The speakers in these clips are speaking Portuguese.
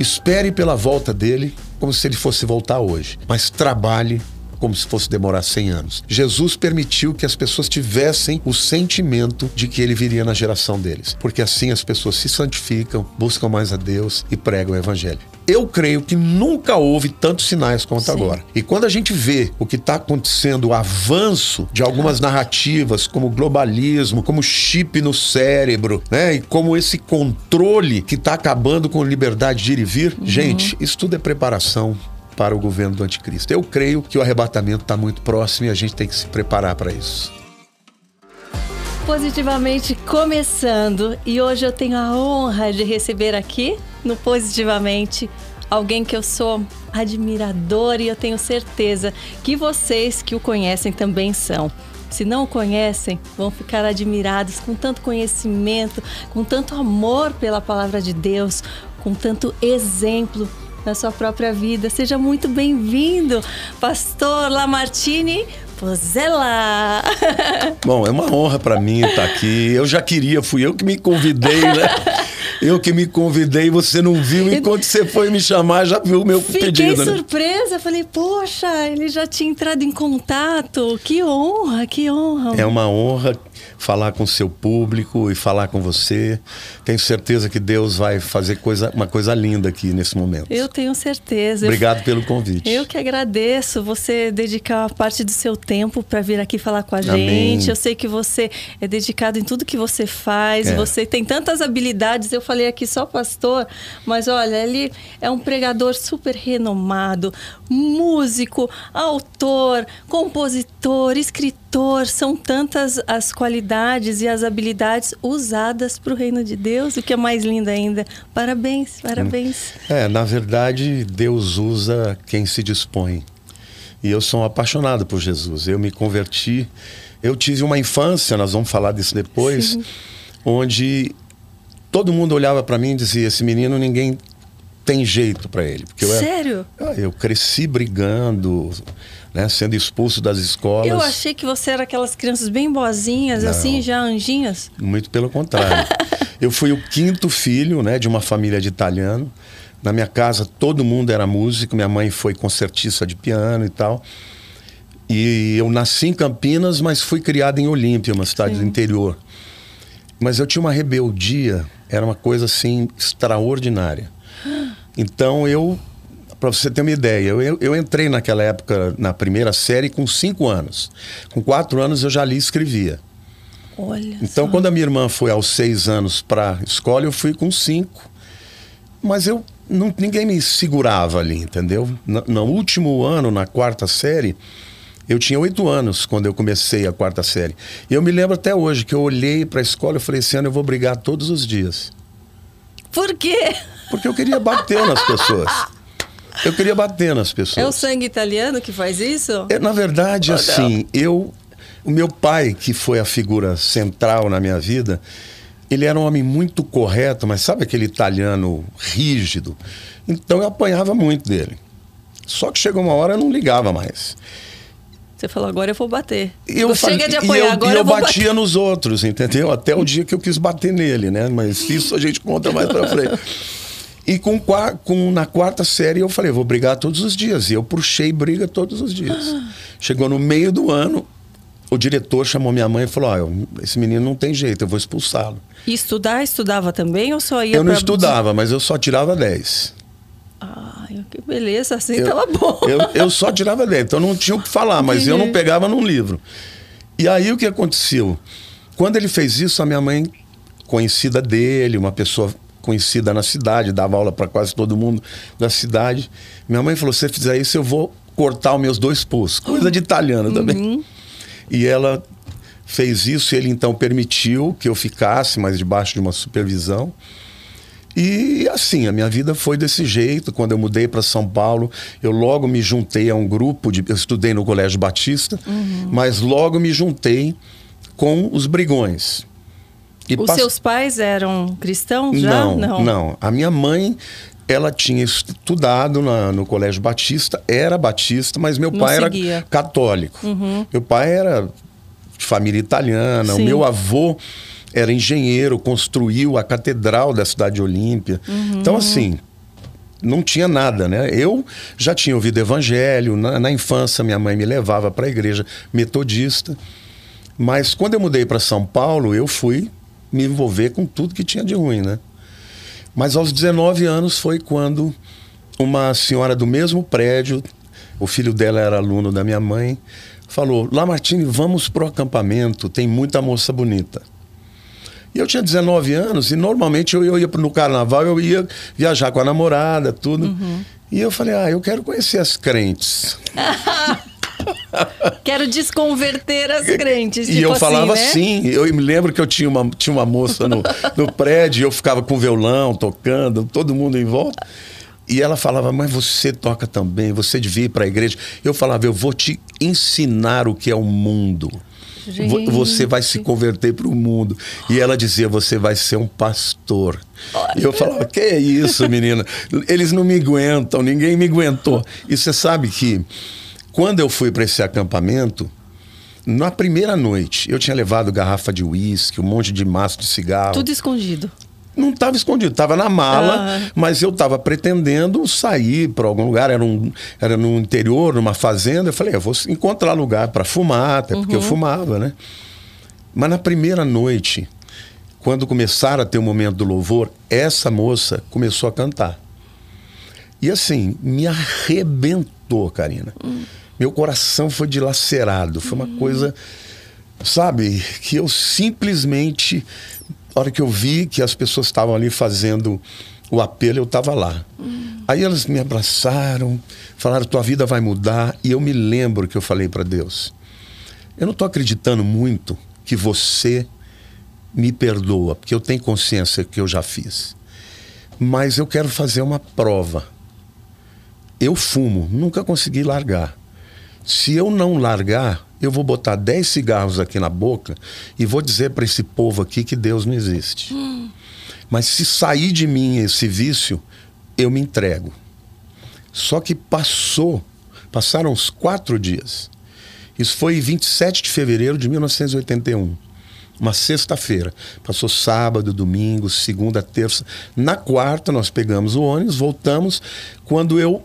espere pela volta dele como se ele fosse voltar hoje, mas trabalhe como se fosse demorar 100 anos. Jesus permitiu que as pessoas tivessem o sentimento de que ele viria na geração deles, porque assim as pessoas se santificam, buscam mais a Deus e pregam o evangelho. Eu creio que nunca houve tantos sinais quanto Sim. agora. E quando a gente vê o que está acontecendo, o avanço de algumas narrativas, como globalismo, como chip no cérebro, né? E como esse controle que está acabando com liberdade de ir e vir, uhum. gente, isso tudo é preparação para o governo do anticristo. Eu creio que o arrebatamento está muito próximo e a gente tem que se preparar para isso. Positivamente começando e hoje eu tenho a honra de receber aqui no Positivamente alguém que eu sou admirador e eu tenho certeza que vocês que o conhecem também são. Se não o conhecem, vão ficar admirados com tanto conhecimento, com tanto amor pela palavra de Deus, com tanto exemplo na sua própria vida. Seja muito bem-vindo, Pastor Lamartine Pozella. Bom, é uma honra para mim estar aqui. Eu já queria, fui eu que me convidei, né? Eu que me convidei, você não viu. Enquanto você foi me chamar, já viu o meu Fiquei pedido. Fiquei né? surpresa. Né? Falei, poxa, ele já tinha entrado em contato. Que honra, que honra. É uma honra falar com o seu público e falar com você. Tenho certeza que Deus vai fazer coisa, uma coisa linda aqui nesse momento. Eu tenho certeza. Obrigado pelo convite. Eu que agradeço você dedicar parte do seu tempo para vir aqui falar com a Amém. gente. Eu sei que você é dedicado em tudo que você faz. É. Você tem tantas habilidades. Eu falei aqui só pastor, mas olha, ele é um pregador super renomado, músico, autor, compositor, escritor. São tantas as qualidades e as habilidades usadas para o reino de Deus, o que é mais lindo ainda. Parabéns, parabéns. É, na verdade, Deus usa quem se dispõe. E eu sou um apaixonado por Jesus. Eu me converti. Eu tive uma infância, nós vamos falar disso depois, Sim. onde todo mundo olhava para mim e dizia: esse menino ninguém tem jeito para ele. Porque eu Sério? Era, eu cresci brigando, né, sendo expulso das escolas. Eu achei que você era aquelas crianças bem boazinhas, Não, assim, já anjinhas. Muito pelo contrário. eu fui o quinto filho né, de uma família de italiano. Na minha casa todo mundo era músico, minha mãe foi concertista de piano e tal. E eu nasci em Campinas, mas fui criado em Olímpia, uma cidade Sim. do interior. Mas eu tinha uma rebeldia, era uma coisa assim extraordinária. Então eu, para você ter uma ideia, eu, eu entrei naquela época na primeira série com cinco anos. Com quatro anos eu já li e escrevia. Olha então só. quando a minha irmã foi aos seis anos para escola, eu fui com cinco. Mas eu não, ninguém me segurava ali, entendeu? No, no último ano, na quarta série, eu tinha oito anos quando eu comecei a quarta série. E eu me lembro até hoje que eu olhei para a escola e falei: esse ano eu vou brigar todos os dias. Por quê? Porque eu queria bater nas pessoas. Eu queria bater nas pessoas. É o sangue italiano que faz isso? É, na verdade, assim, eu. O meu pai, que foi a figura central na minha vida, ele era um homem muito correto, mas sabe aquele italiano rígido? Então eu apanhava muito dele. Só que chegou uma hora eu não ligava mais. Você falou, agora eu vou bater. Eu falei, Chega de apoiar, e eu, agora e eu, eu batia bater. nos outros, entendeu? Até o dia que eu quis bater nele, né? Mas isso a gente conta mais pra frente. E com, com, na quarta série eu falei, vou brigar todos os dias. E eu puxei briga todos os dias. Chegou no meio do ano, o diretor chamou minha mãe e falou: oh, esse menino não tem jeito, eu vou expulsá-lo. E estudar, estudava também ou só ia Eu não pra... estudava, mas eu só tirava 10. Ah, que beleza, assim eu, tava bom. Eu, eu só tirava 10, então não tinha o que falar, mas eu não pegava num livro. E aí o que aconteceu? Quando ele fez isso, a minha mãe, conhecida dele, uma pessoa conhecida na cidade, dava aula para quase todo mundo da cidade. Minha mãe falou: se você fizer isso, eu vou cortar os meus dois pulsos. Coisa de italiano também. Uhum. E ela fez isso, e ele então permitiu que eu ficasse, mas debaixo de uma supervisão. E assim, a minha vida foi desse jeito. Quando eu mudei para São Paulo, eu logo me juntei a um grupo de. Eu estudei no Colégio Batista, uhum. mas logo me juntei com os brigões. E Os pass... seus pais eram cristãos já? Não, não, não. A minha mãe, ela tinha estudado na, no Colégio Batista, era batista, mas meu pai era católico. Uhum. Meu pai era de família italiana, Sim. o meu avô era engenheiro, construiu a catedral da cidade de Olímpia. Uhum. Então, assim, não tinha nada, né? Eu já tinha ouvido evangelho, na, na infância minha mãe me levava para a igreja metodista. Mas quando eu mudei para São Paulo, eu fui me envolver com tudo que tinha de ruim, né? Mas aos 19 anos foi quando uma senhora do mesmo prédio, o filho dela era aluno da minha mãe, falou: Lamartine, vamos pro acampamento, tem muita moça bonita. E eu tinha 19 anos e normalmente eu, eu ia no carnaval, eu ia viajar com a namorada, tudo. Uhum. E eu falei: ah, eu quero conhecer as crentes. Quero desconverter as crentes. E tipo eu falava assim, né? Eu me lembro que eu tinha uma, tinha uma moça no, no prédio, eu ficava com violão, tocando, todo mundo em volta. E ela falava, mas você toca também, você devia ir para a igreja. Eu falava, eu vou te ensinar o que é o mundo. Gente. Você vai se converter para o mundo. E ela dizia, você vai ser um pastor. E eu falava, que é isso, menina? Eles não me aguentam, ninguém me aguentou. E você sabe que quando eu fui para esse acampamento, na primeira noite, eu tinha levado garrafa de uísque, um monte de maço de cigarro. Tudo escondido. Não estava escondido, estava na mala, mas eu estava pretendendo sair para algum lugar. Era, um, era no interior, numa fazenda. Eu falei, eu vou encontrar lugar para fumar, até porque uhum. eu fumava, né? Mas na primeira noite, quando começaram a ter o momento do louvor, essa moça começou a cantar. E assim, me arrebentou, Karina. Uhum. Meu coração foi dilacerado. Foi uma uhum. coisa, sabe, que eu simplesmente a hora que eu vi que as pessoas estavam ali fazendo o apelo, eu estava lá. Hum. Aí elas me abraçaram, falaram: tua vida vai mudar. E eu me lembro que eu falei para Deus: eu não estou acreditando muito que você me perdoa, porque eu tenho consciência que eu já fiz. Mas eu quero fazer uma prova. Eu fumo, nunca consegui largar. Se eu não largar, eu vou botar 10 cigarros aqui na boca e vou dizer para esse povo aqui que Deus não existe. Hum. Mas se sair de mim esse vício, eu me entrego. Só que passou, passaram uns quatro dias. Isso foi 27 de fevereiro de 1981 uma sexta-feira. Passou sábado, domingo, segunda, terça. Na quarta, nós pegamos o ônibus, voltamos. Quando eu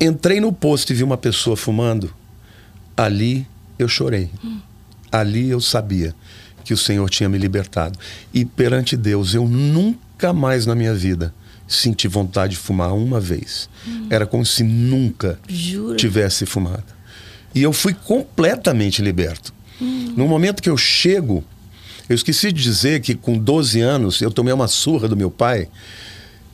entrei no posto e vi uma pessoa fumando, ali eu chorei. Hum. Ali eu sabia que o Senhor tinha me libertado. E perante Deus, eu nunca mais na minha vida senti vontade de fumar uma vez. Hum. Era como se nunca Jura? tivesse fumado. E eu fui completamente liberto. Hum. No momento que eu chego, eu esqueci de dizer que com 12 anos eu tomei uma surra do meu pai,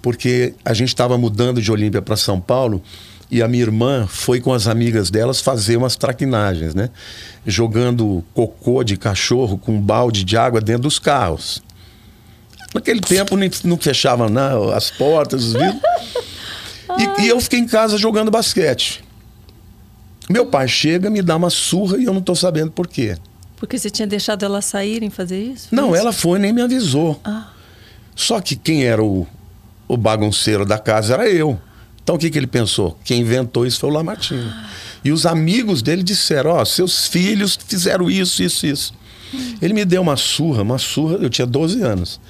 porque a gente estava mudando de Olímpia para São Paulo e a minha irmã foi com as amigas delas fazer umas traquinagens, né? Jogando cocô de cachorro com um balde de água dentro dos carros. Naquele tempo não fechava não, as portas, os vidros. E, e, eu fiquei em casa jogando basquete. Meu pai chega, me dá uma surra e eu não estou sabendo por quê. Porque você tinha deixado ela saírem fazer isso? Não, isso? ela foi nem me avisou. Ah. Só que quem era o, o bagunceiro da casa era eu. Então o que, que ele pensou? Quem inventou isso foi o Lamartine. E os amigos dele disseram: Ó, oh, seus filhos fizeram isso, isso, isso. Ele me deu uma surra, uma surra, eu tinha 12 anos.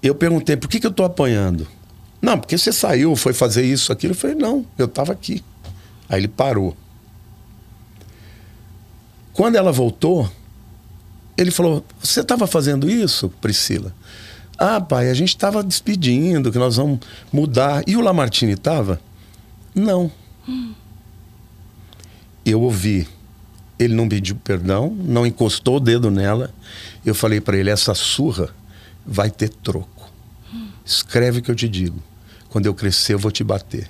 Eu perguntei: por que, que eu estou apanhando? Não, porque você saiu, foi fazer isso, aquilo. Eu falei: não, eu estava aqui. Aí ele parou. Quando ela voltou, ele falou: Você estava fazendo isso, Priscila? Ah, pai, a gente estava despedindo, que nós vamos mudar. E o Lamartine estava? Não. Eu ouvi. Ele não pediu perdão, não encostou o dedo nela. Eu falei para ele: essa surra vai ter troco. Escreve o que eu te digo. Quando eu crescer, eu vou te bater.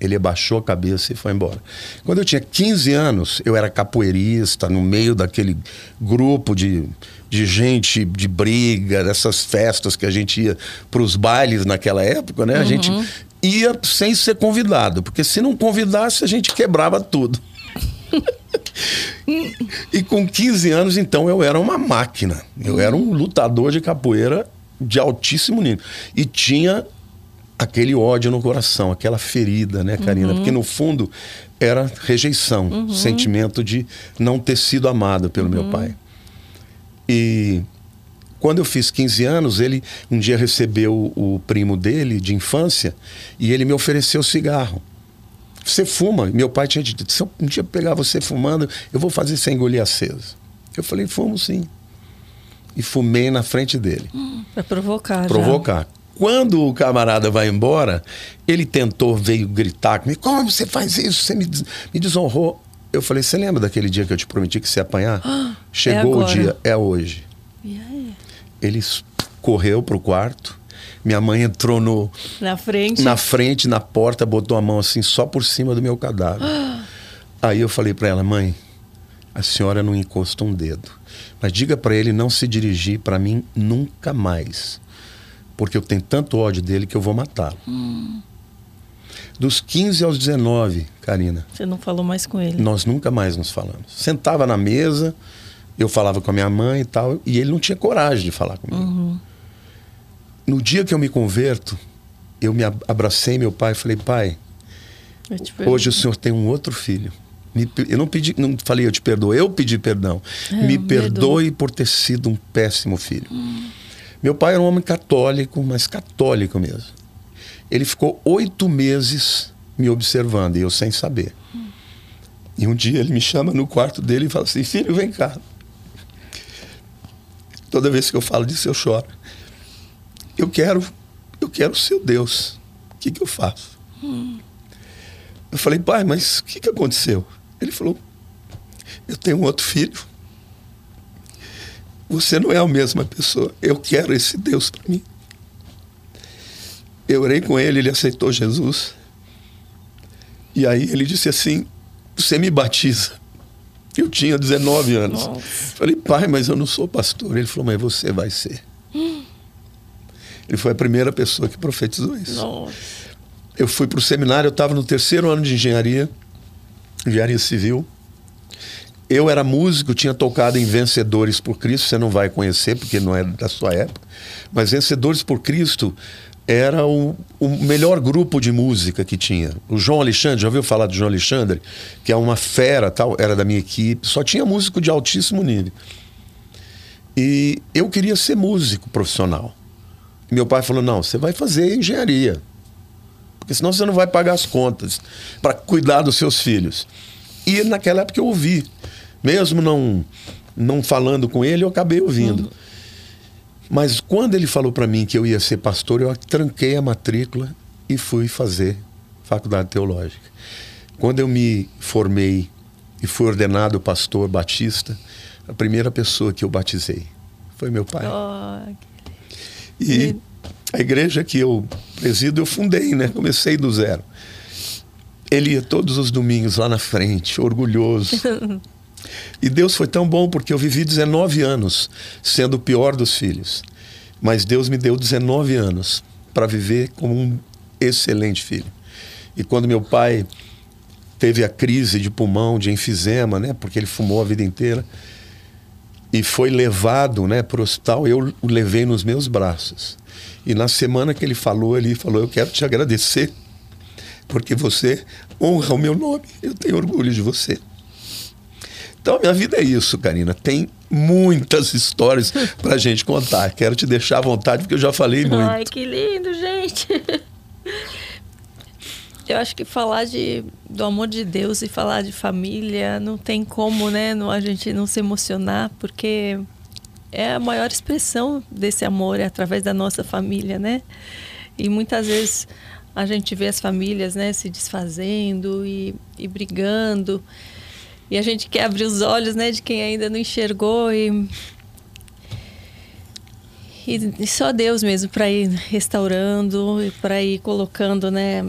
Ele abaixou a cabeça e foi embora. Quando eu tinha 15 anos, eu era capoeirista, no meio daquele grupo de, de gente de briga, dessas festas que a gente ia para os bailes naquela época, né? A uhum. gente ia sem ser convidado, porque se não convidasse, a gente quebrava tudo. e com 15 anos, então, eu era uma máquina. Eu era um lutador de capoeira de altíssimo nível. E tinha aquele ódio no coração, aquela ferida, né, Karina? Uhum. Porque no fundo era rejeição, uhum. sentimento de não ter sido amado pelo uhum. meu pai. E Quando eu fiz 15 anos, ele um dia recebeu o primo dele de infância e ele me ofereceu cigarro. Você fuma? Meu pai tinha dito: se eu um dia pegar você fumando, eu vou fazer sem engolir aceso. Eu falei: fumo sim. E fumei na frente dele. Hum, para provocar. Provocar. Já. Quando o camarada vai embora, ele tentou, veio gritar comigo: Como você faz isso? Você me, me desonrou. Eu falei: Você lembra daquele dia que eu te prometi que você ia apanhar? Ah, Chegou é o dia, é hoje. Aí? Ele correu pro quarto. Minha mãe entrou no na frente, na frente, na porta, botou a mão assim só por cima do meu cadáver. Aí eu falei para ela, mãe, a senhora não encosta um dedo, mas diga para ele não se dirigir para mim nunca mais, porque eu tenho tanto ódio dele que eu vou matá-lo. Hum. Dos 15 aos 19, Karina. Você não falou mais com ele? Nós nunca mais nos falamos. Sentava na mesa, eu falava com a minha mãe e tal, e ele não tinha coragem de falar comigo. Uhum. No dia que eu me converto, eu me abracei meu pai e falei, pai, hoje o senhor tem um outro filho. Me, eu não pedi, não falei eu te perdoo, eu pedi perdão. É, me perdoe por ter sido um péssimo filho. Hum. Meu pai era um homem católico, mas católico mesmo. Ele ficou oito meses me observando e eu sem saber. E um dia ele me chama no quarto dele e fala assim: Filho, vem cá. Toda vez que eu falo disso, eu choro. Eu quero, eu quero o Deus. O que, que eu faço? Hum. Eu falei, pai, mas o que, que aconteceu? Ele falou: Eu tenho um outro filho. Você não é a mesma pessoa. Eu quero esse Deus para mim. Eu orei com ele, ele aceitou Jesus. E aí ele disse assim: Você me batiza. Eu tinha 19 anos. Nossa. Falei, pai, mas eu não sou pastor. Ele falou, mas você vai ser. Hum. Ele foi a primeira pessoa que profetizou isso. Nossa. Eu fui para o seminário, eu estava no terceiro ano de engenharia, engenharia civil. Eu era músico, tinha tocado em Vencedores por Cristo, você não vai conhecer porque não é da sua época, mas Vencedores por Cristo era o, o, melhor grupo de música que tinha. O João Alexandre, já ouviu falar do João Alexandre? Que é uma fera, tal, era da minha equipe, só tinha músico de altíssimo nível. E eu queria ser músico profissional. Meu pai falou: não, você vai fazer engenharia. Porque senão você não vai pagar as contas para cuidar dos seus filhos. E naquela época eu ouvi. Mesmo não, não falando com ele, eu acabei ouvindo. Uhum. Mas quando ele falou para mim que eu ia ser pastor, eu tranquei a matrícula e fui fazer faculdade teológica. Quando eu me formei e fui ordenado pastor batista, a primeira pessoa que eu batizei foi meu pai. Oh, e a igreja que eu presido, eu fundei, né? Comecei do zero. Ele ia todos os domingos lá na frente, orgulhoso. E Deus foi tão bom porque eu vivi 19 anos sendo o pior dos filhos. Mas Deus me deu 19 anos para viver como um excelente filho. E quando meu pai teve a crise de pulmão, de enfisema, né, porque ele fumou a vida inteira, e foi levado, né, para o hospital, eu o levei nos meus braços. E na semana que ele falou, ele falou: "Eu quero te agradecer porque você honra o meu nome. Eu tenho orgulho de você." Então, a minha vida é isso, Karina. Tem muitas histórias pra gente contar. Quero te deixar à vontade, porque eu já falei muito. Ai, que lindo, gente. Eu acho que falar de, do amor de Deus e falar de família não tem como, né? Não, a gente não se emocionar, porque é a maior expressão desse amor é através da nossa família, né? E muitas vezes a gente vê as famílias, né, se desfazendo e, e brigando. E a gente quer abrir os olhos, né, de quem ainda não enxergou e e, só Deus mesmo para ir restaurando e para ir colocando, né,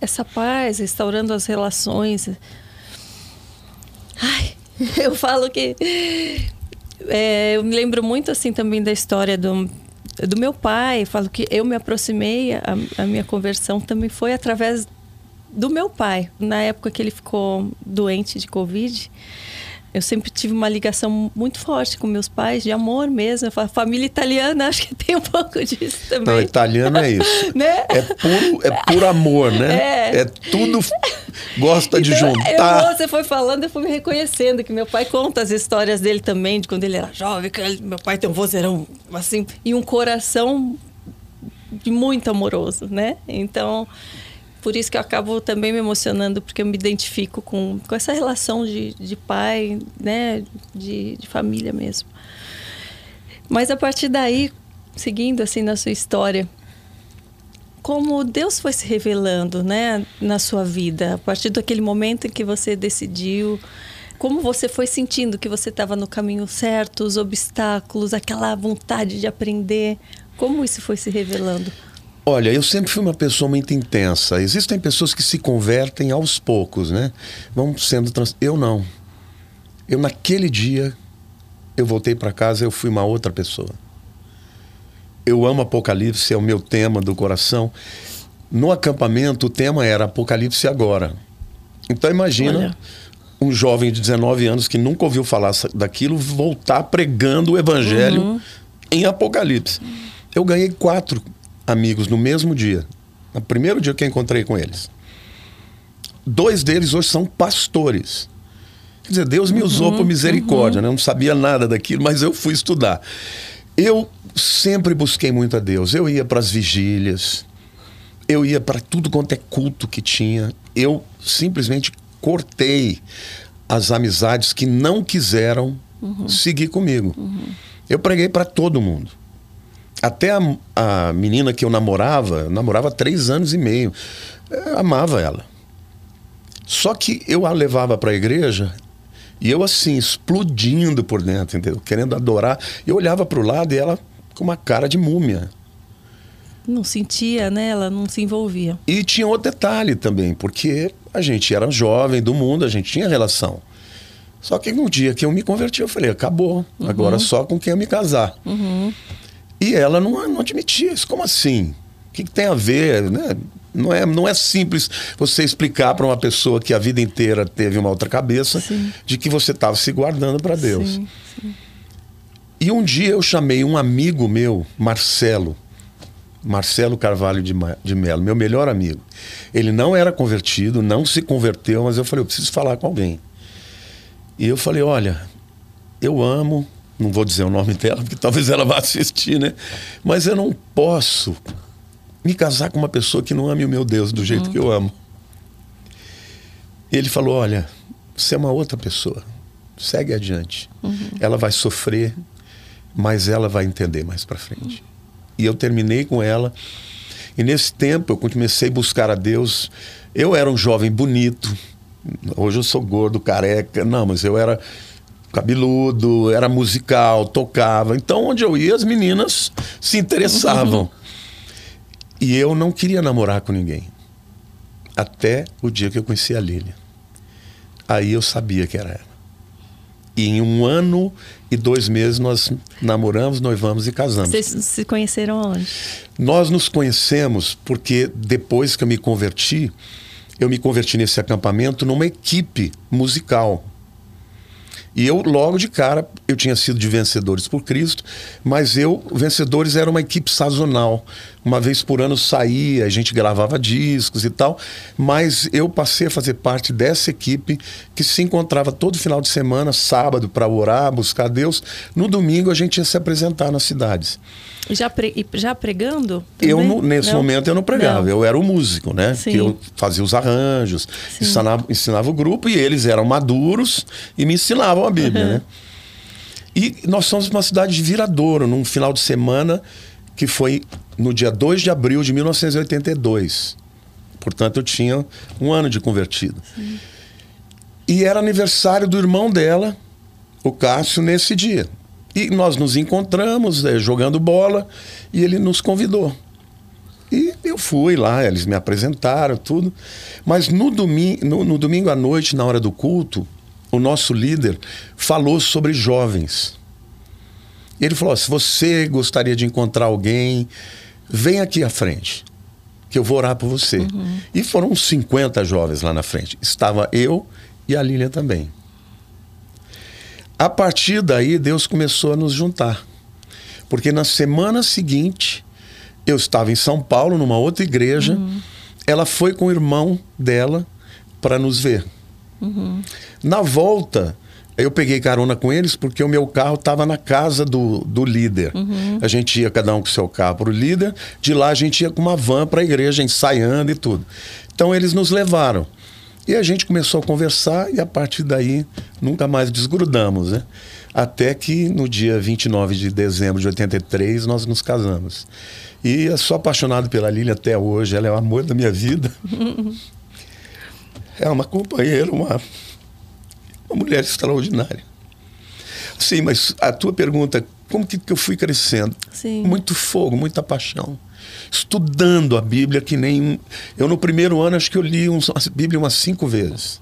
essa paz, restaurando as relações. Ai, eu falo que é, eu me lembro muito assim também da história do do meu pai. Falo que eu me aproximei, a, a minha conversão também foi através do meu pai. Na época que ele ficou doente de Covid, eu sempre tive uma ligação muito forte com meus pais, de amor mesmo. A família italiana, acho que tem um pouco disso também. Não, italiano é isso. né? É puro, é puro amor, né? É. é tudo gosta de Então, juntar. eu- você foi falando, eu fui me reconhecendo que meu pai conta as histórias dele também, de quando ele era jovem, que meu pai tem um vozeirão assim, e um coração de muito amoroso, né? Então, por isso que eu acabo também me emocionando, porque eu me identifico com, com essa relação de, de pai, né? De, de família mesmo. Mas a partir daí, seguindo assim na sua história, como Deus foi se revelando, né, na sua vida, a partir daquele momento em que você decidiu, como você foi sentindo que você estava no caminho certo, os obstáculos, aquela vontade de aprender, como isso foi se revelando? Olha, eu sempre fui uma pessoa muito intensa. Existem pessoas que se convertem aos poucos, né? Vão sendo trans... Eu não. Eu naquele dia eu voltei para casa, eu fui uma outra pessoa. Eu amo Apocalipse, é o meu tema do coração. No acampamento o tema era Apocalipse agora. Então imagina Olha. um jovem de 19 anos que nunca ouviu falar daquilo voltar pregando o evangelho em Apocalipse. Eu ganhei quatro amigos no mesmo dia. No primeiro dia que eu encontrei com eles. Dois deles hoje são pastores. Quer dizer, Deus me usou por misericórdia, né? Eu não sabia nada daquilo, mas eu fui estudar. Eu sempre busquei muito a Deus. Eu ia para as vigílias, eu ia para tudo quanto é culto que tinha. Eu simplesmente cortei as amizades que não quiseram seguir comigo. Eu preguei para todo mundo. Até a, a menina que eu namorava, eu namorava há três anos e meio, eu amava ela. Só que eu a levava para a igreja e eu assim, explodindo por dentro, entendeu? Querendo adorar. Eu olhava para o lado e ela com uma cara de múmia. Não sentia, né? Ela não se envolvia. E tinha outro detalhe também, porque a gente era jovem do mundo, a gente tinha relação. Só que no dia que eu me converti, eu falei, acabou, agora só com quem eu me casar. E ela não, não admitia isso. Como assim? O que, que tem a ver? Né? Não, é, não é simples você explicar para uma pessoa que a vida inteira teve uma outra cabeça Sim. de que você estava se guardando para Deus. Sim. E um dia eu chamei um amigo meu, Marcelo, Marcelo Carvalho de, de Mello, meu melhor amigo. Ele não era convertido, não se converteu, mas eu falei, eu preciso falar com alguém. E eu falei, olha, eu amo, não vou dizer o nome dela, porque talvez ela vá assistir, né? Mas eu não posso me casar com uma pessoa que não ame o meu Deus do jeito que eu amo. Ele falou, olha, você é uma outra pessoa, segue adiante. Ela vai sofrer, mas ela vai entender mais para frente. E eu terminei com ela. E nesse tempo eu comecei a buscar a Deus. Eu era um jovem bonito. Hoje eu sou gordo, careca. Não, mas eu era cabeludo, era musical, tocava. Então onde eu ia as meninas se interessavam. E eu não queria namorar com ninguém. Até o dia que eu conheci a Lília. Aí eu sabia que era ela. E em um ano e dois meses nós namoramos, noivamos e casamos. Vocês se conheceram onde? Nós nos conhecemos porque depois que eu me converti, eu me converti nesse acampamento numa equipe musical. E eu, logo de cara, eu tinha sido de Vencedores por Cristo, mas eu, Vencedores era uma equipe sazonal. Uma vez por ano saía, a gente gravava discos e tal, mas eu passei a fazer parte dessa equipe que se encontrava todo final de semana, sábado, para orar, buscar Deus. No domingo a gente ia se apresentar nas cidades. Já, pre- e já pregando? Eu, também? não- nesse Não? momento, eu não pregava. Não. Eu era o músico, né? Sim. Que eu fazia os arranjos, ensinava, ensinava o grupo e eles eram maduros e me ensinavam a Bíblia, né? E nós somos uma cidade de Viradouro, num final de semana que foi no dia 2 de abril de 1982. Portanto, eu tinha um ano de convertido. E era aniversário do irmão dela, o Cássio, nesse dia. E nós nos encontramos eh, jogando bola e ele nos convidou. E eu fui lá, eles me apresentaram, tudo. Mas no, domi no, no domingo à noite, na hora do culto, o nosso líder falou sobre jovens. Ele falou: "Ó, se você gostaria de encontrar alguém, vem aqui à frente, que eu vou orar por você. E foram uns 50 jovens lá na frente. Estava eu e a Lilian também. A partir daí, Deus começou a nos juntar. Porque na semana seguinte, eu estava em São Paulo, numa outra igreja. Ela foi com o irmão dela para nos ver. Uhum. Na volta, eu peguei carona com eles porque o meu carro estava na casa do, do líder. Uhum. A gente ia cada um com seu carro para o líder, de lá a gente ia com uma van para a igreja, ensaiando e tudo. Então eles nos levaram. E a gente começou a conversar e a partir daí nunca mais desgrudamos, né? Até que no dia 29 de dezembro de 83 nós nos casamos. E eu sou apaixonado pela Lília até hoje, ela é o amor da minha vida. é uma companheira, uma, uma mulher extraordinária. Sim, mas a tua pergunta, como que, que eu fui crescendo? Sim. Muito fogo, muita paixão. Estudando a Bíblia que nem. Eu, no primeiro ano, acho que eu li uns, a Bíblia umas cinco vezes.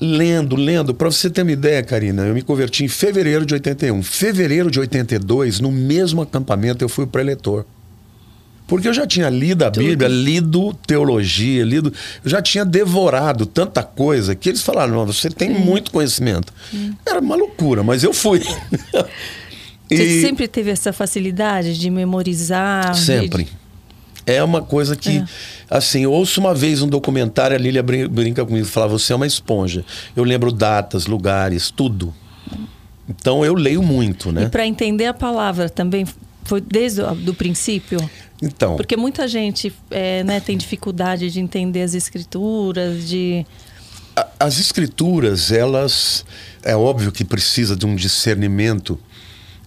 Lendo, lendo. Para você ter uma ideia, Karina, eu me converti em fevereiro de 81. Fevereiro de 82, no mesmo acampamento, eu fui o preletor. Porque eu já tinha lido a. Bíblia, lido teologia, lido. Eu já tinha devorado tanta coisa que eles falaram: não, você tem muito conhecimento. Era uma loucura, mas eu fui. Você sempre teve essa facilidade de memorizar? de- Sempre. É uma coisa que, É. assim, eu ouço uma vez um documentário, a Lília brin- brinca comigo e fala: você é uma esponja. Eu lembro datas, lugares, tudo. Então eu leio muito, E né? para entender a palavra também foi desde o do princípio? Então, Porque muita gente é, né, tem dificuldade de entender as escrituras, de. as escrituras, elas. É óbvio que precisa de um discernimento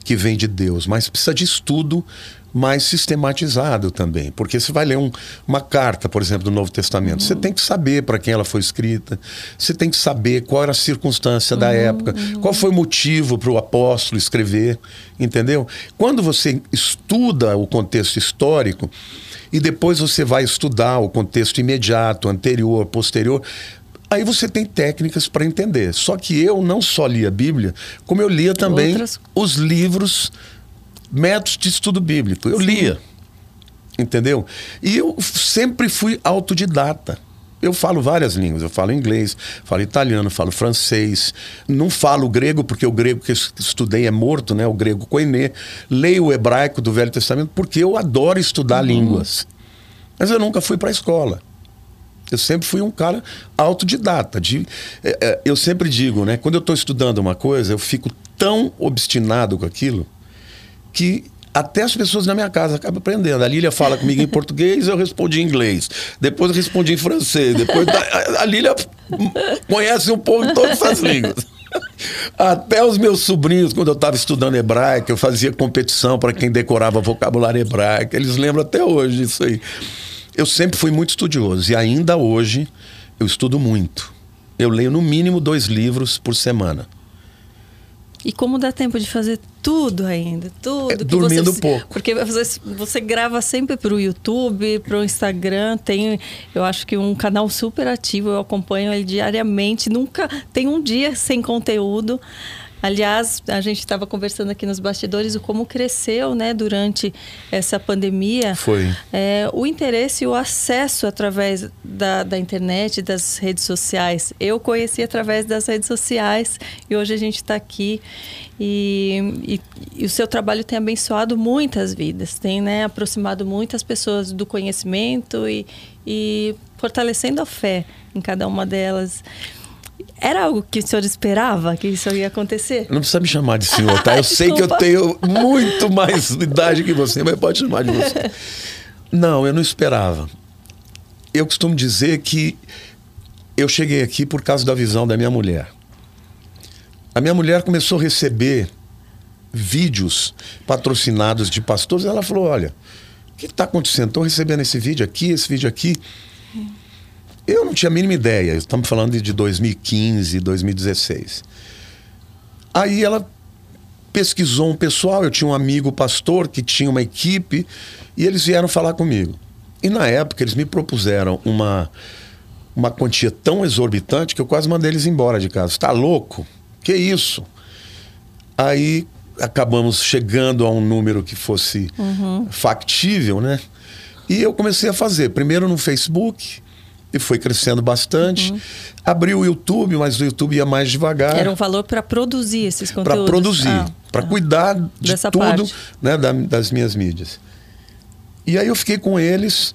que vem de Deus, mas precisa de estudo mais sistematizado também. Porque você vai ler um- uma carta, por exemplo, do Novo Testamento, você tem que saber para quem ela foi escrita, você tem que saber qual era a circunstância da época, qual foi o motivo para o apóstolo escrever, entendeu? Quando você estuda o contexto histórico e depois você vai estudar o contexto imediato, anterior, posterior, Aí você tem técnicas para entender. Só que eu não só lia a Bíblia, como eu lia também Outras- os livros, métodos de estudo bíblico. Eu lia. Entendeu? E eu sempre fui autodidata. Eu falo várias línguas. Eu falo inglês, falo italiano, falo francês. Não falo grego, porque o grego que eu estudei é morto, né? O grego koiné. Leio o hebraico do Velho Testamento, porque eu adoro estudar línguas. Mas eu nunca fui para a escola. Eu sempre fui um cara autodidata. De, é, é, eu sempre digo, né? Quando eu estou estudando uma coisa, eu fico tão obstinado com aquilo que até as pessoas na minha casa acabam aprendendo. A Lília fala comigo em português, eu respondi em inglês. Depois eu respondi em francês. Depois a, a Lília conhece um pouco de todas as línguas. Até os meus sobrinhos, quando eu estava estudando hebraico, eu fazia competição para quem decorava vocabulário hebraico. Eles lembram até hoje disso aí. Eu sempre fui muito estudioso e ainda hoje eu estudo muito. Eu leio no mínimo dois livros por semana. E como dá tempo de fazer tudo ainda? Tudo. É, que dormindo você, pouco. Porque você, você grava sempre para o YouTube, para o Instagram. Tem, eu acho que um canal super ativo. Eu acompanho ele diariamente. Nunca tem um dia sem conteúdo. Aliás, a gente estava conversando aqui nos bastidores o como cresceu, né, durante essa pandemia. Foi. É, o interesse e o acesso através da, da internet, das redes sociais. Eu conheci através das redes sociais e hoje a gente está aqui. E, e- e o seu trabalho tem abençoado muitas vidas, tem né, aproximado muitas pessoas do conhecimento e, e fortalecendo a fé em cada uma delas. Era algo que o senhor esperava que isso ia acontecer? Não precisa me chamar de senhor, tá? Eu sei que eu tenho muito mais idade que você, mas pode chamar de você. Não, eu não esperava. Eu costumo dizer que eu cheguei aqui por causa da visão da minha mulher. A minha mulher começou a receber vídeos patrocinados de pastores. Ela falou: Olha, o que está acontecendo? Estou recebendo esse vídeo aqui, esse vídeo aqui. Eu não tinha a mínima ideia. Estamos falando de 2015, 2016. Aí ela pesquisou um pessoal. Eu tinha um amigo pastor que tinha uma equipe e eles vieram falar comigo. E na época eles me propuseram uma, uma quantia tão exorbitante que eu quase mandei eles embora de casa. Está louco? Que isso? Aí acabamos chegando a um número que fosse factível, né? E eu comecei a fazer, primeiro no Facebook, e foi crescendo bastante. Abri o YouTube, mas o YouTube ia mais devagar Era um valor para produzir esses para conteúdos? produzir, Ah, para tá. cuidar de Dessa tudo parte. né, da- das minhas mídias. E aí eu fiquei com eles.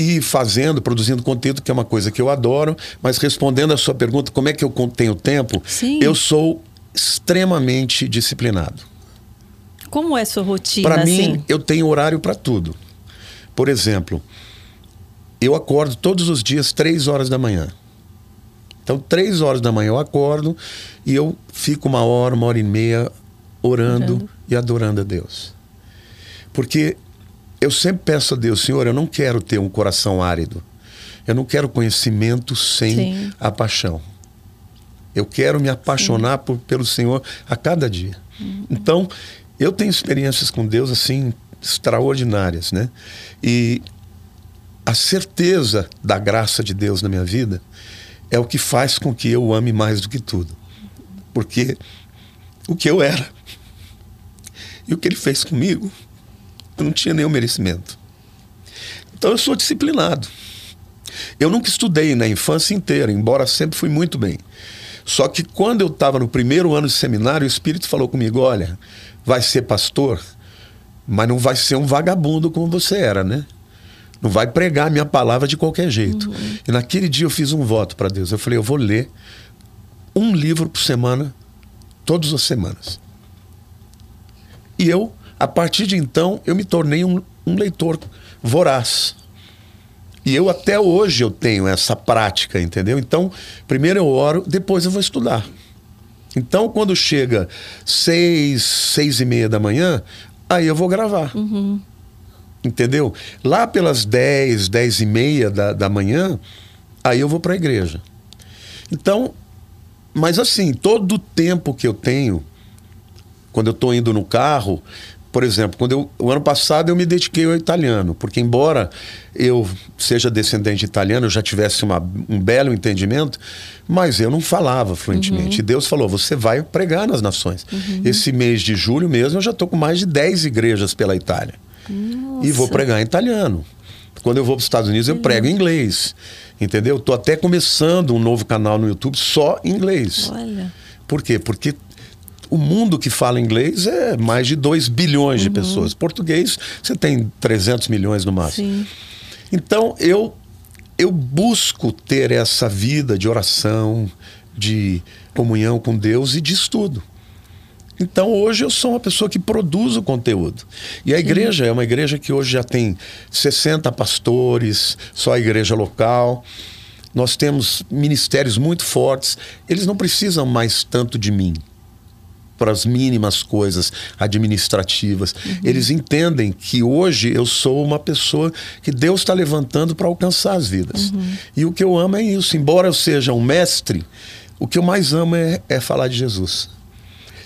e fazendo, produzindo conteúdo, que é uma coisa que eu adoro, mas respondendo a sua pergunta, como é que eu tenho tempo? Sim. Eu sou extremamente disciplinado. Como é sua rotina? Para assim? mim, eu tenho horário para tudo. Por exemplo, eu acordo todos os dias três horas da manhã. Então, três horas da manhã eu acordo e eu fico uma hora, uma hora e meia orando, Orando. e adorando a Deus. Porque eu sempre peço a Deus, Senhor, eu não quero ter um coração árido. Eu não quero conhecimento sem Sim. a paixão. Eu quero me apaixonar por, pelo Senhor a cada dia. Então, eu tenho experiências com Deus assim extraordinárias, né? E a certeza da graça de Deus na minha vida é o que faz com que eu ame mais do que tudo. Porque o que eu era e o que ele fez comigo, eu não tinha nenhum merecimento. Então eu sou disciplinado. Eu nunca estudei na infância inteira, embora sempre fui muito bem. Só que quando eu estava no primeiro ano de seminário, o Espírito falou comigo: olha, vai ser pastor, mas não vai ser um vagabundo como você era, né? Não vai pregar a minha palavra de qualquer jeito. E naquele dia eu fiz um voto para Deus. Eu falei: eu vou ler um livro por semana, todas as semanas. E eu, a partir de então, eu me tornei um, um leitor voraz. E eu até hoje eu tenho essa prática, entendeu? Então, primeiro eu oro, depois eu vou estudar. Então, quando chega seis, seis e meia da manhã, aí eu vou gravar. Entendeu? Lá pelas dez, dez e meia da, da manhã, aí eu vou para a igreja. Então, mas assim, todo o tempo que eu tenho, quando eu estou indo no carro, por exemplo, quando eu, o ano passado eu me dediquei ao italiano, porque embora eu seja descendente italiano, eu já tivesse uma, um belo entendimento, mas eu não falava fluentemente. E Deus falou: você vai pregar nas nações. Esse mês de julho mesmo eu já estou com mais de 10 igrejas pela Itália. E vou Nossa. pregar em italiano. Quando eu vou para os Estados Unidos, eu prego em inglês. Entendeu? Estou até começando um novo canal no YouTube só em inglês. Olha. Por quê? Porque o mundo que fala inglês é mais de 2 bilhões de pessoas. Português, você tem 300 milhões no máximo. Sim. Então, eu, eu busco ter essa vida de oração, de comunhão com Deus e de estudo. Então, hoje eu sou uma pessoa que produz o conteúdo. E a igreja é uma igreja que hoje já tem 60 pastores, só a igreja local. Nós temos ministérios muito fortes. Eles não precisam mais tanto de mim para as mínimas coisas administrativas. Eles entendem que hoje eu sou uma pessoa que Deus está levantando para alcançar as vidas. E o que eu amo é isso. Embora eu seja um mestre, o que eu mais amo é, é falar de Jesus.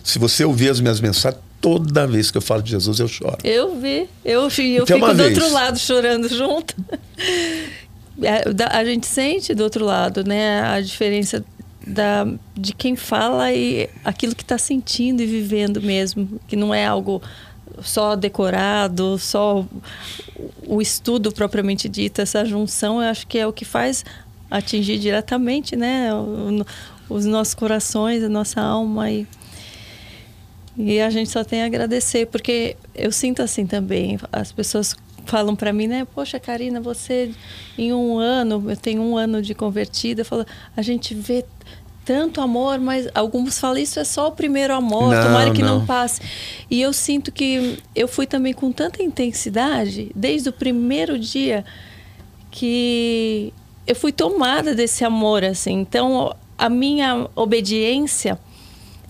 Se você ouvir as minhas mensagens, toda vez que eu falo de Jesus, eu choro. Eu vi. Eu, eu Então, fico uma do vez. outro lado chorando junto. É, da- A gente sente do outro lado, né? A diferença da, de quem fala e aquilo que está sentindo e vivendo mesmo. Que não é algo só decorado, só o- estudo propriamente dito. Essa junção, eu acho que é o que faz atingir diretamente, né? os nossos corações, a nossa alma e e a gente só tem a agradecer, porque eu sinto assim também. As pessoas falam para mim, né? Poxa, Karina, você em um ano, eu tenho um ano de convertida, falo, a gente vê tanto amor, mas alguns falam isso é só o primeiro amor, Não, tomara que não. não. passe. E eu sinto que eu fui também com tanta intensidade desde o primeiro dia que eu fui tomada desse amor assim. Então, a minha obediência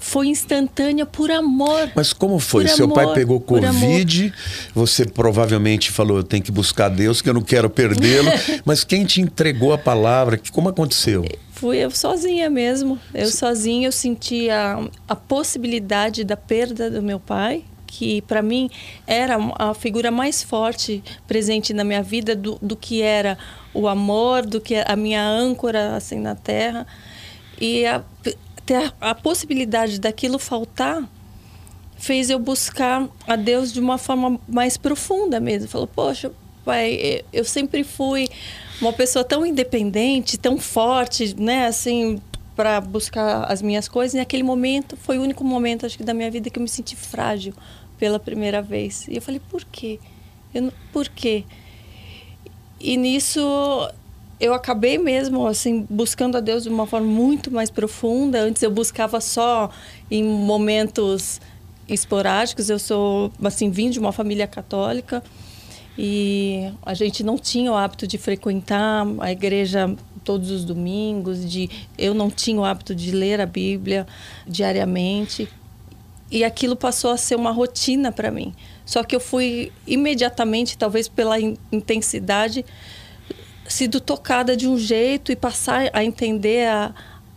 foi instantânea por amor. Mas como foi? Por Seu pai amor, pegou por Covid, você provavelmente falou, eu tenho que buscar Deus, que eu não quero perdê-lo. Mas quem te entregou a palavra? Como aconteceu? Fui eu sozinha mesmo. Eu sozinha eu senti a, a possibilidade da perda do meu pai, que para mim era a figura mais forte presente na minha vida do, do que era o amor, do que a minha âncora assim na terra. E a, ter a, possibilidade daquilo faltar fez eu buscar a Deus de uma forma mais profunda mesmo. Falou, poxa, pai, eu sempre fui uma pessoa tão independente, tão forte, né, assim, para buscar as minhas coisas. E naquele momento foi o único momento, acho que, da minha vida que eu me senti frágil pela primeira vez. E eu falei, por quê? Eu por quê? e nisso eu acabei mesmo assim buscando a Deus de uma forma muito mais profunda. Antes eu buscava só em momentos esporádicos. Eu sou assim vim de uma família católica e a gente não tinha o hábito de frequentar a igreja todos os domingos, de eu não tinha o hábito de ler a Bíblia diariamente. E aquilo passou a ser uma rotina para mim. Só que eu fui imediatamente, talvez pela intensidade, sido tocada de um jeito e passar a entender a,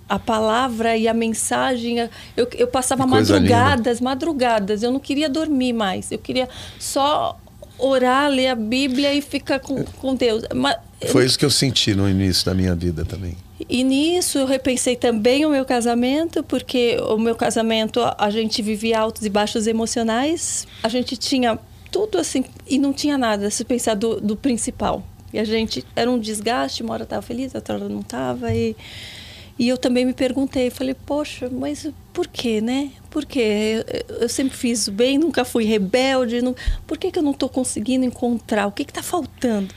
a palavra e a mensagem. Eu, eu passava madrugadas, linda. madrugadas. Eu não queria dormir mais. Eu queria só orar, ler a Bíblia e ficar com, com Deus. Mas, Foi isso que eu senti no início da minha vida também. E nisso eu repensei também o meu casamento, porque o meu casamento a gente vivia altos e baixos emocionais, a gente tinha tudo assim e não tinha nada se pensar do, do principal. E a gente era um desgaste, uma hora estava feliz, outra hora não estava e e eu também me perguntei, falei, poxa, mas por quê, né? Por quê? Eu, eu sempre fiz bem, nunca fui rebelde, não... por que, que eu não estou conseguindo encontrar? O que está faltando?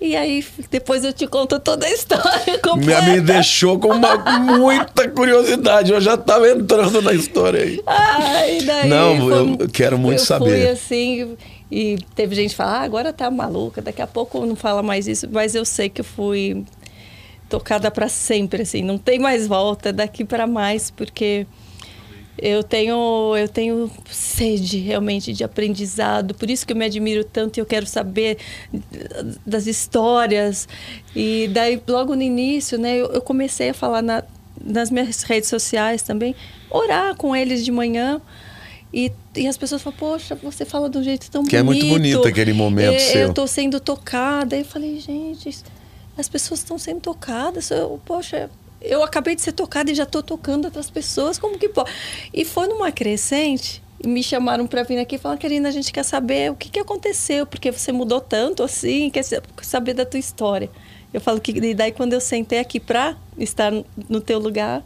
E aí, depois eu te conto toda a história completa. Me, me deixou com uma, muita curiosidade. Eu já estava entrando na história aí. Ai, daí Não, foi, eu quero muito eu saber. Fui assim, e teve gente que ah, agora tá maluca, daqui a pouco não fala mais isso. Mas eu sei que eu fui tocada para sempre, assim, não tem mais volta daqui para mais, porque eu tenho eu tenho sede realmente de aprendizado, por isso que eu me admiro tanto e eu quero saber das histórias. E daí logo no início, né, eu, eu comecei a falar na, nas minhas redes sociais também, orar com eles de manhã. E, e as pessoas falam, poxa, você fala de um jeito tão que bonito. Que é muito bonito aquele momento eu, seu. Eu estou sendo tocada. Eu falei, gente, as pessoas estão sendo tocadas. Eu, poxa, eu acabei de ser tocada e já estou tocando outras pessoas. Como que pode? E foi numa crescente. E me chamaram para vir aqui e falaram, Karina, a gente quer saber o que, que aconteceu, porque você mudou tanto assim, quer saber da tua história. Eu falo que daí quando eu sentei aqui para estar no teu lugar,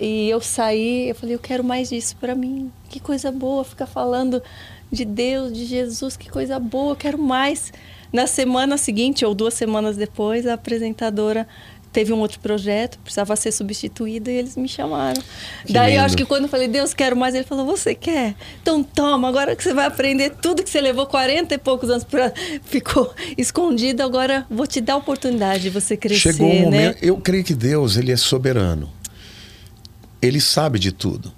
e eu saí, eu falei, eu quero mais disso para mim. Que coisa boa ficar falando de Deus, de Jesus, que coisa boa, eu quero mais. Na semana seguinte, ou duas semanas depois, a apresentadora teve um outro projeto, precisava ser substituída e eles me chamaram. Que Daí lindo. eu acho que quando eu falei, Deus, quero mais, ele falou, você quer? Então toma, agora que você vai aprender tudo que você levou 40 e poucos anos para ficou escondido, agora vou te dar a oportunidade de você crescer. Chegou um momento, né? eu creio que Deus, ele é soberano. Ele sabe de tudo.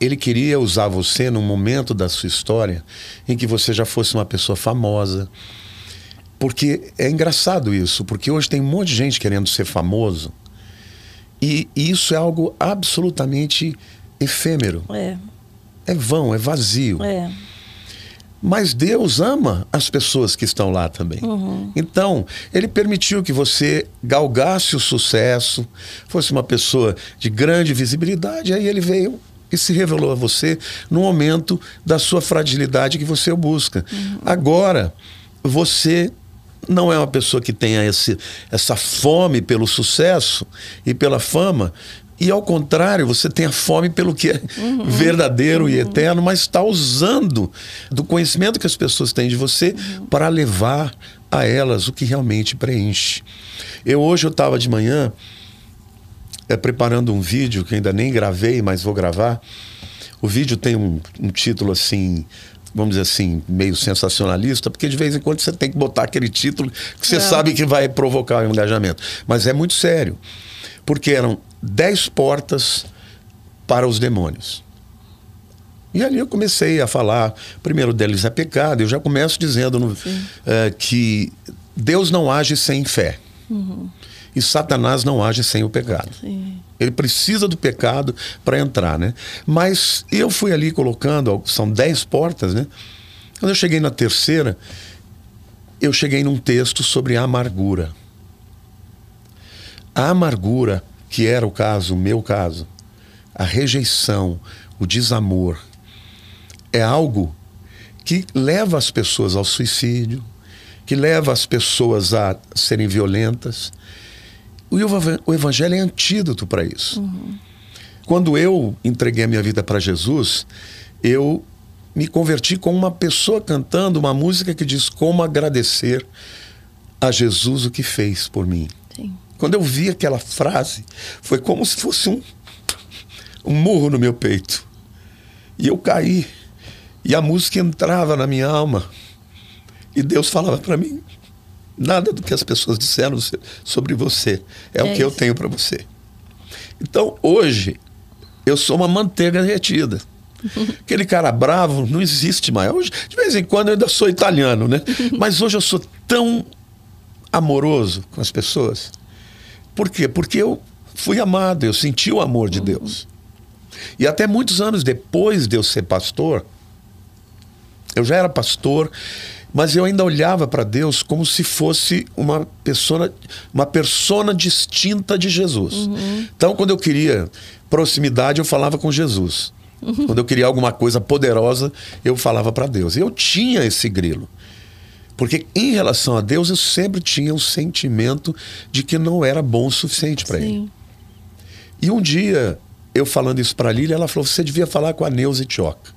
Ele queria usar você num momento da sua história em que você já fosse uma pessoa famosa, porque é engraçado isso, porque hoje tem um monte de gente querendo ser famoso e, isso é algo absolutamente efêmero. É. É vão, é vazio. É. Mas Deus ama as pessoas que estão lá também. Uhum. Então, Ele permitiu que você galgasse o sucesso, fosse uma pessoa de grande visibilidade, aí Ele veio e se revelou a você no momento da sua fragilidade que você busca. Uhum. Agora, você não é uma pessoa que tenha esse, essa fome pelo sucesso e pela fama. E ao contrário, você tem a fome pelo que é uhum. verdadeiro uhum. e eterno, mas está usando do conhecimento que as pessoas têm de você uhum. para levar a elas o que realmente preenche. Eu hoje eu estava de manhã é, preparando um vídeo que ainda nem gravei, mas vou gravar. O vídeo tem um, um título assim vamos dizer assim, meio sensacionalista, porque de vez em quando você tem que botar aquele título que você é. sabe que vai provocar um engajamento. Mas é muito sério. Porque eram dez portas para os demônios. E ali eu comecei a falar, primeiro deles é pecado, eu já começo dizendo no, é, que Deus não age sem fé. Uhum. E Satanás não age sem o pecado. Sim. Ele precisa do pecado para entrar, né? Mas eu fui ali colocando, são dez portas, né? Quando eu cheguei na terceira, eu cheguei num texto sobre a amargura. A amargura, que era o caso, o meu caso, a rejeição, o desamor, é algo que leva as pessoas ao suicídio, que leva as pessoas a serem violentas, o evangelho é antídoto para isso. Uhum. Quando eu entreguei a minha vida para Jesus, eu me converti como uma pessoa cantando uma música que diz como agradecer a Jesus o que fez por mim. Sim. Quando eu vi aquela frase, foi como se fosse um, um murro no meu peito. E eu caí. E a música entrava na minha alma. E Deus falava para mim: nada do que as pessoas disseram sobre você é, é o que isso. eu tenho para você. Então, hoje, eu sou uma manteiga derretida. Aquele cara bravo não existe mais. Hoje, de vez em quando, eu ainda sou italiano, né? Mas hoje eu sou tão amoroso com as pessoas. Por quê? Porque eu fui amado, eu senti o amor de Deus. E até muitos anos depois de eu ser pastor, eu já era pastor, mas eu ainda olhava para Deus como se fosse uma persona, uma persona distinta de Jesus. Uhum. Então, quando eu queria proximidade, eu falava com Jesus. Uhum. Quando eu queria alguma coisa poderosa, eu falava para Deus. E eu tinha esse grilo. Porque em relação a Deus, eu sempre tinha o sentimento de que não era bom o suficiente para ele. E um dia, eu falando isso para a Lília, ela falou: você devia falar com a Neuza Tioca.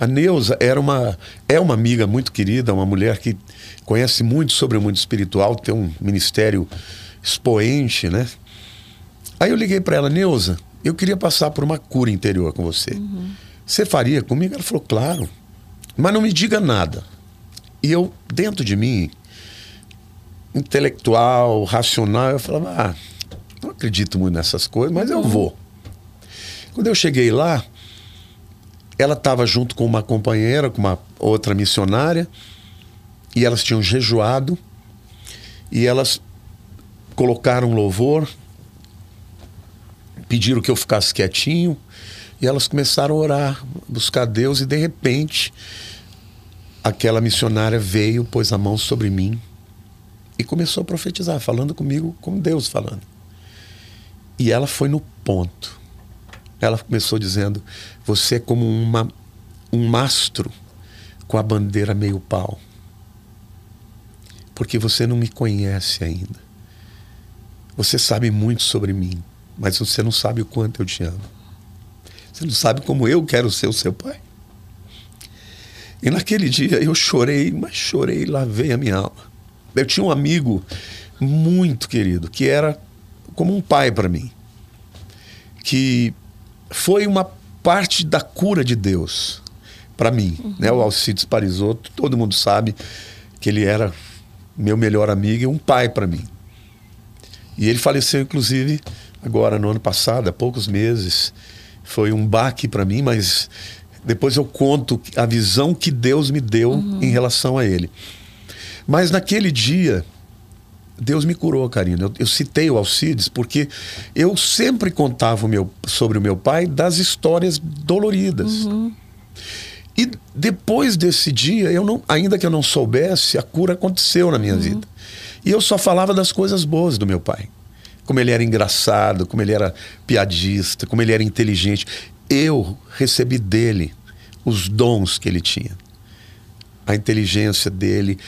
A Neuza era uma, é uma amiga muito querida, uma mulher que conhece muito sobre o mundo espiritual, tem um ministério expoente, né? Aí eu liguei para ela, Neuza, eu queria passar por uma cura interior com você. Uhum. Você faria comigo? Ela falou, claro. Mas não me diga nada. E eu, dentro de mim, intelectual, racional, eu falava, ah, não acredito muito nessas coisas, mas eu vou. Quando eu cheguei lá, ela estava junto com uma companheira, com uma outra missionária, e elas tinham jejuado, e elas colocaram louvor, pediram que eu ficasse quietinho, e elas começaram a orar, buscar Deus, e de repente, aquela missionária veio, pôs a mão sobre mim e começou a profetizar, falando comigo como Deus falando. E ela foi no ponto. Ela começou dizendo: Você é como uma, um mastro com a bandeira meio pau. Porque você não me conhece ainda. Você sabe muito sobre mim, mas você não sabe o quanto eu te amo. Você não sabe como eu quero ser o seu pai. E naquele dia eu chorei, mas chorei, lavei a minha alma. Eu tinha um amigo muito querido, que era como um pai para mim, que foi uma parte da cura de Deus para mim. Uhum. Né? O Alcides Parisotto, todo mundo sabe que ele era meu melhor amigo e um pai para mim. E ele faleceu, inclusive, agora no ano passado, há poucos meses. Foi um baque para mim, mas depois eu conto a visão que Deus me deu uhum. em relação a ele. Mas naquele dia, Deus me curou, Karina. Eu, eu, citei o Alcides porque eu sempre contava o meu, sobre o meu pai das histórias doloridas. Uhum. E depois desse dia, eu não, ainda que eu não soubesse, a cura aconteceu na minha uhum. vida. E eu só falava das coisas boas do meu pai. Como ele era engraçado, como ele era piadista, como ele era inteligente. Eu recebi dele os dons que ele tinha. A inteligência dele,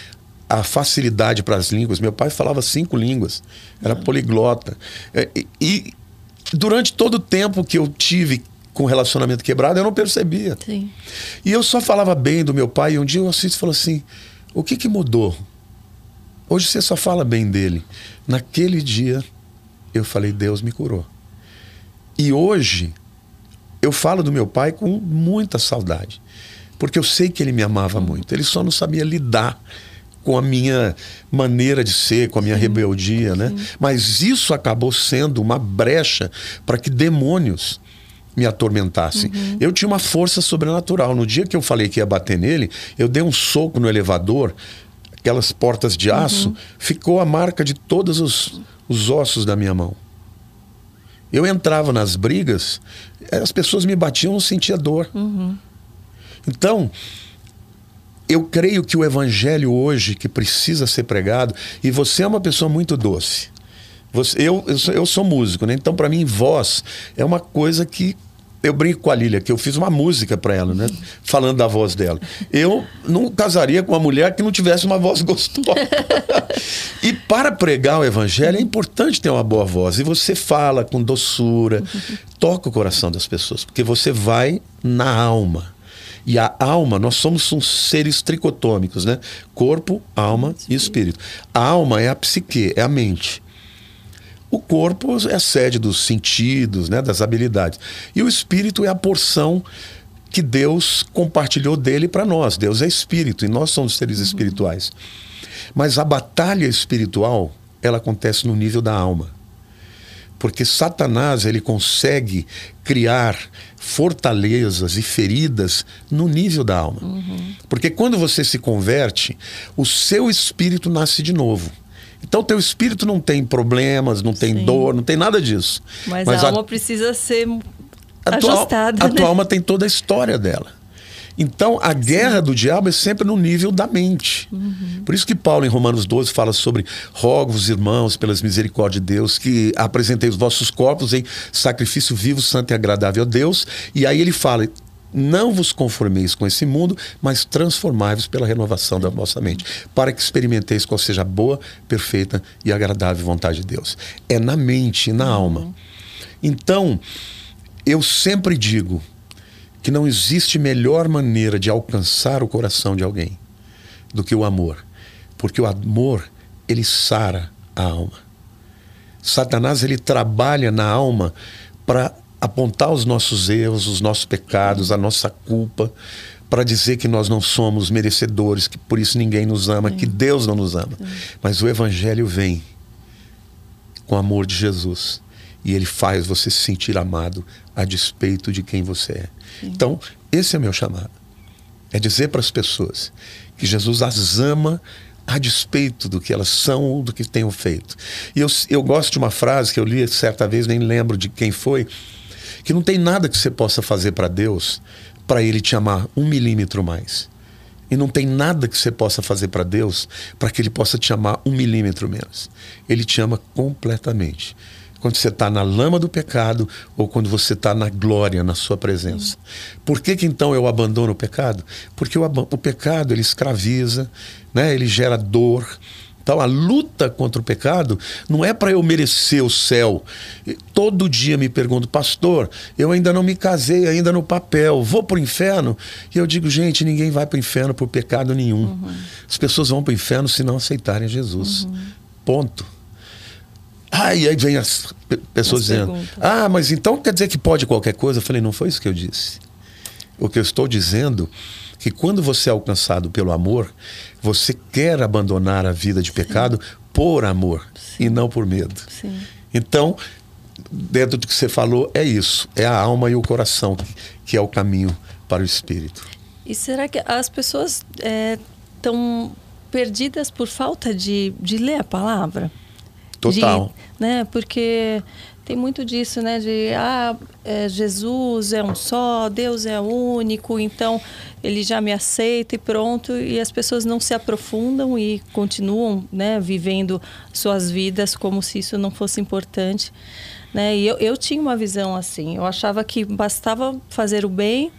a facilidade para as línguas. Meu pai falava cinco línguas, era poliglota. É, e, e, durante todo o tempo que eu tive com relacionamento quebrado, eu não percebia. Sim. E eu só falava bem do meu pai. E um dia o Assis falou assim: O que, que mudou? Hoje você só fala bem dele. Naquele dia, eu falei: Deus me curou. E hoje, eu falo do meu pai com muita saudade. Porque eu sei que ele me amava muito. Ele só não sabia lidar com a minha maneira de ser, com a minha Sim. rebeldia, né? Sim. Mas isso acabou sendo uma brecha para que demônios me atormentassem. Uhum. Eu tinha uma força sobrenatural. No dia que eu falei que ia bater nele, eu dei um soco no elevador, aquelas portas de aço, uhum. ficou a marca de todos os, os ossos da minha mão. Eu entrava nas brigas, as pessoas me batiam, eu não sentia dor. Uhum. Então, eu creio que o evangelho hoje que precisa ser pregado, e você é uma pessoa muito doce. Você, eu, eu, sou, eu sou músico, né? Então, para mim, voz é uma coisa que eu brinco com a Lília, que eu fiz uma música para ela, né? Falando da voz dela. Eu não casaria com uma mulher que não tivesse uma voz gostosa. e para pregar o evangelho é importante ter uma boa voz. E você fala com doçura, toca o coração das pessoas, porque você vai na alma. E a alma, nós somos uns seres tricotômicos, né? Corpo, alma e espírito. A alma é a psique, é a mente. O corpo é a sede dos sentidos, né, das habilidades. E o espírito é a porção que Deus compartilhou dele para nós. Deus é espírito e nós somos seres uhum. espirituais. Mas a batalha espiritual, ela acontece no nível da alma. Porque Satanás, ele consegue criar fortalezas e feridas no nível da alma. Uhum. Porque quando você se converte, o seu espírito nasce de novo. Então, teu espírito não tem problemas, não tem Sim. dor, não tem nada disso. Mas, Mas a, a alma precisa ser a ajustada. Tua, a né? tua alma tem toda a história dela. Então, a guerra do diabo é sempre no nível da mente. Uhum. Por isso que Paulo, em Romanos 12, fala sobre rogo-vos, irmãos, pelas misericórdias de Deus, que apresentei os vossos corpos em sacrifício vivo, santo e agradável a Deus. E aí ele fala, não vos conformeis com esse mundo, mas transformai-vos pela renovação da vossa mente, para que experimenteis qual seja a boa, perfeita e agradável vontade de Deus. É na mente e na uhum. alma. Então, eu sempre digo que não existe melhor maneira de alcançar o coração de alguém do que o amor, porque o amor ele sara a alma. Satanás ele trabalha na alma para apontar os nossos erros, os nossos pecados, a nossa culpa, para dizer que nós não somos merecedores, que por isso ninguém nos ama, que Deus não nos ama. Mas o evangelho vem com o amor de Jesus e ele faz você se sentir amado a despeito de quem você é. Sim. Então, esse é o meu chamado. É dizer para as pessoas que Jesus as ama a despeito do que elas são ou do que tenham feito. E eu, eu gosto de uma frase que eu li certa vez, nem lembro de quem foi, que não tem nada que você possa fazer para Deus para Ele te amar um milímetro mais. E não tem nada que você possa fazer para Deus para que Ele possa te amar um milímetro menos. Ele te ama completamente quando você está na lama do pecado ou quando você está na glória, na sua presença. Por que, que então eu abandono o pecado? Porque o, o pecado ele escraviza, né? ele gera dor. Então a luta contra o pecado não é para eu merecer o céu. Todo dia me pergunto, pastor, eu ainda não me casei, ainda no papel, vou para o inferno? E eu digo, gente, ninguém vai para o inferno por pecado nenhum. Uhum. As pessoas vão para o inferno se não aceitarem Jesus. Uhum. Ponto. E aí vem as pessoas as dizendo: perguntas. Ah, mas então quer dizer que pode qualquer coisa? Eu falei: Não foi isso que eu disse. O que eu estou dizendo que quando você é alcançado pelo amor, você quer abandonar a vida de pecado Sim. por amor Sim. e não por medo. Sim. Então, dentro do que você falou, é isso: é a alma e o coração que, é o caminho para o espírito. E será que as pessoas estão é, perdidas por falta de, de ler a palavra? Total. De, né? Porque tem muito disso, né? De ah, é, Jesus é um só, Deus é único, então ele já me aceita e pronto. E as pessoas não se aprofundam e continuam, né, vivendo suas vidas como se isso não fosse importante. Né? E eu, eu tinha uma visão assim. Eu achava que bastava fazer o bem,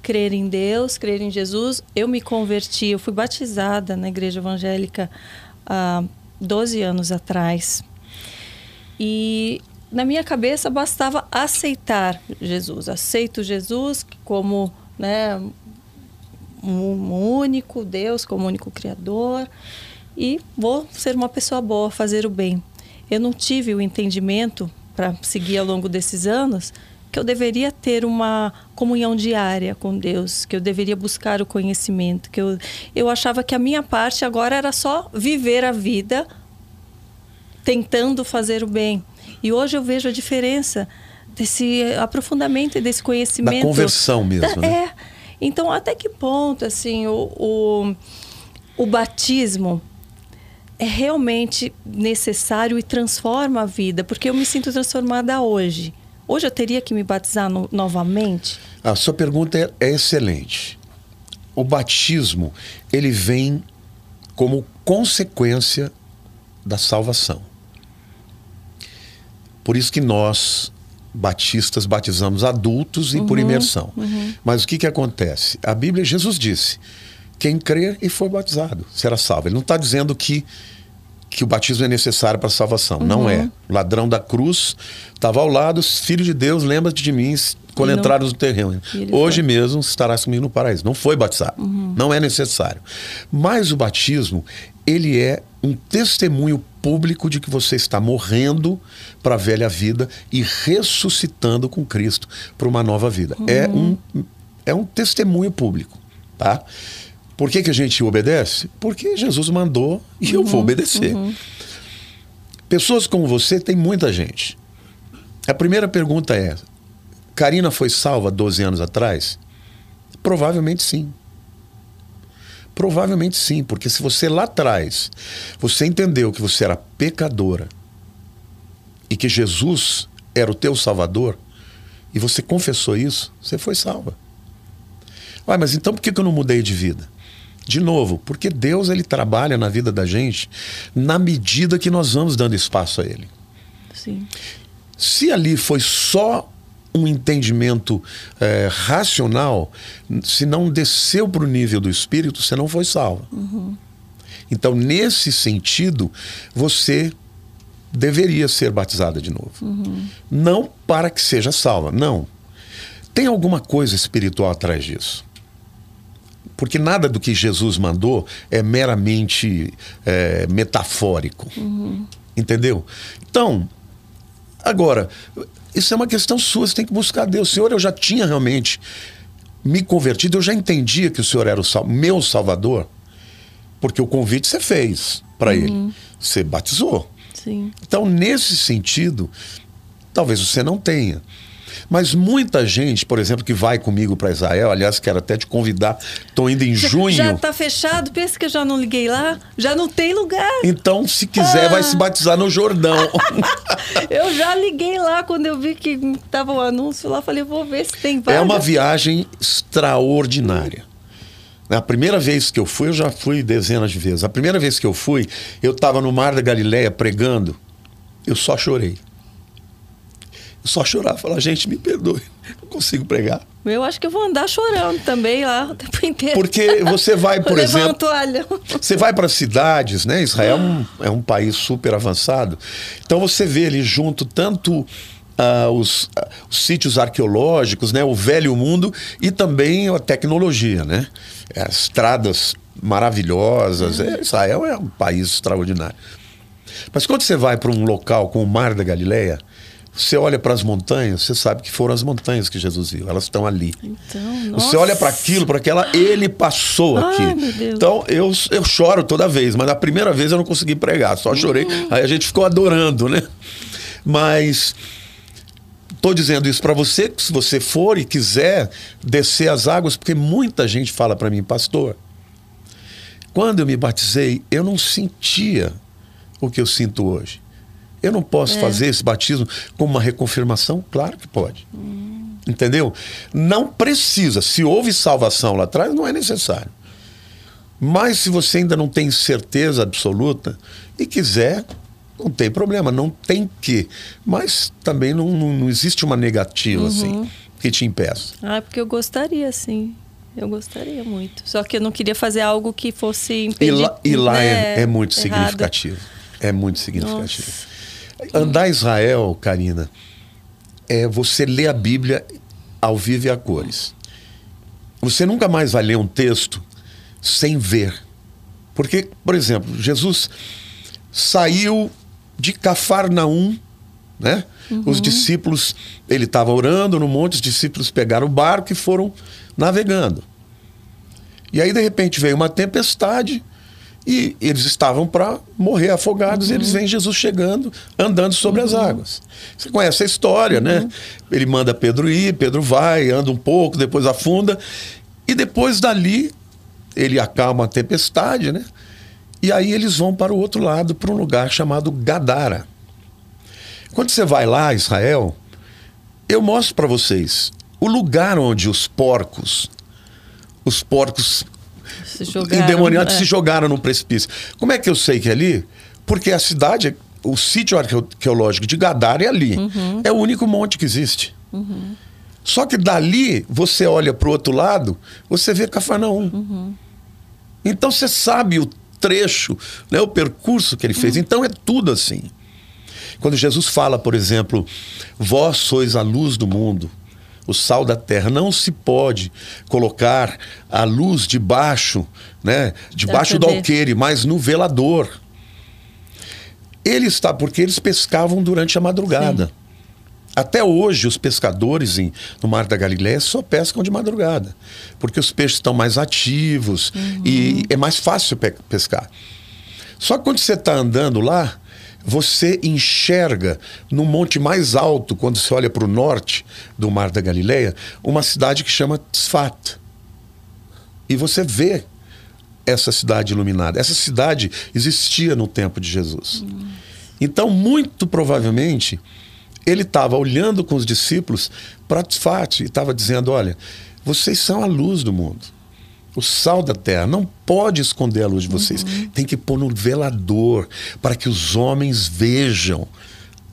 crer em Deus, crer em Jesus. Eu me converti, eu fui batizada na igreja evangélica. Ah, 12 anos atrás. E na minha cabeça bastava aceitar Jesus. Aceito Jesus como né, um único Deus, como único Criador. E vou ser uma pessoa boa, fazer o bem. Eu não tive o entendimento para seguir ao longo desses anos que eu deveria ter uma comunhão diária com Deus, que eu deveria buscar o conhecimento, que eu, eu achava que a minha parte agora era só viver a vida tentando fazer o bem. E hoje eu vejo a diferença desse aprofundamento e desse conhecimento. Da conversão mesmo, da, né? É. Então, até que ponto, assim, o, o, o batismo é realmente necessário e transforma a vida? Porque eu me sinto transformada hoje. Hoje eu teria que me batizar no, novamente? A sua pergunta é, é excelente. O batismo, ele vem como consequência da salvação. Por isso que nós, batistas, batizamos adultos e uhum, por imersão. Uhum. Mas o que, que acontece? A Bíblia, Jesus disse: quem crer e for batizado será salvo. Ele não está dizendo que que o batismo é necessário para a salvação. Uhum. Não é. O ladrão da cruz estava ao lado, filho de Deus, lembra-te de mim quando não... entraram no terreno. Hoje foi. mesmo estarás comigo no paraíso. Não foi batizado. Uhum. Não é necessário. Mas o batismo, ele é um testemunho público de que você está morrendo para a velha vida e ressuscitando com Cristo para uma nova vida. Uhum. É, um, é um testemunho público, tá? Por que, que a gente obedece? Porque Jesus mandou e uhum. eu vou uhum. obedecer. Uhum. Pessoas como você tem muita gente. A primeira pergunta é: Karina foi salva 12 anos atrás? Provavelmente sim. Provavelmente sim, porque se você lá atrás você entendeu que você era pecadora e que Jesus era o teu salvador e você confessou isso, você foi salva. Ué, mas então por que eu não mudei de vida? De novo, porque Deus ele trabalha na vida da gente na medida que nós vamos dando espaço a Ele. Sim. Se ali foi só um entendimento é, racional, se não desceu para o nível do espírito, você não foi salvo. Uhum. Então, nesse sentido, você deveria ser batizada de novo. Uhum. Não para que seja salva, não. Tem alguma coisa espiritual atrás disso. Porque nada do que Jesus mandou é meramente é, metafórico. Uhum. Entendeu? Então, agora, isso é uma questão sua, você tem que buscar Deus. Senhor, eu já tinha realmente me convertido, eu já entendia que o Senhor era o sal, meu Salvador, porque o convite você fez para uhum. ele. Você batizou. Sim. Então, nesse sentido, talvez você não tenha. Mas muita gente, por exemplo, que vai comigo para Israel, aliás, quero até te convidar, estou indo em já, junho. Já está fechado? Pensa que eu já não liguei lá? Já não tem lugar. Então, se quiser, ah. vai se batizar no Jordão. eu já liguei lá quando eu vi que estava o um anúncio lá, falei, vou ver se tem vaga. É uma viagem extraordinária. A primeira vez que eu fui, eu já fui dezenas de vezes. A primeira vez que eu fui, eu estava no Mar da Galileia pregando, eu só chorei só chorar, falar, gente, me perdoe, não consigo pregar. Eu acho que eu vou andar chorando também lá o tempo inteiro. Porque você vai, por exemplo. Você vai para cidades, né? Israel é um, é um país super avançado. Então você vê ali junto tanto uh, os, uh, os, sítios arqueológicos, né? O velho mundo e também a tecnologia, né? As estradas maravilhosas. É, Israel é um país extraordinário. Mas quando você vai para um local com o Mar da Galileia, você olha para as montanhas, você sabe que foram as montanhas que Jesus viu, elas estão ali. Então, você olha para aquilo, para aquela, ele passou aqui. Ai, então eu, eu choro toda vez, mas a primeira vez eu não consegui pregar, só chorei. Uhum. Aí a gente ficou adorando, né? Mas estou dizendo isso para você, se você for e quiser descer as águas, porque muita gente fala para mim, pastor, quando eu me batizei, eu não sentia o que eu sinto hoje. Eu não posso é. fazer esse batismo como uma reconfirmação? Claro que pode. Hum. Entendeu? Não precisa. Se houve salvação lá atrás, não é necessário. Mas se você ainda não tem certeza absoluta e quiser, não tem problema, não tem que. Mas também não, não, não existe uma negativa uhum. assim que te impeça. Ah, porque eu gostaria, sim. Eu gostaria muito. Só que eu não queria fazer algo que fosse impedir. E lá, e lá né? é, é, muito errado. significativo. É muito significativo. Nossa. Andar Israel, Karina, é você ler a Bíblia ao vivo e a cores. Você nunca mais vai ler um texto sem ver. Porque, por exemplo, Jesus saiu de Cafarnaum, né? Uhum. Os discípulos, ele estava orando no monte, os discípulos pegaram o barco e foram navegando. E aí, de repente, veio uma tempestade e eles estavam para morrer afogados, uhum. e eles veem Jesus chegando, andando sobre uhum. as águas. Você conhece a história, uhum. né? Ele manda Pedro ir, Pedro vai, anda um pouco, depois afunda. E depois dali, ele acalma a tempestade, né? E aí eles vão para o outro lado, para um lugar chamado Gadara. Quando você vai lá, Israel, eu mostro para vocês o lugar onde os porcos, os porcos endemoniados é. se jogaram no precipício. Como é que eu sei que é ali? Porque a cidade, o sítio arqueológico de Gadara é ali. Uhum. É o único monte que existe. Uhum. Só que dali, você olha para o outro lado, você vê Cafarnaum. Uhum. Então você sabe o trecho, né, o percurso que ele fez. Uhum. Então é tudo assim. Quando Jesus fala, por exemplo, vós sois a luz do mundo, o sal da terra. Não se pode colocar a luz debaixo, né, debaixo do alqueire, mas no velador. Ele está porque eles pescavam durante a madrugada. Sim. Até hoje, os pescadores em, no Mar da Galileia só pescam de madrugada, porque os peixes estão mais ativos uhum. e é mais fácil pe pescar. Só que quando você está andando lá, você enxerga no monte mais alto, quando você olha para o norte do Mar da Galileia, uma cidade que chama Tzfat. E você vê essa cidade iluminada. Essa cidade existia no tempo de Jesus. Então, muito provavelmente, ele estava olhando com os discípulos para Tzfat e estava dizendo: Olha, vocês são a luz do mundo o sal da terra. Não pode esconder a luz de vocês. Uhum. Tem que pôr no velador para que os homens vejam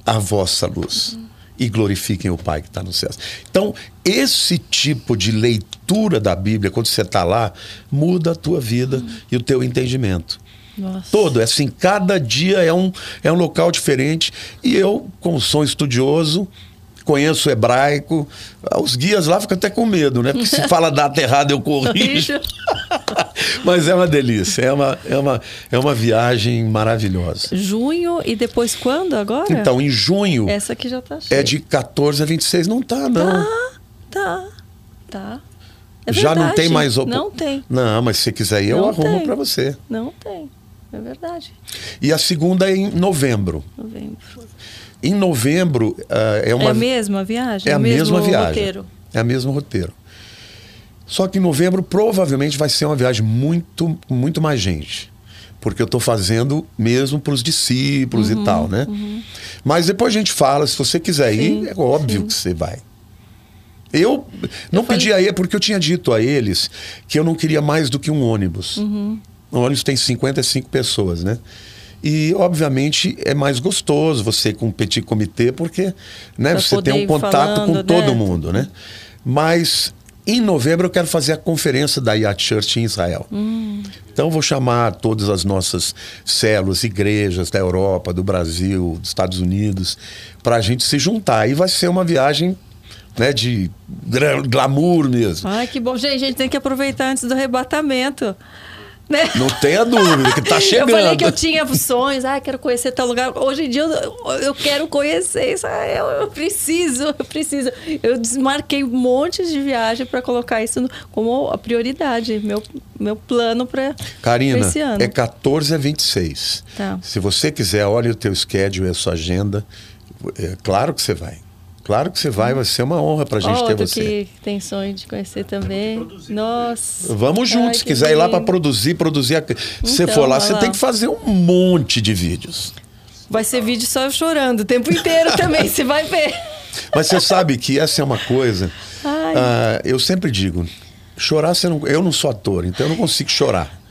a vossa luz. Uhum. E glorifiquem o Pai que está nos céus. Então, esse tipo de leitura da Bíblia, quando você está lá, muda a tua vida uhum. e o teu entendimento. Nossa. Todo, é assim, cada dia é um, é um local diferente. E eu, como sou estudioso, conheço hebraico. Os guias lá ficam até com medo, né? Porque se fala data errada eu corrijo. Mas é uma delícia, é uma, é, uma, é uma viagem maravilhosa. Junho e depois quando agora? Então, em junho. Essa aqui já tá cheia. É de 14 a 26, não tá, não. Tá, tá, tá. É já não tem mais op... Não tem. Não, mas se quiser ir, eu não arrumo para você. Não tem. É verdade. E a segunda é em novembro. Novembro. Em novembro uh, é uma. É a mesma viagem? É a mesma viagem. Roteiro. É a mesmo roteiro. Só que em novembro provavelmente vai ser uma viagem muito, muito mais gente. Porque eu estou fazendo mesmo para os discípulos uhum, e tal, né? Uhum. Mas depois a gente fala, se você quiser sim, ir, é óbvio sim. que você vai. Eu não eu pedi falei... a ele porque eu tinha dito a eles que eu não queria mais do que um ônibus. Uhum. O ônibus tem 55 pessoas, né? E, obviamente, é mais gostoso você com um petit comitê, porque né, você tem um contato com todo né? mundo, né? Mas em novembro eu quero fazer a conferência da Yacht Church em Israel. Hum. Então vou chamar todas as nossas células, igrejas da Europa, do Brasil, dos Estados Unidos, para a gente se juntar. E vai ser uma viagem né, de glamour mesmo. Ai, que bom. Gente, a gente tem que aproveitar antes do arrebatamento. Né? Não tenha dúvida que está chegando. Eu falei que eu tinha sonhos, ah, quero conhecer tal lugar. Hoje em dia eu, eu quero conhecer Israel, eu preciso, eu preciso. Eu desmarquei um monte de viagem para colocar isso no, como a prioridade, meu, meu plano para esse ano. é 14 a 26. Tá. Se você quiser, olhe o teu schedule, a sua agenda. É claro que você vai. Claro que você vai, vai ser uma honra pra gente ter você. que tem sonho de conhecer também. Nossa. Vamos juntos, Ai, se quiser ir lá para produzir, produzir. A... Se você então, for lá, você lá. tem que fazer um monte de vídeos. Vai ser vídeo só eu chorando o tempo inteiro também, você vai ver. Mas você sabe que essa é uma coisa. Uh, eu sempre digo, chorar você não. Eu não sou ator, então eu não consigo chorar.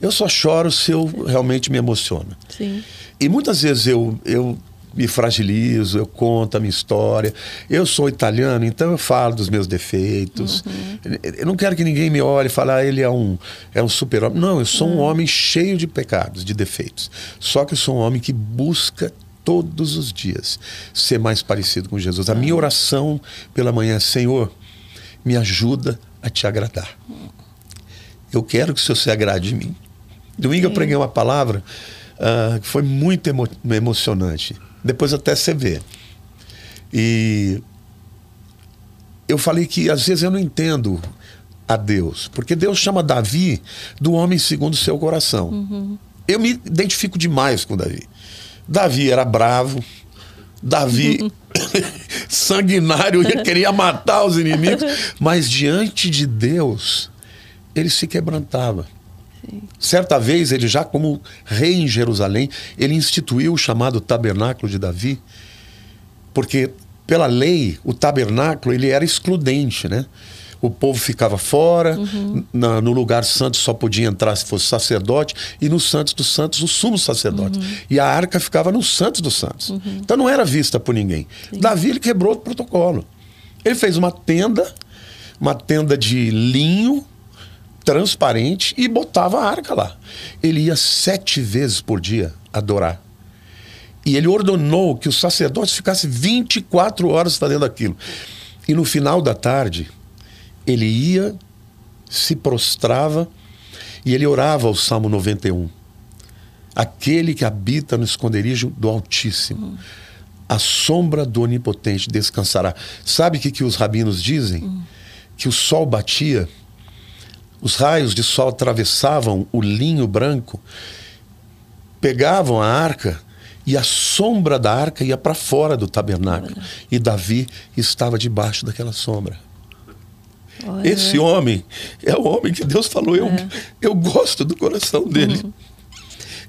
Eu só choro se eu realmente me emociono. Sim. E muitas vezes eu, eu me fragilizo, eu conto a minha história. Eu sou italiano, então eu falo dos meus defeitos. Uhum. Eu não quero que ninguém me olhe e fale, ah, ele é um, é um super-homem. Não, eu sou uhum. um homem cheio de pecados, de defeitos. Só que eu sou um homem que busca todos os dias ser mais parecido com Jesus. A minha uhum. oração pela manhã é, Senhor, me ajuda a te agradar. Eu quero que o Senhor se agrade de mim. Domingo Sim. eu preguei uma palavra uh, que foi muito emo emocionante. Depois até você vê. E eu falei que às vezes eu não entendo a Deus, porque Deus chama Davi do homem segundo o seu coração. Uhum. Eu me identifico demais com Davi. Davi era bravo, Davi sanguinário, queria matar os inimigos, mas diante de Deus, ele se quebrantava. Certa vez, ele já como rei em Jerusalém, ele instituiu o chamado tabernáculo de Davi, porque pela lei o tabernáculo ele era excludente, né? O povo ficava fora, uhum. na, no lugar santo só podia entrar se fosse sacerdote, e no Santos dos Santos, o sumo sacerdote. Uhum. E a arca ficava no Santos dos Santos. Uhum. Então não era vista por ninguém. Sim. Davi ele quebrou o protocolo. Ele fez uma tenda, uma tenda de linho, transparente e botava a arca lá. Ele ia sete vezes por dia adorar. E ele ordenou que os sacerdotes ficassem 24 horas fazendo aquilo. E no final da tarde, ele ia, se prostrava e ele orava o Salmo 91. Aquele que habita no esconderijo do Altíssimo, a sombra do Onipotente descansará. Sabe o que, que os rabinos dizem? Que o sol batia, os raios de sol atravessavam o linho branco, pegavam a arca e a sombra da arca ia para fora do tabernáculo. E Davi estava debaixo daquela sombra. Olha. Esse homem é o homem que Deus falou, eu, eu gosto do coração dele.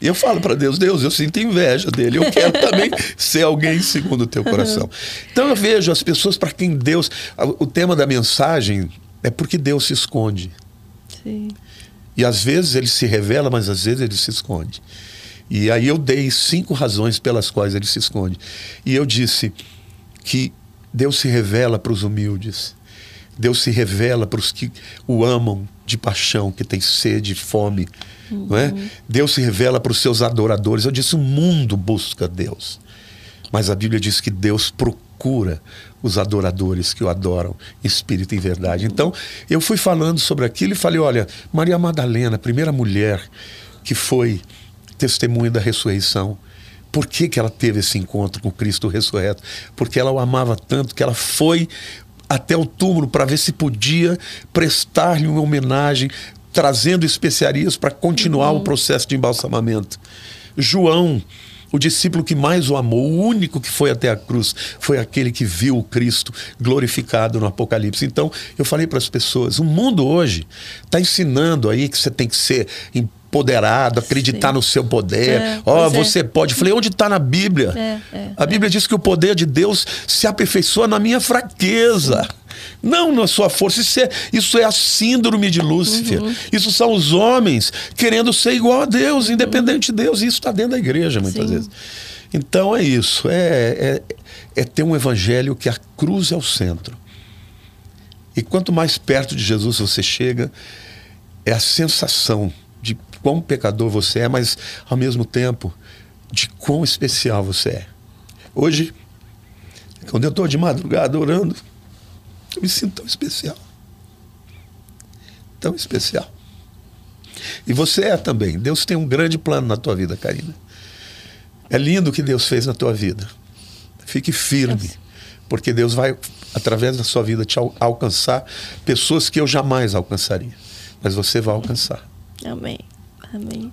E eu falo para Deus, Deus, eu sinto inveja dele, eu quero também ser alguém segundo o teu coração. Então eu vejo as pessoas para quem Deus. O tema da mensagem é porque Deus se esconde. Sim. E às vezes ele se revela, mas às vezes ele se esconde. E aí eu dei cinco razões pelas quais ele se esconde. E eu disse que Deus se revela para os humildes. Deus se revela para os que o amam de paixão, que tem sede, fome. Uhum. Não é? Deus se revela para os seus adoradores. Eu disse: o mundo busca Deus. Mas a Bíblia diz que Deus procura os adoradores que o adoram, espírito e verdade. Então, eu fui falando sobre aquilo e falei: olha, Maria Madalena, primeira mulher que foi testemunha da ressurreição. Por que, que ela teve esse encontro com Cristo ressurreto? Porque ela o amava tanto que ela foi até o túmulo para ver se podia prestar-lhe uma homenagem, trazendo especiarias para continuar uhum. o processo de embalsamamento. João, o discípulo que mais o amou, o único que foi até a cruz, foi aquele que viu o Cristo glorificado no Apocalipse. Então, eu falei para as pessoas: o mundo hoje está ensinando aí que você tem que ser empoderado, acreditar Sim. no seu poder. É, Ó, é, oh, você é. pode. Falei, onde está na Bíblia? É, é, a Bíblia diz que o poder de Deus se aperfeiçoa na minha fraqueza. Não na sua força. Isso é, isso é a síndrome de Lúcifer. Uhum. Isso são os homens querendo ser igual a Deus, uhum. independente de Deus. E isso está dentro da igreja, muitas Sim. vezes. Então é isso. É, é, é ter um evangelho que a cruz é o centro. E quanto mais perto de Jesus você chega, é a sensação de quão pecador você é, mas ao mesmo tempo de quão especial você é. Hoje, quando eu estou de madrugada orando, eu me sinto tão especial. Tão especial. E você é também. Deus tem um grande plano na tua vida, Karina. É lindo o que Deus fez na tua vida. Fique firme, porque Deus vai, através da sua vida, te alcançar pessoas que eu jamais alcançaria. Mas você vai alcançar. Amém. Amém.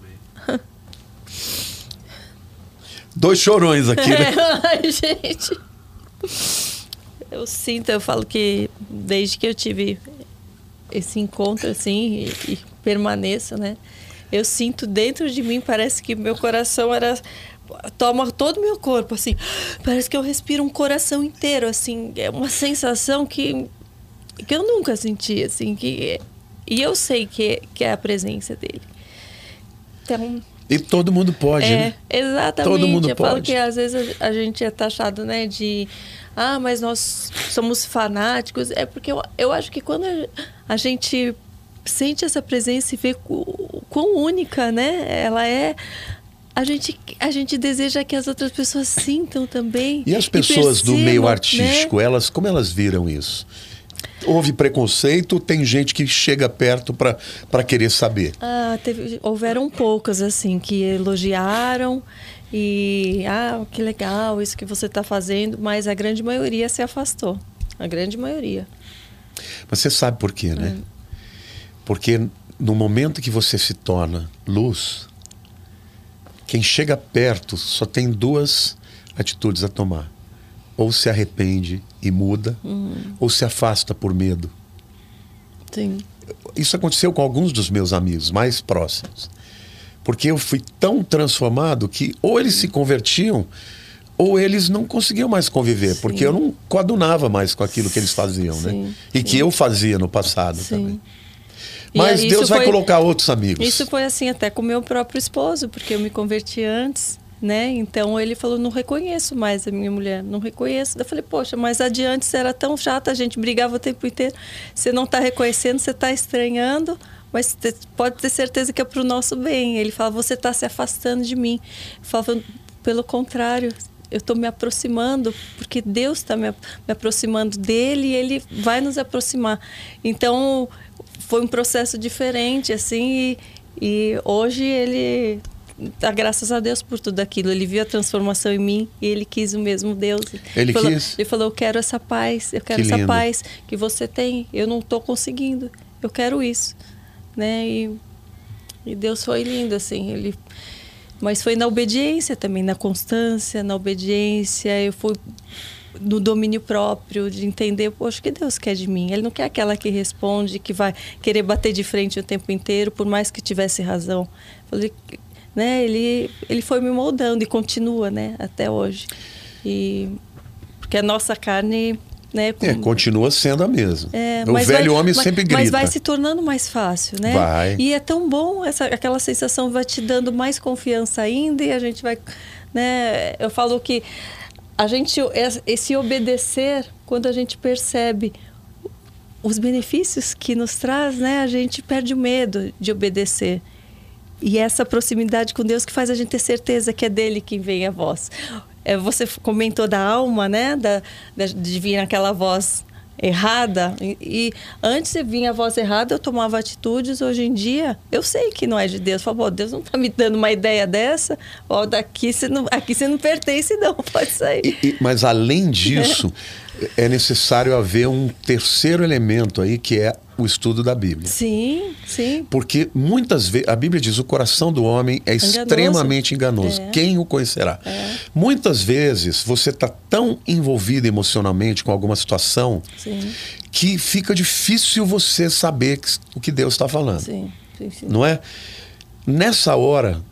Dois chorões aqui, né? Ai, gente. Eu sinto, eu falo que desde que eu tive esse encontro assim e, e permaneço, né? Eu sinto dentro de mim, parece que meu coração era toma todo o meu corpo assim. Parece que eu respiro um coração inteiro, assim, é uma sensação que que eu nunca senti assim, que e eu sei que que é a presença dele. Então, e todo mundo pode, é, né? Exatamente. Todo mundo eu pode. falo que às vezes a, a, gente é taxado, né, de ah, mas nós somos fanáticos. É porque eu, eu acho que quando a, gente sente essa presença e vê quão única, né? Ela é a gente, a gente deseja que as outras pessoas sintam também. E as pessoas e percebam, do meio artístico, né? elas como elas viram isso? houve preconceito? Tem gente que chega perto para querer saber? Ah, teve, houveram poucas, assim, que elogiaram e, ah, que legal isso que você está fazendo, mas a grande maioria se afastou. A grande maioria. Mas você sabe por quê, né? É. Porque no momento que você se torna luz, quem chega perto só tem duas atitudes a tomar ou se arrepende e muda, uhum. ou se afasta por medo. Sim. Isso aconteceu com alguns dos meus amigos mais próximos. Porque eu fui tão transformado que ou eles se convertiam ou eles não conseguiam mais conviver, sim. porque eu não coadunava mais com aquilo que eles faziam, né? sim, né? E sim. que eu fazia no passado também. Mas Deus vai foi, colocar outros amigos. Isso foi assim até com o meu próprio esposo, porque eu me converti antes né? Então ele falou: não reconheço mais a minha mulher, não reconheço. Eu falei: poxa, mas adiante você era tão chata, a gente brigava o tempo inteiro. Você não está reconhecendo, você está estranhando, mas pode ter certeza que é para o nosso bem. Ele fala: você está se afastando de mim. Eu falava: pelo contrário, eu estou me aproximando, porque Deus está me, me aproximando dele e ele vai nos aproximar. Então, foi um processo diferente, assim, e, e hoje ele dá graças a Deus por tudo aquilo. Ele viu a transformação em mim e ele quis o mesmo Deus. Ele falou, quis? Ele falou: Eu quero essa paz, eu quero Que essa lindo. paz que você tem. Eu não estou conseguindo, eu quero isso. Né? E, e Deus foi lindo, assim. Ele, mas foi na obediência também, na constância, na obediência. Eu fui no domínio próprio, de entender, poxa, o que Deus quer de mim? Ele não quer aquela que responde, que vai querer bater de frente o tempo inteiro, por mais que tivesse razão. Falei, né, ele, ele foi me moldando e continua, né, até hoje. E porque a nossa carne, né, É, com- continua sendo a mesma. é, o velho vai- homem mas- sempre grita. Mas vai se tornando mais fácil, né? Vai. E é tão bom, essa, aquela sensação vai te dando mais confiança ainda e a gente vai. Né? Eu falo que a gente, esse obedecer, quando a gente percebe os benefícios que nos traz, né? A gente perde o medo de obedecer. E essa proximidade com Deus que faz a gente ter certeza que é dele que vem a voz. É, você comentou da alma, né? Da, de vir aquela voz errada. E, e antes de vir a voz errada, eu tomava atitudes. Hoje em dia, eu sei que não é de Deus. Falo, "Pô, Deus não está me dando uma ideia dessa. Ó, daqui você não, aqui você não pertence, não. Pode sair. E- e- mas além disso, é necessário haver um terceiro elemento aí, que é o estudo da Bíblia. Sim, sim. Porque muitas vezes, a Bíblia diz, o coração do homem é Enganoso. extremamente enganoso. É. Quem o conhecerá? Muitas vezes você está tão envolvido emocionalmente com alguma situação Sim, que fica difícil você saber o que Deus está falando. sim, sim, sim. Não é? Nessa hora,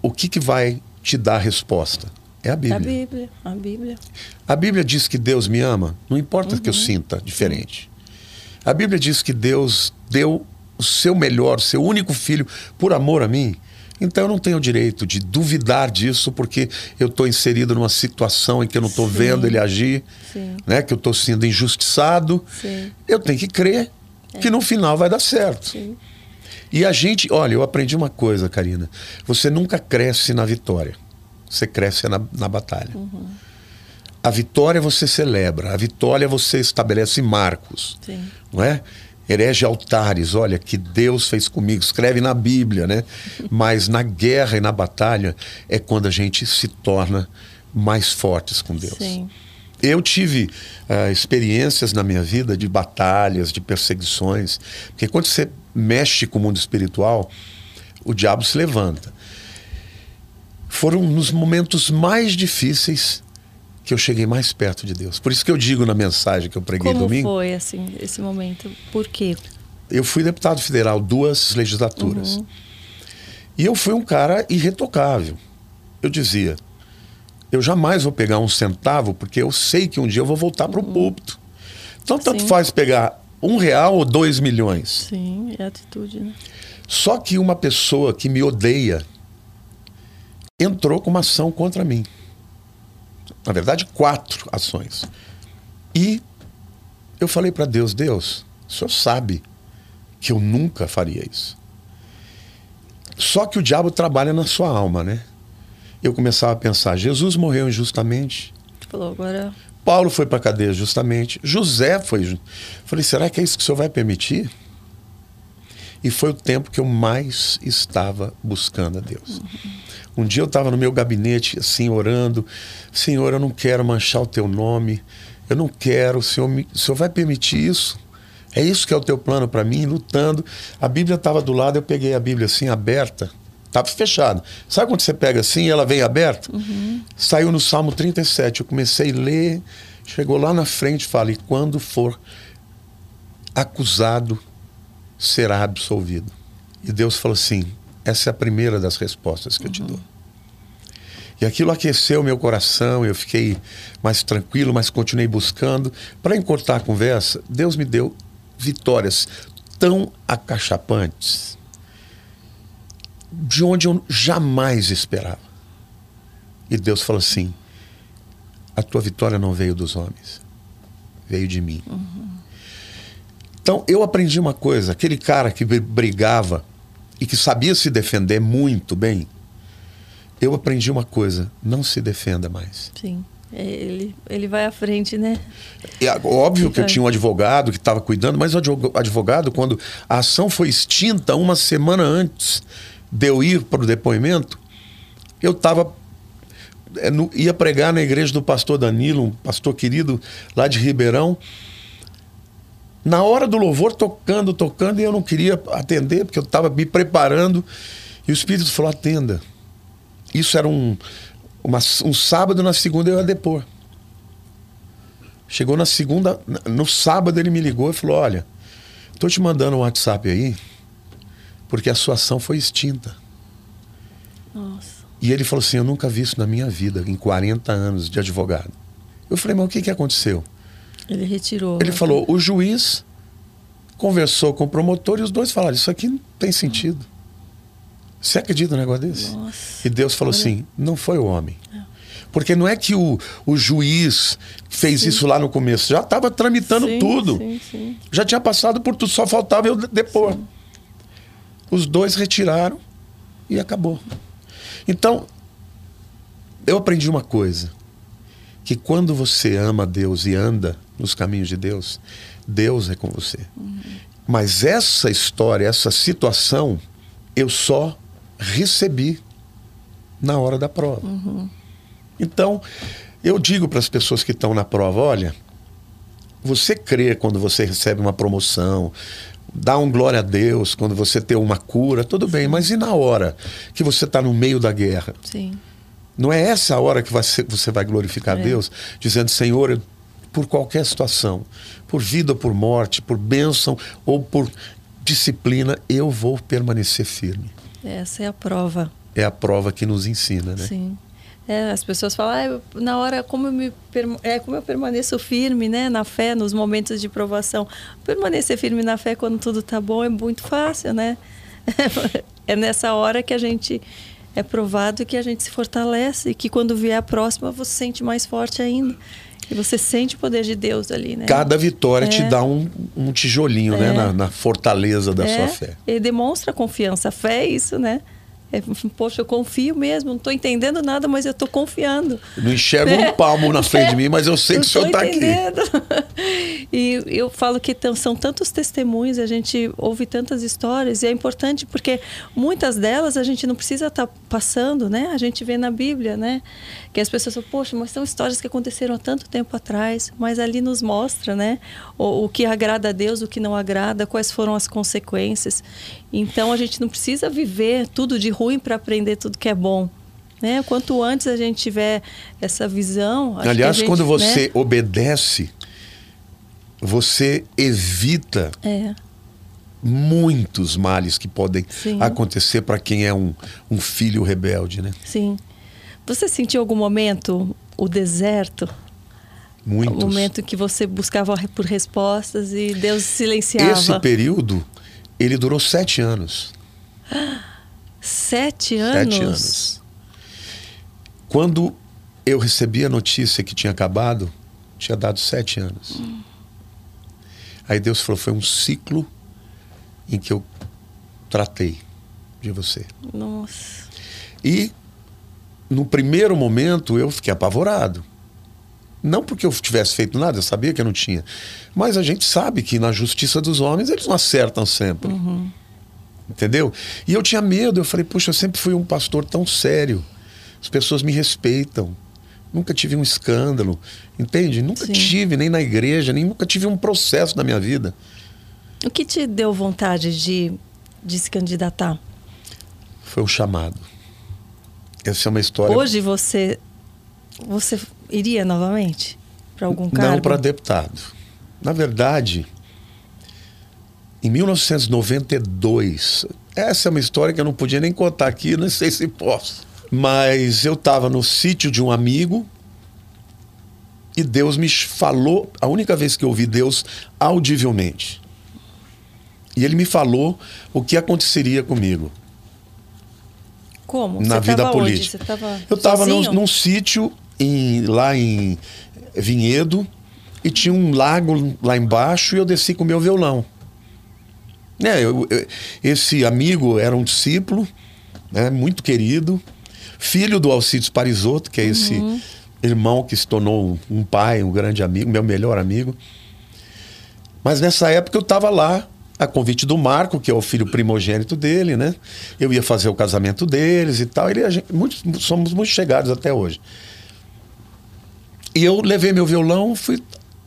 o que, que vai te dar a resposta? É a Bíblia. A Bíblia, a Bíblia. A Bíblia diz que Deus me ama, não importa que eu Uhum. sinta diferente. A Bíblia diz que Deus deu o seu melhor, o seu único filho, por amor a mim. Então eu não tenho o direito de duvidar disso porque eu estou inserido numa situação em que eu não estou vendo ele agir, Sim. né? que eu estou sendo injustiçado. Sim. Eu tenho que crer que no final vai dar certo. Sim. E a gente, olha, eu aprendi uma coisa, Karina. Você nunca cresce na vitória. Você cresce na, na batalha. A vitória você celebra, a vitória você estabelece marcos. Sim. Não é? Herege altares, olha, que Deus fez comigo, escreve na Bíblia, né? Mas na guerra e na batalha é quando a gente se torna mais fortes com Deus. Sim. Eu tive ah, experiências na minha vida de batalhas, de perseguições, porque quando você mexe com o mundo espiritual, o diabo se levanta. Foram nos momentos mais difíceis que eu cheguei mais perto de Deus. Por isso que eu digo na mensagem que eu preguei Como domingo, foi, assim, esse momento? Por quê? eu fui deputado federal duas legislaturas. E eu fui um cara irretocável. Eu dizia, eu jamais vou pegar um centavo, porque eu sei que um dia eu vou voltar para o púlpito. Então, tanto Sim. faz pegar um real ou dois milhões. Sim, é atitude, né? Só que uma pessoa que me odeia entrou com uma ação contra mim. Na verdade, quatro ações. E eu falei para Deus: Deus, o senhor sabe que eu nunca faria isso. Só que o diabo trabalha na sua alma, né? Eu começava a pensar: Jesus morreu injustamente. Falou, agora. Paulo foi para cadeia justamente. José foi. Falei, será que é isso que o senhor vai permitir? E foi o tempo que eu mais estava buscando a Deus. Um dia eu estava no meu gabinete, assim, orando. Senhor, eu não quero manchar o teu nome. Eu não quero. O senhor, me- o senhor vai permitir isso? É isso que é o teu plano para mim? Lutando. A Bíblia estava do lado, eu peguei a Bíblia assim, aberta. Estava fechado. Sabe quando você pega assim e ela vem aberta? Saiu no Salmo 37. Eu comecei a ler. Chegou lá na frente e fala: E quando for acusado, será absolvido. E Deus falou assim: essa é a primeira das respostas que eu te dou. E aquilo aqueceu meu coração, eu fiquei mais tranquilo, mas continuei buscando. Para encurtar a conversa, Deus me deu vitórias tão acachapantes de onde eu jamais esperava. E Deus falou assim: a tua vitória não veio dos homens, veio de mim. Então eu aprendi uma coisa: aquele cara que br- brigava e que sabia se defender muito bem, eu aprendi uma coisa: não se defenda mais. Sim. É, ele, ele vai à frente, né? É óbvio que eu tinha um advogado que estava cuidando, mas o advogado, quando a ação foi extinta, uma semana antes de eu ir para o depoimento, eu estava. É, ia pregar na igreja do pastor Danilo, um pastor querido lá de Ribeirão. Na hora do louvor, tocando, tocando, e eu não queria atender, porque eu estava me preparando. E o Espírito falou: atenda. Isso era um, uma, um sábado, na segunda eu ia depor. Chegou na segunda, no sábado ele me ligou e falou: Olha, tô te mandando um WhatsApp aí, porque a sua ação foi extinta. Nossa. E ele falou assim: Eu nunca vi isso na minha vida, em 40 anos de advogado. Eu falei: Mas o que, que aconteceu? Ele retirou. Ele falou: O juiz conversou com o promotor e os dois falaram: Isso aqui não tem sentido. Você acredita num negócio desse? Nossa. E Deus falou assim: não foi o homem. Porque não é que o, o juiz fez sim. isso lá no começo, já estava tramitando sim, tudo. Sim. Já tinha passado por tudo, só faltava eu depor. Os dois retiraram e acabou. Então, eu aprendi uma coisa: que quando você ama Deus e anda nos caminhos de Deus, Deus é com você. Uhum. Mas essa história, essa situação, eu só recebi na hora da prova. Uhum. Então, eu digo para as pessoas que estão na prova: olha, você crê quando você recebe uma promoção, dá um glória a Deus quando você tem uma cura, tudo bem, mas e na hora que você está no meio da guerra? Sim. Não é essa a hora que você vai glorificar é. Deus, dizendo: Senhor, por qualquer situação, por vida ou por morte, por bênção ou por disciplina, eu vou permanecer firme. Essa é a prova. É a prova que nos ensina, né? Sim. É, as pessoas falam, ah, na hora como eu, me, é, como eu permaneço firme né, na fé, nos momentos de provação. Permanecer firme na fé quando tudo está bom é muito fácil, né? é nessa hora que a gente é provado que a gente se fortalece e que quando vier a próxima você se sente mais forte ainda. E você sente o poder de Deus ali, né? Cada vitória é. te dá um, um tijolinho, né, é. né? Na, na, fortaleza da é. sua fé. E demonstra confiança. A fé é isso, né? É, poxa, eu confio mesmo, não estou entendendo nada, mas eu estou confiando. não enxergo é. um palmo na frente é. de mim, mas eu sei que o senhor está aqui. E eu falo que são tantos testemunhos, a gente ouve tantas histórias, e é importante porque muitas delas a gente não precisa estar tá passando, né? A gente vê na Bíblia, né? Que as pessoas falam, poxa, mas são histórias que aconteceram há tanto tempo atrás, mas ali nos mostra, né? O, o que agrada a Deus, o que não agrada, quais foram as consequências. Então a gente não precisa viver tudo de ruim para aprender tudo que é bom. Né? Quanto antes a gente tiver essa visão. Aliás, gente, quando você né? obedece, você evita é. muitos males que podem Sim. acontecer para quem é um, um filho rebelde. Né? Sim. Você sentiu algum momento o deserto? Muitos. O momento que você buscava por respostas e Deus silenciava. Esse período ele durou sete anos. Sete anos? Sete anos. Quando eu recebi a notícia que tinha acabado, tinha dado sete anos. Hum. Aí Deus falou: foi um ciclo em que eu tratei de você. Nossa. E no primeiro momento eu fiquei apavorado. Não porque eu tivesse feito nada, eu sabia que eu não tinha. Mas a gente sabe que na justiça dos homens eles não acertam sempre. Uhum. Entendeu? E eu tinha medo, eu falei, puxa, eu sempre fui um pastor tão sério. As pessoas me respeitam. Nunca tive um escândalo, entende? Nunca Sim. tive, nem na igreja, nem nunca tive um processo na minha vida. O que te deu vontade de, de se candidatar? Foi o chamado. Essa é uma história. Hoje você você iria novamente para algum cargo? Não para deputado. Na verdade, em 1992, essa é uma história que eu não podia nem contar aqui, não sei se posso. Mas eu estava no sítio de um amigo e Deus me falou, a única vez que eu ouvi Deus audivelmente. E ele me falou o que aconteceria comigo. Como? Na Você vida política. eu estava num, num sítio em, lá em Vinhedo e tinha um lago lá embaixo e eu desci com o meu violão. É, eu, eu, esse amigo era um discípulo, né, muito querido, filho do Alcides Parisotto, que é esse uhum. irmão que se tornou um pai, um grande amigo, meu melhor amigo. Mas nessa época eu estava lá, a convite do Marco, que é o filho primogênito dele, né? Eu ia fazer o casamento deles e tal. Ele, gente, muito, somos muito chegados até hoje. E eu levei meu violão, fui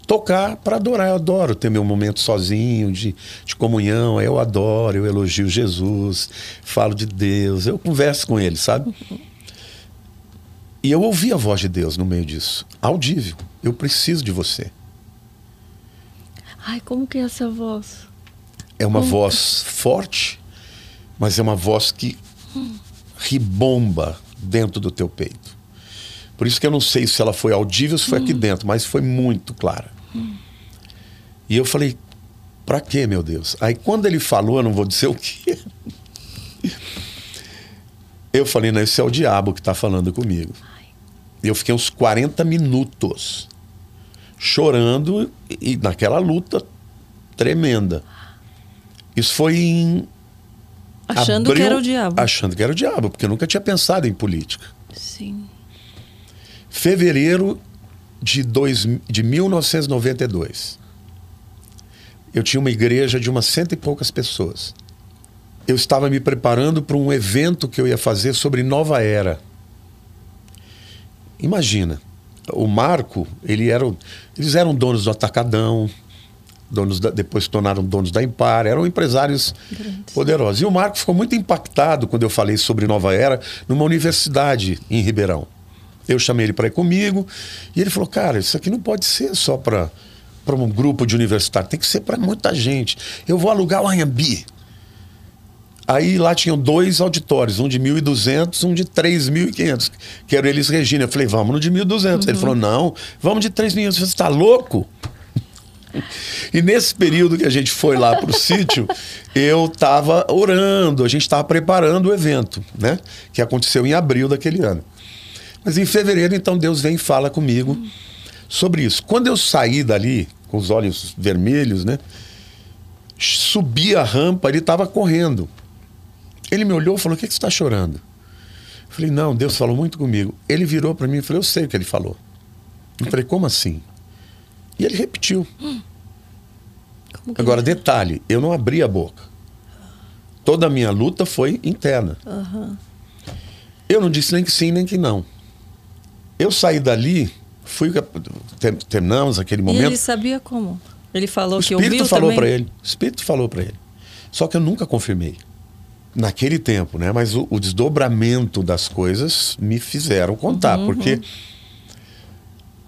tocar para adorar. Eu adoro ter meu momento sozinho, de, de comunhão. Eu adoro, eu elogio Jesus, falo de Deus, eu converso com ele, sabe? E eu ouvi a voz de Deus no meio disso, audível. Eu preciso de você. Ai, como que é essa voz? É uma como voz forte, mas é uma voz que ribomba dentro do teu peito. Por isso que eu não sei se ela foi audível ou se foi hum. aqui dentro, mas foi muito clara. Hum. E eu falei, para quê, meu Deus? Aí quando ele falou, eu não vou dizer o quê. eu falei, não, esse é o diabo que está falando comigo. E eu fiquei uns 40 minutos chorando e naquela luta tremenda. Isso foi em. Achando abril, que era o diabo. Achando que era o diabo, porque eu nunca tinha pensado em política. Sim. Fevereiro de, dois, de 1992. Eu tinha uma igreja de umas cento e poucas pessoas. Eu estava me preparando para um evento que eu ia fazer sobre nova era. Imagina, o Marco, ele era, eles eram donos do Atacadão, donos da, depois se tornaram donos da Impar, eram empresários Grandes. poderosos. E o Marco ficou muito impactado quando eu falei sobre Nova Era numa universidade em Ribeirão. Eu chamei ele para ir comigo e ele falou: Cara, isso aqui não pode ser só para um grupo de universitários, tem que ser para muita gente. Eu vou alugar o Anhambi. Aí lá tinham dois auditórios, um de 1.200, um de 3.500, que era Elis Regina. Eu falei, vamos no de 1.200. Uhum. Ele falou, não, vamos de 3.500. Você está louco? E nesse período que a gente foi lá para o sítio, eu estava orando, a gente estava preparando o evento, né? Que aconteceu em abril daquele ano. Mas em fevereiro, então, Deus vem e fala comigo sobre isso. Quando eu saí dali, com os olhos vermelhos, né? Subi a rampa, ele estava correndo. Ele me olhou e falou: O que, que você está chorando? Eu falei: Não, Deus falou muito comigo. Ele virou para mim e falou: Eu sei o que ele falou. Eu falei: Como assim? E ele repetiu. Agora, detalhe: eu não abri a boca. Toda a minha luta foi interna. Uhum. Eu não disse nem que sim, nem que não. Eu saí dali, fui terminamos aquele momento. E ele sabia como? Ele falou o que ouviu Espírito falou para ele. O Espírito falou para ele. Só que eu nunca confirmei. Naquele tempo, né? Mas o, o desdobramento das coisas me fizeram contar, uhum. porque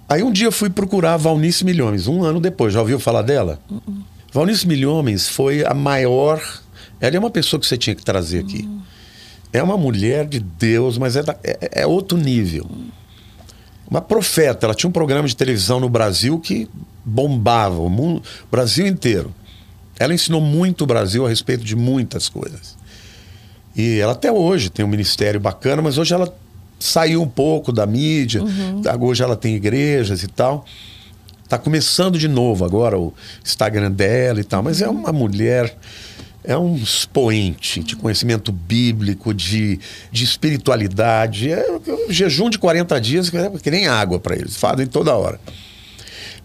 Aí um dia eu fui procurar a Valnice Milhões, um ano depois. Já ouviu falar dela? Uhum. Valnice Milhões foi a maior. Ela é uma pessoa que você tinha que trazer aqui. Uhum. É uma mulher de Deus, mas é, da, é, é outro nível. Uhum uma profeta. Ela tinha um programa de televisão no Brasil que bombava o, mundo, o Brasil inteiro. Ela ensinou muito o Brasil a respeito de muitas coisas. E ela até hoje tem um ministério bacana, mas hoje ela saiu um pouco da mídia. Uhum. Hoje ela tem igrejas e tal. Está começando de novo agora o Instagram dela e tal, mas é uma mulher é um expoente de conhecimento bíblico, de, de espiritualidade. É um jejum de 40 dias que, é, que nem água para eles, fazem toda hora.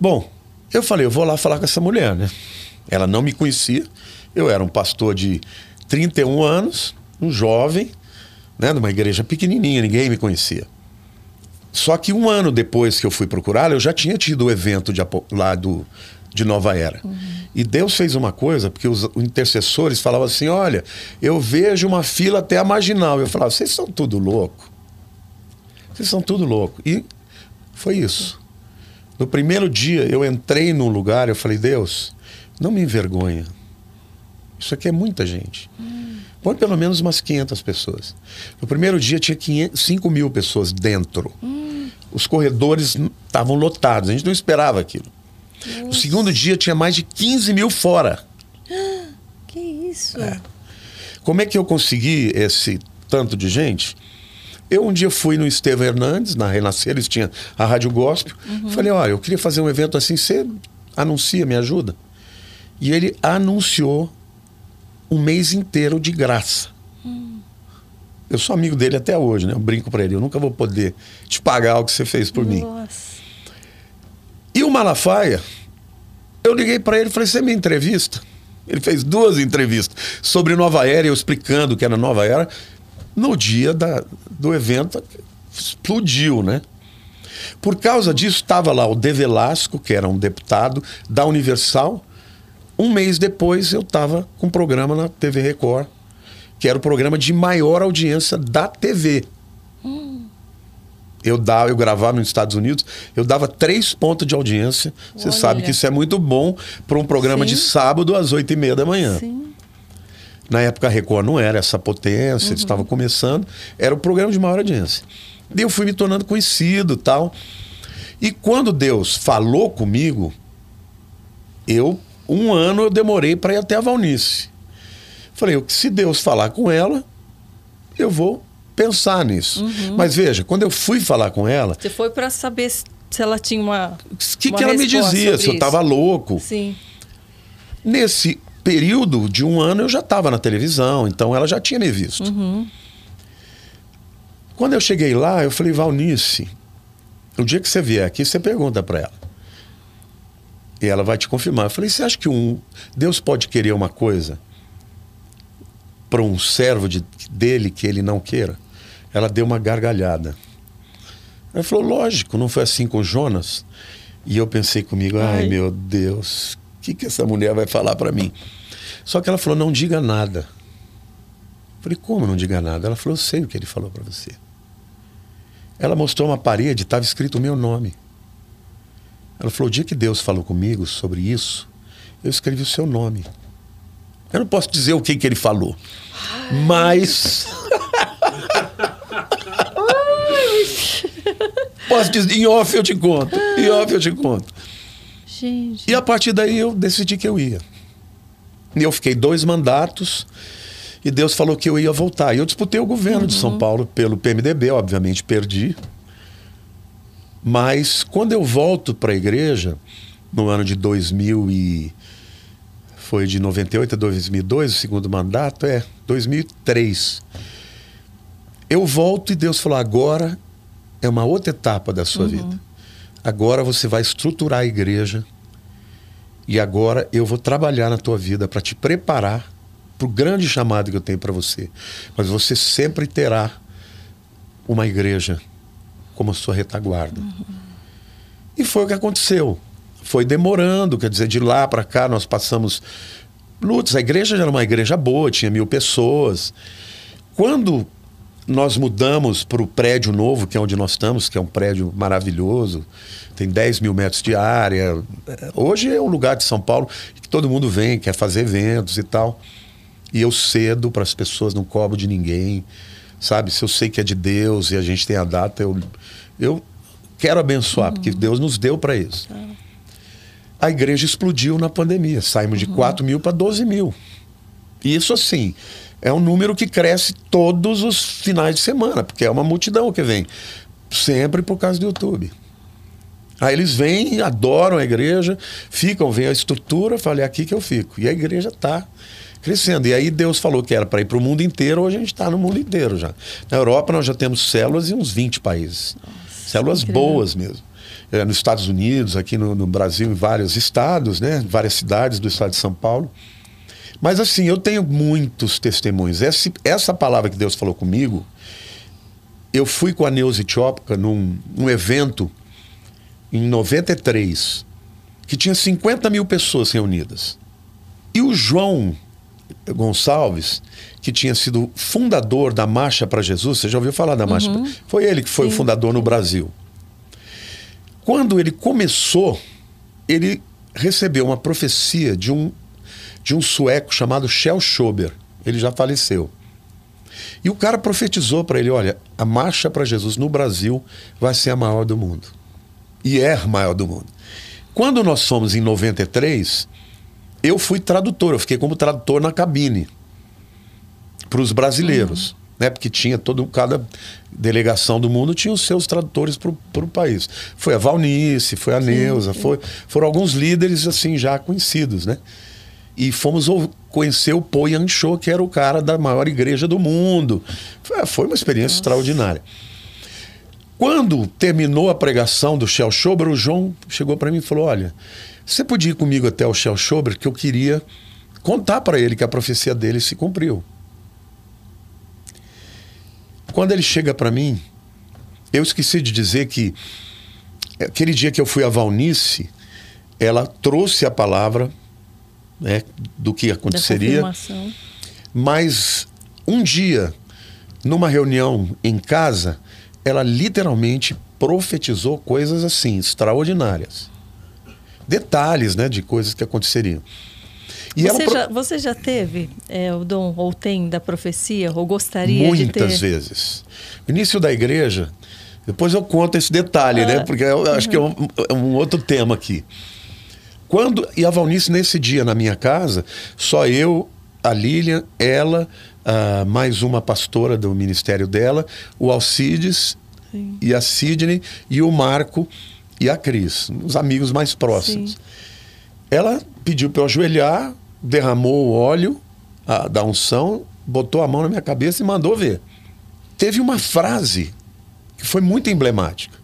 Bom, eu falei, eu vou lá falar com essa mulher, né? Ela não me conhecia. Eu era um pastor de 31 anos, um jovem, né, numa igreja pequenininha, ninguém me conhecia. Só que um ano depois que eu fui procurá-la, eu já tinha tido o evento de, lá do, de Nova Era. Uhum. E Deus fez uma coisa, porque os intercessores falavam assim: olha, eu vejo uma fila até a marginal. Eu falava: vocês são tudo louco. Vocês são tudo louco. E foi isso. No primeiro dia, eu entrei num lugar, eu falei: Deus, não me envergonha. Isso aqui é muita gente. Hum. Põe pelo menos umas 500 pessoas. No primeiro dia tinha 500, 5 mil pessoas dentro. Hum. Os corredores estavam lotados. A gente não esperava aquilo. Nossa. No segundo dia tinha mais de 15 mil fora. Que isso? É. Como é que eu consegui esse tanto de gente? Eu um dia fui no Estevão Hernandes, na Renascer, eles tinham a Rádio Gospel. Uhum. Falei, olha, eu queria fazer um evento assim, você anuncia, me ajuda? E ele anunciou um mês inteiro de graça. Hum. Eu sou amigo dele até hoje, né? Eu brinco para ele, eu nunca vou poder te pagar o que você fez por mim. E o Malafaia, eu liguei para ele e falei: Você me entrevista? Ele fez duas entrevistas sobre Nova Era, eu explicando que era Nova Era. No dia da, do evento, explodiu, né? Por causa disso, estava lá o De Velasco, que era um deputado da Universal. Um mês depois, eu estava com um programa na TV Record, que era o programa de maior audiência da TV. Eu, dava, eu gravava nos Estados Unidos, eu dava três pontos de audiência. Você Olha. sabe que isso é muito bom para um programa de Sim. sábado às oito e meia da manhã. Sim. Na época a Record não era essa potência, eles estavam começando, era o programa de maior audiência. Daí eu fui me tornando conhecido tal. E quando Deus falou comigo, eu, um ano eu demorei para ir até a Valnice. Falei, se Deus falar com ela, eu vou pensar nisso. Mas veja, quando eu fui falar com ela, Você foi para saber se ela tinha uma. o que, que ela me dizia? Se eu estava louco. Sim. Nesse período de um ano eu já estava na televisão, então ela já tinha me visto. Quando eu cheguei lá, eu falei, Valnice, o dia que você vier aqui, você pergunta para ela. E ela vai te confirmar. Eu falei, você acha que um Deus pode querer uma coisa para um servo de- dele que ele não queira? Ela deu uma gargalhada. Ela falou, lógico, não foi assim com Jonas? E eu pensei comigo, ai, Ai. meu Deus, o que, que essa mulher vai falar para mim? Só que ela falou, não diga nada. Eu falei, como não diga nada? Ela falou, eu sei o que ele falou para você. Ela mostrou uma parede, estava escrito o meu nome. Ela falou, o dia que Deus falou comigo sobre isso, eu escrevi o seu nome. Eu não posso dizer o que, que ele falou, mas... posso dizer, em off eu te conto, em off eu te conto. Gente. E a partir daí eu decidi que eu ia. E eu fiquei dois mandatos e Deus falou que eu ia voltar. E eu disputei o governo de São Paulo pelo PMDB, obviamente perdi. Mas quando eu volto para a igreja, no ano de 2000 e foi de 98 a 2002, o segundo mandato é 2003. Eu volto e Deus falou: agora é uma outra etapa da sua vida. Agora você vai estruturar a igreja e agora eu vou trabalhar na tua vida para te preparar para o grande chamado que eu tenho para você. Mas você sempre terá uma igreja como sua retaguarda. E foi o que aconteceu. Foi demorando, quer dizer, de lá para cá nós passamos lutas. A igreja já era uma igreja boa, tinha mil pessoas. Quando nós mudamos para o prédio novo, que é onde nós estamos, que é um prédio maravilhoso, tem 10 mil metros de área. Hoje é um lugar de São Paulo que todo mundo vem, quer fazer eventos e tal. E eu cedo para as pessoas, não cobro de ninguém. Sabe? Se eu sei que é de Deus e a gente tem a data, eu, eu quero abençoar, porque Deus nos deu para isso. A igreja explodiu na pandemia. Saímos de 4 mil para 12 mil. E isso, assim, é um número que cresce todos os finais de semana, porque é uma multidão que vem. Sempre por causa do YouTube. Aí eles vêm, adoram a igreja, ficam, veem a estrutura, falei, é aqui que eu fico. E a igreja está crescendo. E aí Deus falou que era para ir para o mundo inteiro, hoje a gente está no mundo inteiro já. Na Europa nós já temos células em uns 20 países. células incrível. boas mesmo. É, nos Estados Unidos, aqui no, no Brasil, em vários estados, né? várias cidades do estado de São Paulo. Mas assim, eu tenho muitos testemunhos. Essa, essa palavra que Deus falou comigo, eu fui com a Neuza Etiópica num, num evento em 93, que tinha 50 mil pessoas reunidas. E o João Gonçalves, que tinha sido fundador da Marcha para Jesus, você já ouviu falar da Marcha? pra- Foi ele que foi o fundador no Brasil. Quando ele começou, ele recebeu uma profecia de um, de um sueco chamado Shel Schober. Ele já faleceu. E o cara profetizou para ele: olha, a marcha para Jesus no Brasil vai ser a maior do mundo. E é a maior do mundo. Quando nós fomos em 93, eu fui tradutor, eu fiquei como tradutor na cabine para os brasileiros. Né? Porque tinha todo, cada delegação do mundo tinha os seus tradutores para o país. Foi a Valnice, foi a Neuza, foi, foram alguns líderes assim já conhecidos, né? e fomos conhecer o Po Yan Cho, que era o cara da maior igreja do mundo. Foi uma experiência Nossa. extraordinária. Quando terminou a pregação do Shell Shober, o João chegou para mim e falou: Olha, você podia ir comigo até o Shell Shober, que eu queria contar para ele que a profecia dele se cumpriu. Quando ele chega para mim, eu esqueci de dizer que aquele dia que eu fui a Valnice, ela trouxe a palavra né, do que aconteceria. Mas um dia, numa reunião em casa, ela literalmente profetizou coisas assim, extraordinárias. Detalhes, né, de coisas que aconteceriam. E você, ela... já, você já teve é, o dom ou tem da profecia ou gostaria Muitas de ter? Muitas vezes. No início da igreja, depois eu conto esse detalhe, né, ah. né? Porque eu acho que é um, é um, outro tema aqui. Quando e a Valnice nesse dia na minha casa, só eu, a Lilian, ela uh, mais uma pastora do ministério dela, o Alcides Sim. e a Sidney e o Marco e a Cris, os amigos mais próximos. Sim. Ela pediu para eu ajoelhar, derramou o óleo a, da unção, botou a mão na minha cabeça e mandou ver. Teve uma frase que foi muito emblemática.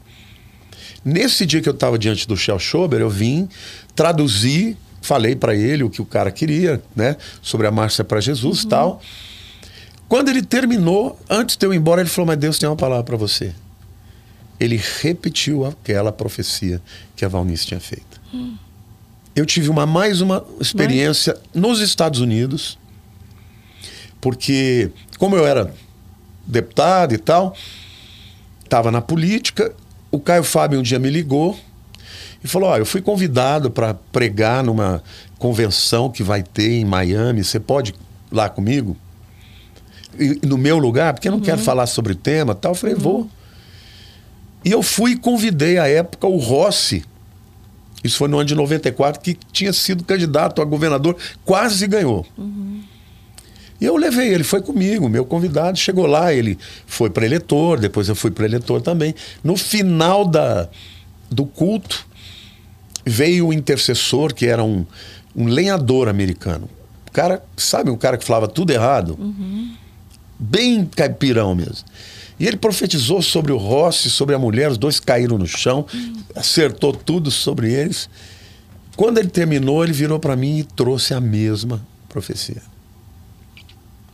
Nesse dia que eu estava diante do Shell Schober, eu vim, traduzi, falei para ele o que o cara queria, né, sobre a marcha para Jesus e uhum. tal. Quando ele terminou, antes de eu ir embora, ele falou: Mas Deus tem uma palavra para você. Ele repetiu aquela profecia que a Valnice tinha feito. Hum. Eu tive uma mais uma experiência Mas... nos Estados Unidos, porque, como eu era deputado e tal, estava na política. O Caio Fábio um dia me ligou e falou: oh, eu fui convidado para pregar numa convenção que vai ter em Miami. Você pode ir lá comigo? no meu lugar, porque eu não uhum. quero falar sobre o tema tal. Eu falei, uhum. vou. E eu fui e convidei à época o Rossi, isso foi no ano de 94, que tinha sido candidato a governador, quase ganhou. Uhum. E eu levei, ele foi comigo, meu convidado, chegou lá, ele foi para eleitor, depois eu fui para eleitor também. No final da, do culto, veio o intercessor, que era um, um lenhador americano. O cara, sabe, o cara que falava tudo errado? Uhum bem caipirão mesmo. E ele profetizou sobre o Rossi, sobre a mulher, os dois caíram no chão, acertou tudo sobre eles. Quando ele terminou, ele virou para mim e trouxe a mesma profecia.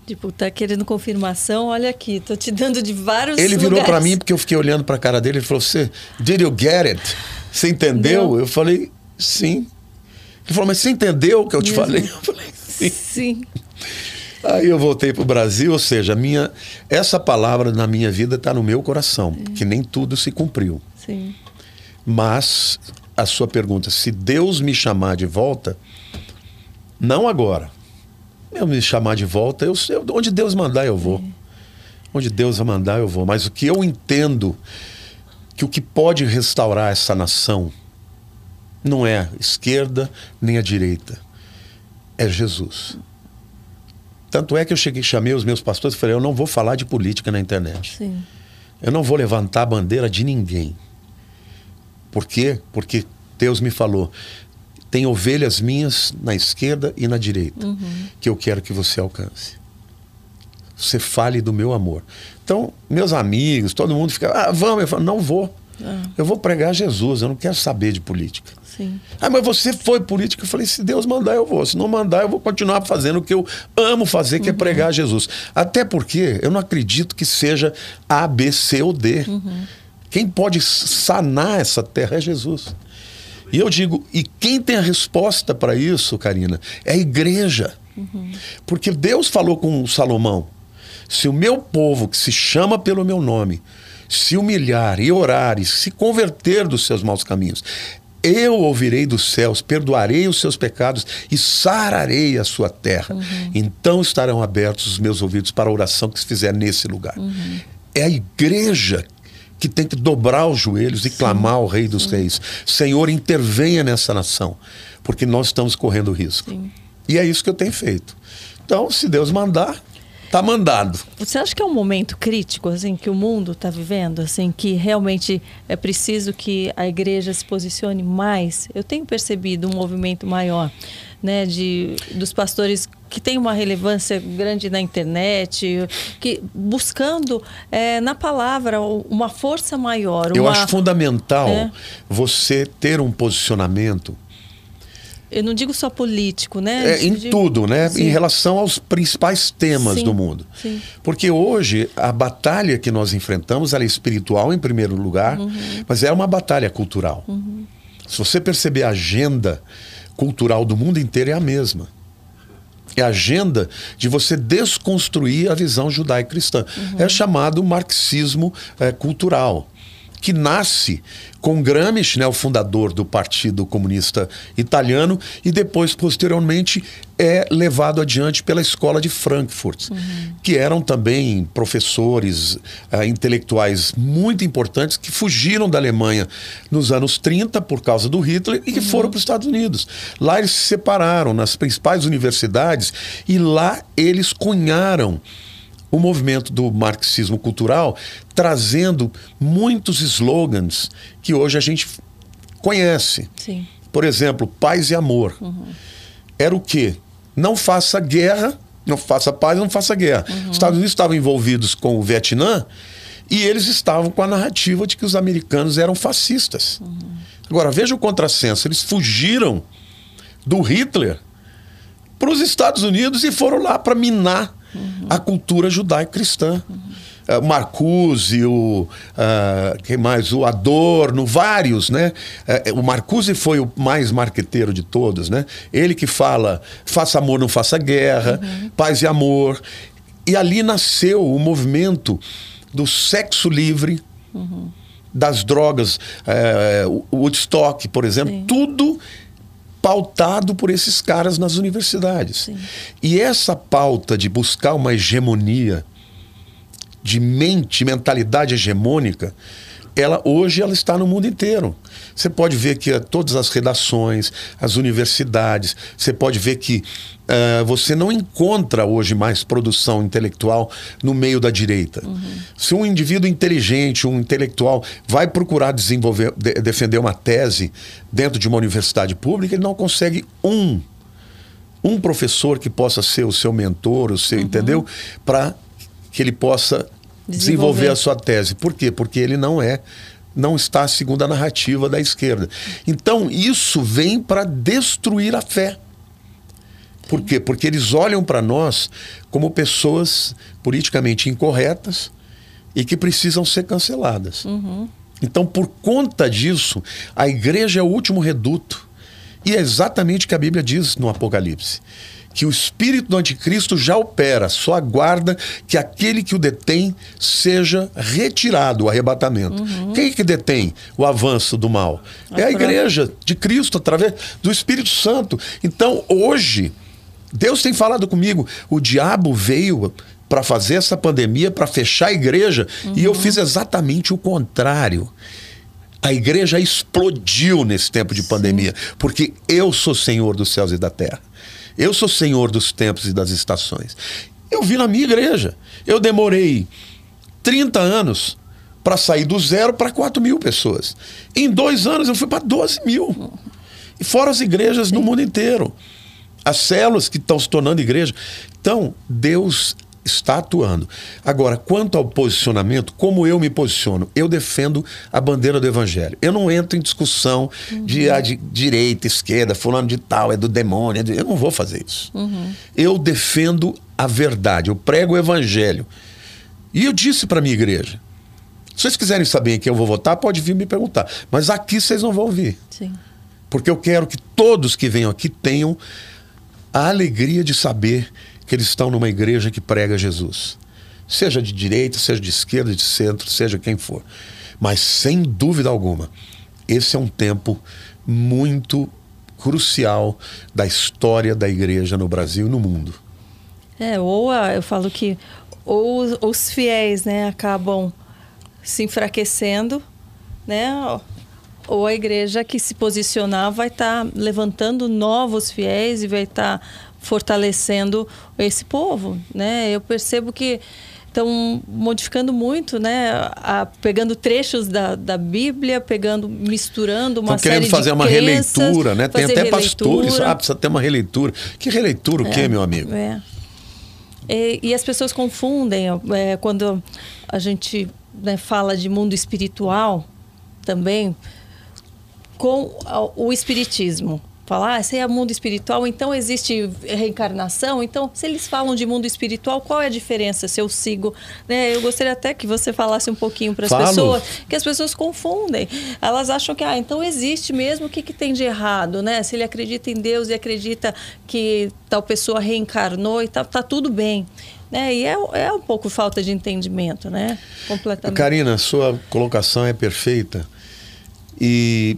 Tipo, tá querendo confirmação? Olha aqui, tô te dando de vários Ele virou para mim porque eu fiquei olhando para a cara dele e falou: "Você, did you get it? Você entendeu?" Deu. Eu falei: "Sim". Ele falou: "Mas você entendeu o que eu te Mesmo? falei?" Eu falei: "Sim". Sim. Aí eu voltei para o Brasil, ou seja, minha, essa palavra na minha vida está no meu coração, é. que nem tudo se cumpriu. Sim. Mas a sua pergunta, se Deus me chamar de volta, não agora. Eu me chamar de volta, eu, onde Deus mandar eu vou. É. Onde Deus mandar eu vou. Mas o que eu entendo que o que pode restaurar essa nação não é a esquerda nem a direita, é Jesus. Tanto é que eu cheguei, chamei os meus pastores e falei: eu não vou falar de política na internet. Sim. Eu não vou levantar a bandeira de ninguém. Por quê? Porque Deus me falou: tem ovelhas minhas na esquerda e na direita uhum. que eu quero que você alcance. Você fale do meu amor. Então, meus amigos, todo mundo fica, ah, vamos. Eu falo, não vou. Ah. Eu vou pregar Jesus, eu não quero saber de política. Sim. Ah, mas você foi político. Eu falei, se Deus mandar, eu vou. Se não mandar, eu vou continuar fazendo o que eu amo fazer, que é uhum. é pregar Jesus. Até porque eu não acredito que seja A, B, C ou D. Uhum. Quem pode sanar essa terra é Jesus. E eu digo, e quem tem a resposta para isso, Karina, é a igreja. Uhum. Porque Deus falou com Salomão: se o meu povo, que se chama pelo meu nome, se humilhar e orar e se converter dos seus maus caminhos, eu ouvirei dos céus, perdoarei os seus pecados e sararei a sua terra. Uhum. Então estarão abertos os meus ouvidos para a oração que se fizer nesse lugar. Uhum. É a igreja que tem que dobrar os joelhos e Sim. clamar ao Rei dos Sim. Reis: Senhor, intervenha nessa nação, porque nós estamos correndo risco. Sim. E é isso que eu tenho feito. Então, se Deus mandar, Tá mandado. Você acha que é um momento crítico, assim, que o mundo está vivendo, assim, que realmente é preciso que a igreja se posicione mais? Eu tenho percebido um movimento maior né, de, dos pastores que tem uma relevância grande na internet, que buscando é, na palavra uma força maior. Uma, Eu acho fundamental é. você ter um posicionamento eu não digo só político, né? É, em tudo, né? Sim. Em relação aos principais temas Sim. do mundo. Sim. Porque hoje a batalha que nós enfrentamos é espiritual em primeiro lugar, uhum. mas é uma batalha cultural. Uhum. Se você perceber a agenda cultural do mundo inteiro é a mesma. É a agenda de você desconstruir a visão judaico-cristã. Uhum. É chamado marxismo é, cultural que nasce com Gramsci, né, o fundador do Partido Comunista Italiano, e depois, posteriormente, é levado adiante pela Escola de Frankfurt, uhum. que eram também professores uh, intelectuais muito importantes que fugiram da Alemanha nos anos 30 por causa do Hitler e que uhum. foram para os Estados Unidos. Lá eles se separaram nas principais universidades e lá eles cunharam o movimento do marxismo cultural, trazendo muitos slogans que hoje a gente conhece. Sim. Por exemplo, paz e amor. Uhum. Era o quê? Não faça guerra, não faça paz, não faça guerra. Uhum. Os Estados Unidos estavam envolvidos com o Vietnã e eles estavam com a narrativa de que os americanos eram fascistas. Uhum. Agora, veja o contrassenso: eles fugiram do Hitler para os Estados Unidos e foram lá para minar uhum. a cultura judaico-cristã. Uhum. Uh, Marcuse, o uh, quem mais? O Adorno, vários, né? Uh, o Marcuse foi o mais marqueteiro de todos, né? Ele que fala: faça amor, não faça guerra, uhum. paz e amor. E ali nasceu o movimento do sexo livre, uhum. das drogas, o Woodstock, por exemplo, Sim. tudo pautado por esses caras nas universidades. Sim. E essa pauta de buscar uma hegemonia de mente, mentalidade hegemônica, ela hoje ela está no mundo inteiro. Você pode ver que todas as redações, as universidades, você pode ver que uh, você não encontra hoje mais produção intelectual no meio da direita. Uhum. Se um indivíduo inteligente, um intelectual, vai procurar desenvolver, de, defender uma tese dentro de uma universidade pública, ele não consegue um um professor que possa ser o seu mentor, o seu, uhum. entendeu? Para que ele possa desenvolver. desenvolver a sua tese. Por quê? Porque ele não é não está segundo a narrativa da esquerda. Então, isso vem para destruir a fé. Por quê? Porque eles olham para nós como pessoas politicamente incorretas e que precisam ser canceladas. Uhum. Então, por conta disso, a igreja é o último reduto. E é exatamente o que a Bíblia diz no Apocalipse que o espírito do anticristo já opera, só aguarda que aquele que o detém seja retirado, o arrebatamento. Uhum. Quem é que detém o avanço do mal? A é a igreja de Cristo, através do Espírito Santo. Então, hoje, Deus tem falado comigo, o diabo veio para fazer essa pandemia, para fechar a igreja, uhum. e eu fiz exatamente o contrário. A igreja explodiu nesse tempo de Sim. pandemia, porque eu sou Senhor dos céus e da terra. Eu sou senhor dos tempos e das estações. Eu vi na minha igreja. Eu demorei 30 anos para sair do zero para 4 mil pessoas. Em dois anos eu fui para 12 mil. E fora as igrejas no mundo inteiro. As células que estão se tornando igreja. Então, Deus está atuando. Agora, quanto ao posicionamento, como eu me posiciono? Eu defendo a bandeira do evangelho. Eu não entro em discussão uhum. de, ah, de, direita, esquerda, fulano de tal, é do demônio. É Eu não vou fazer isso. Uhum. Eu defendo a verdade, eu prego o evangelho. E eu disse para minha igreja: se vocês quiserem saber em quem eu vou votar, pode vir me perguntar. Mas aqui vocês não vão vir. Sim. Porque eu quero que todos que venham aqui tenham a alegria de saber que eles estão numa igreja que prega Jesus. Seja de direita, seja de esquerda, de centro, seja quem for. Mas sem dúvida alguma, esse é um tempo muito crucial da história da igreja no Brasil e no mundo. É, ou a, eu falo que ou os fiéis, né, acabam se enfraquecendo, né? Ou a igreja que se posicionar vai estar tá levantando novos fiéis e vai estar tá fortalecendo esse povo, né? Eu percebo que estão modificando muito, né? A, pegando trechos da, da Bíblia, pegando, misturando uma Estão querendo fazer uma crenças, releitura, né? Tem até releitura. pastores, ah, precisa ter uma releitura. Que releitura o É, quê, meu amigo? É. E, e as pessoas confundem é, quando a gente né, fala de mundo espiritual também com o espiritismo. Falar, ah, esse é mundo espiritual, então existe reencarnação. Então, se eles falam de mundo espiritual, qual é a diferença se eu sigo? né? Eu gostaria até que você falasse um pouquinho para as pessoas, que as pessoas confundem. Elas acham que, ah, então existe mesmo, o que, que tem de errado, né? Se ele acredita em Deus e acredita que tal pessoa reencarnou e tá, tá tudo bem. Né? E é, é um pouco falta de entendimento, né? Completamente. Karina, sua colocação é perfeita. E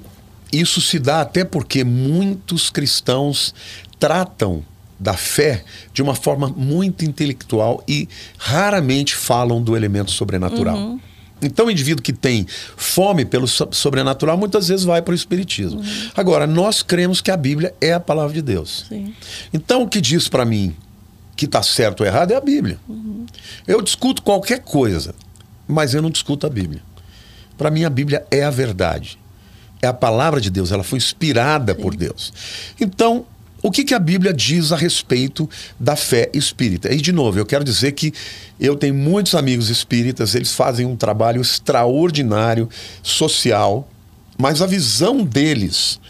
isso se dá até porque muitos cristãos tratam da fé de uma forma muito intelectual e raramente falam do elemento sobrenatural. Então, o indivíduo que tem fome pelo so- sobrenatural muitas vezes vai para o espiritismo. Agora, nós cremos que a Bíblia é a palavra de Deus. Sim. Então, o que diz para mim que está certo ou errado é a Bíblia. Eu discuto qualquer coisa, mas eu não discuto a Bíblia. Para mim, a Bíblia é a verdade. É a palavra de Deus, ela foi inspirada por Deus. Então, o que, que a Bíblia diz a respeito da fé espírita? E, de novo, eu quero dizer que eu tenho muitos amigos espíritas, eles fazem um trabalho extraordinário, social, mas a visão deles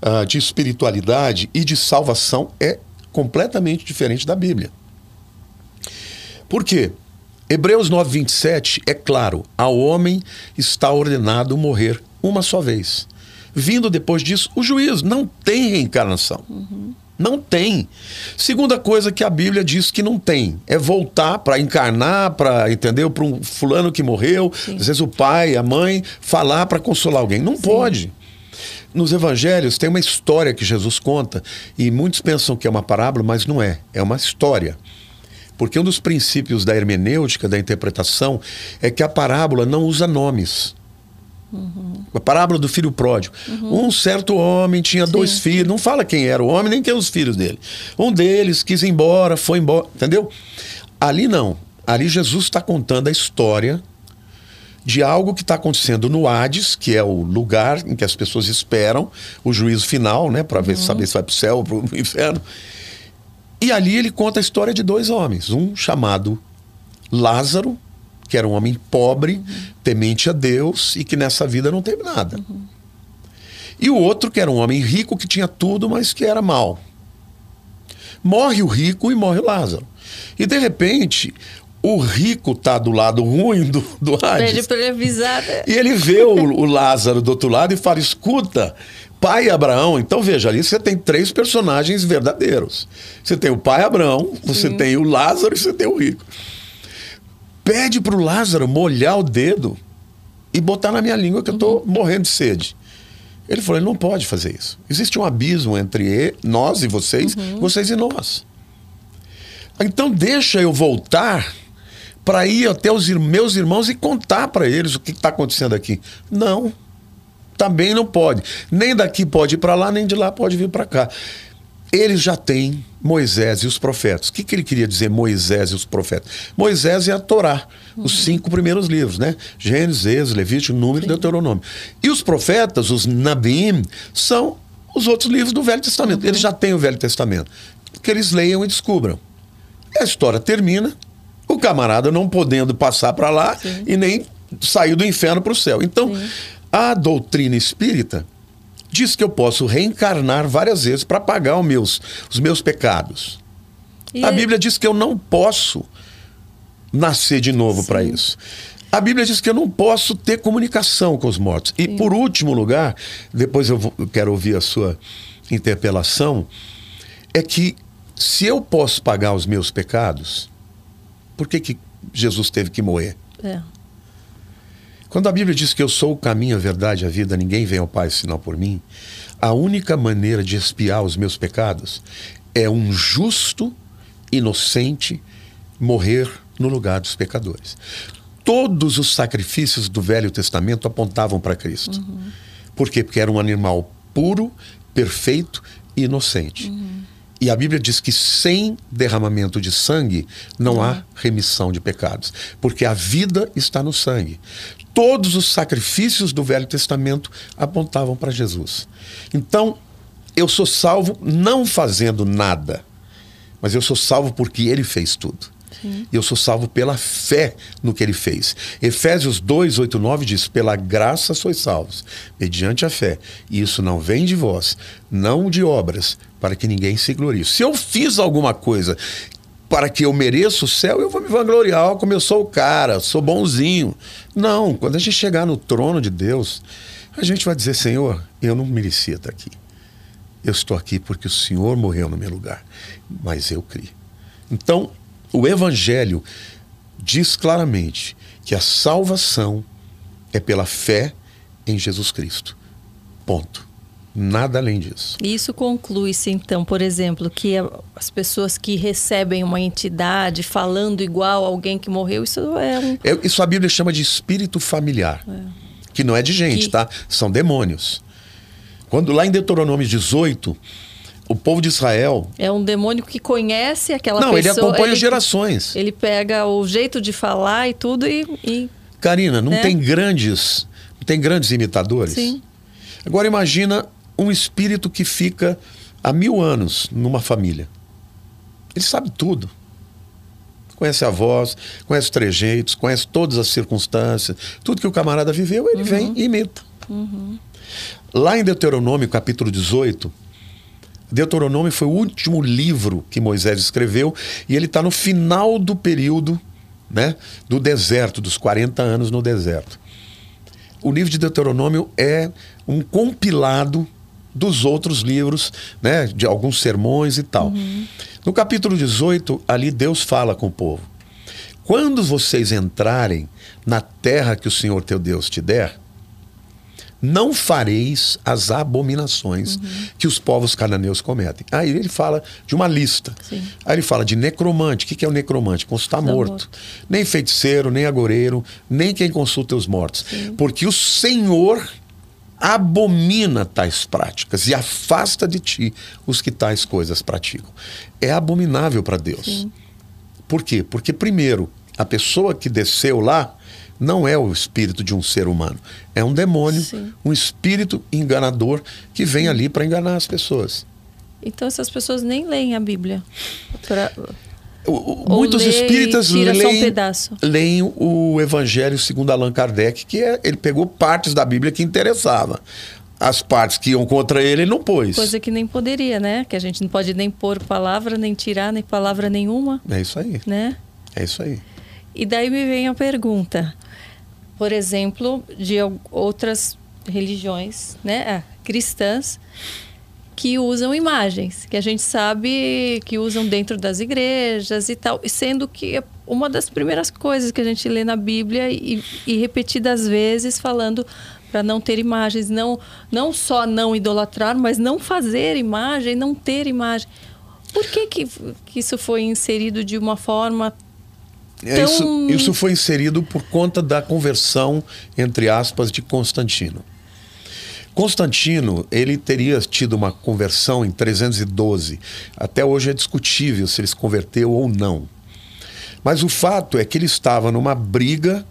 ah, de espiritualidade e de salvação é completamente diferente da Bíblia. Por quê? Hebreus 9, 27 é claro: ao homem está ordenado morrer uma só vez. Vindo depois disso, o juízo. Não tem reencarnação. Não tem. Segunda coisa que a Bíblia diz que não tem é voltar para encarnar, para entendeu, para um fulano que morreu, às vezes o pai, a mãe, falar para consolar alguém. Não pode. Nos evangelhos tem uma história que Jesus conta e muitos pensam que é uma parábola, mas não é. É uma história. Porque um dos princípios da hermenêutica, da interpretação, é que a parábola não usa nomes. A parábola do filho pródigo. Um certo homem tinha dois filhos, não fala quem era o homem nem quem os filhos dele. Um deles quis ir embora, foi embora, entendeu? Ali não. Ali Jesus está contando a história de algo que está acontecendo no Hades, que é o lugar em que as pessoas esperam o juízo final, né, para ver saber se vai para o céu ou para o inferno. E ali ele conta a história de dois homens, um chamado Lázaro, que era um homem pobre, temente a Deus e que nessa vida não teve nada. E o outro que era um homem rico que tinha tudo, mas que era mau. Morre o rico e morre o Lázaro. E de repente, o rico tá do lado ruim do, do Hades. Pede para ele avisar. né? E ele vê o, o Lázaro do outro lado e fala: escuta, pai Abraão. Então veja, ali você tem três personagens verdadeiros. Você tem o pai Abraão, você tem o Lázaro e você tem o rico. Pede para o Lázaro molhar o dedo e botar na minha língua que eu estou morrendo de sede. Ele falou: ele não pode fazer isso. Existe um abismo entre nós e vocês, vocês e nós. Então deixa eu voltar para ir até os meus irmãos e contar para eles o que está acontecendo aqui. Não, também não pode. Nem daqui pode ir para lá, nem de lá pode vir para cá. Eles já têm Moisés e os profetas. O que, que ele queria dizer, Moisés e os profetas? Moisés é a Torá, os cinco primeiros livros, né? Gênesis, Êxodo, Levítico, Número e Deuteronômio. E os profetas, os Nabim, são os outros livros do Velho Testamento. Eles já têm o Velho Testamento. Que eles leiam e descubram. A história termina, o camarada não podendo passar para lá e nem sair do inferno para o céu. Então, a doutrina espírita diz que eu posso reencarnar várias vezes para pagar os meus, os meus pecados. E A Bíblia diz que eu não posso nascer de novo para isso. A Bíblia diz que eu não posso ter comunicação com os mortos. E por último lugar, depois eu, vou- eu quero ouvir a sua interpelação, é que se eu posso pagar os meus pecados, por que, que Jesus teve que morrer? É. Quando a Bíblia diz que eu sou o caminho, a verdade e a vida, ninguém vem ao Pai senão por mim, a única maneira de expiar os meus pecados é um justo, inocente, morrer no lugar dos pecadores. Todos os sacrifícios do Velho Testamento apontavam para Cristo. Por quê? Porque era um animal puro, perfeito e inocente. E a Bíblia diz que sem derramamento de sangue não há remissão de pecados, porque a vida está no sangue. Todos os sacrifícios do Velho Testamento apontavam para Jesus. Então, eu sou salvo não fazendo nada, mas eu sou salvo porque ele fez tudo. Sim. E eu sou salvo pela fé no que ele fez. Efésios 2, 8, 9 diz: Pela graça sois salvos, mediante a fé. E isso não vem de vós, não de obras, para que ninguém se glorie. Se eu fiz alguma coisa para que eu mereça o céu, eu vou me vangloriar, como eu sou o cara, sou bonzinho. Não, quando a gente chegar no trono de Deus, a gente vai dizer: Senhor, eu não merecia estar aqui. Eu estou aqui porque o Senhor morreu no meu lugar, mas eu criei. Então, o Evangelho diz claramente que a salvação é pela fé em Jesus Cristo. Ponto. Nada além disso. Isso conclui-se, então, por exemplo, que as pessoas que recebem uma entidade falando igual a alguém que morreu, isso é um. É, isso a Bíblia chama de espírito familiar. É. Que não é de gente, que... tá? São demônios. Quando lá em Deuteronômio 18, o povo de Israel. É um demônio que conhece aquela não, pessoa. Não, ele acompanha ele, gerações. Ele pega o jeito de falar e tudo e. e Karina, não né? tem grandes. Não tem grandes imitadores? Sim. Agora imagina um espírito que fica há mil anos numa família. Ele sabe tudo. Conhece a voz, conhece os trejeitos, conhece todas as circunstâncias. Tudo que o camarada viveu, ele uhum. vem e imita. Uhum. Lá em Deuteronômio, capítulo 18, Deuteronômio foi o último livro que Moisés escreveu e ele está no final do período né, do deserto, dos 40 anos no deserto. O livro de Deuteronômio é um compilado dos outros livros, né, de alguns sermões e tal. Uhum. No capítulo 18, ali Deus fala com o povo. Quando vocês entrarem na terra que o Senhor teu Deus te der, não fareis as abominações uhum. que os povos cananeus cometem. Aí ele fala de uma lista. Sim. Aí ele fala de necromante. O que é o necromante? Consultar morto. morto. Nem feiticeiro, nem agoreiro, nem quem consulta os mortos. Sim. Porque o Senhor abomina tais práticas e afasta de ti os que tais coisas praticam. É abominável para Deus. Sim. Por quê? Porque, primeiro, a pessoa que desceu lá não é o espírito de um ser humano. É um demônio, Sim. um espírito enganador que vem ali para enganar as pessoas. Então essas pessoas nem leem a Bíblia. Pra... O, muitos espíritas leem, um leem o Evangelho segundo Allan Kardec, que é, ele pegou partes da Bíblia que interessava. As partes que iam contra ele, ele não pôs. Coisa que nem poderia, né? Que a gente não pode nem pôr palavra, nem tirar, nem palavra nenhuma. É isso aí. Né? É isso aí. E daí me vem a pergunta por exemplo, de outras religiões né, ah, cristãs que usam imagens, que a gente sabe que usam dentro das igrejas e tal, sendo que uma das primeiras coisas que a gente lê na Bíblia e, e repetidas vezes falando para não ter imagens, não, não só não idolatrar, mas não fazer imagem, não ter imagem. Por que, que, que isso foi inserido de uma forma é, isso, isso foi inserido por conta da conversão, entre aspas, de Constantino. Constantino, ele teria tido uma conversão em 312. Até hoje é discutível se ele se converteu ou não. Mas o fato é que ele estava numa briga,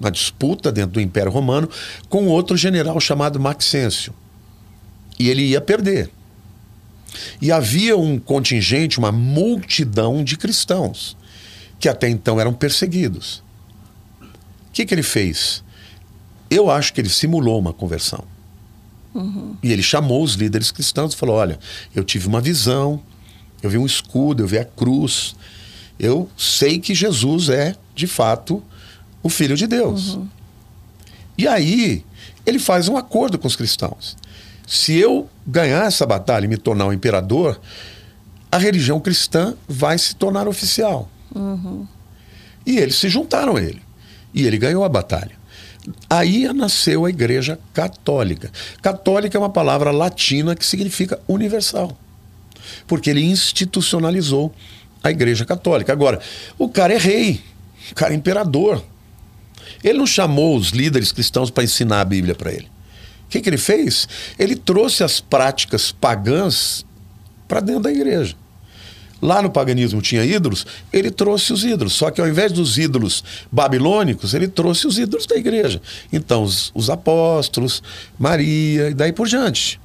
uma disputa dentro do Império Romano, com outro general chamado Maxêncio. E ele ia perder. E havia um contingente, uma multidão de cristãos que até então eram perseguidos. O que, que ele fez? Eu acho que ele simulou uma conversão. Uhum. E ele chamou os líderes cristãos e falou: Olha, eu tive uma visão, eu vi um escudo, eu vi a cruz. Eu sei que Jesus é, de fato, o Filho de Deus. Uhum. E aí, ele faz um acordo com os cristãos. Se eu ganhar essa batalha e me tornar um imperador, a religião cristã vai se tornar oficial. Uhum. E eles se juntaram a ele. E ele ganhou a batalha. Aí nasceu a Igreja Católica. Católica é uma palavra latina que significa universal. Porque ele institucionalizou a Igreja Católica. Agora, o cara é rei, o cara é imperador. Ele não chamou os líderes cristãos para ensinar a Bíblia para ele. O que, que ele fez? Ele trouxe as práticas pagãs para dentro da igreja. Lá no paganismo tinha ídolos, ele trouxe os ídolos. Só que ao invés dos ídolos babilônicos, ele trouxe os ídolos da igreja. Então, os, os apóstolos, Maria e daí por diante.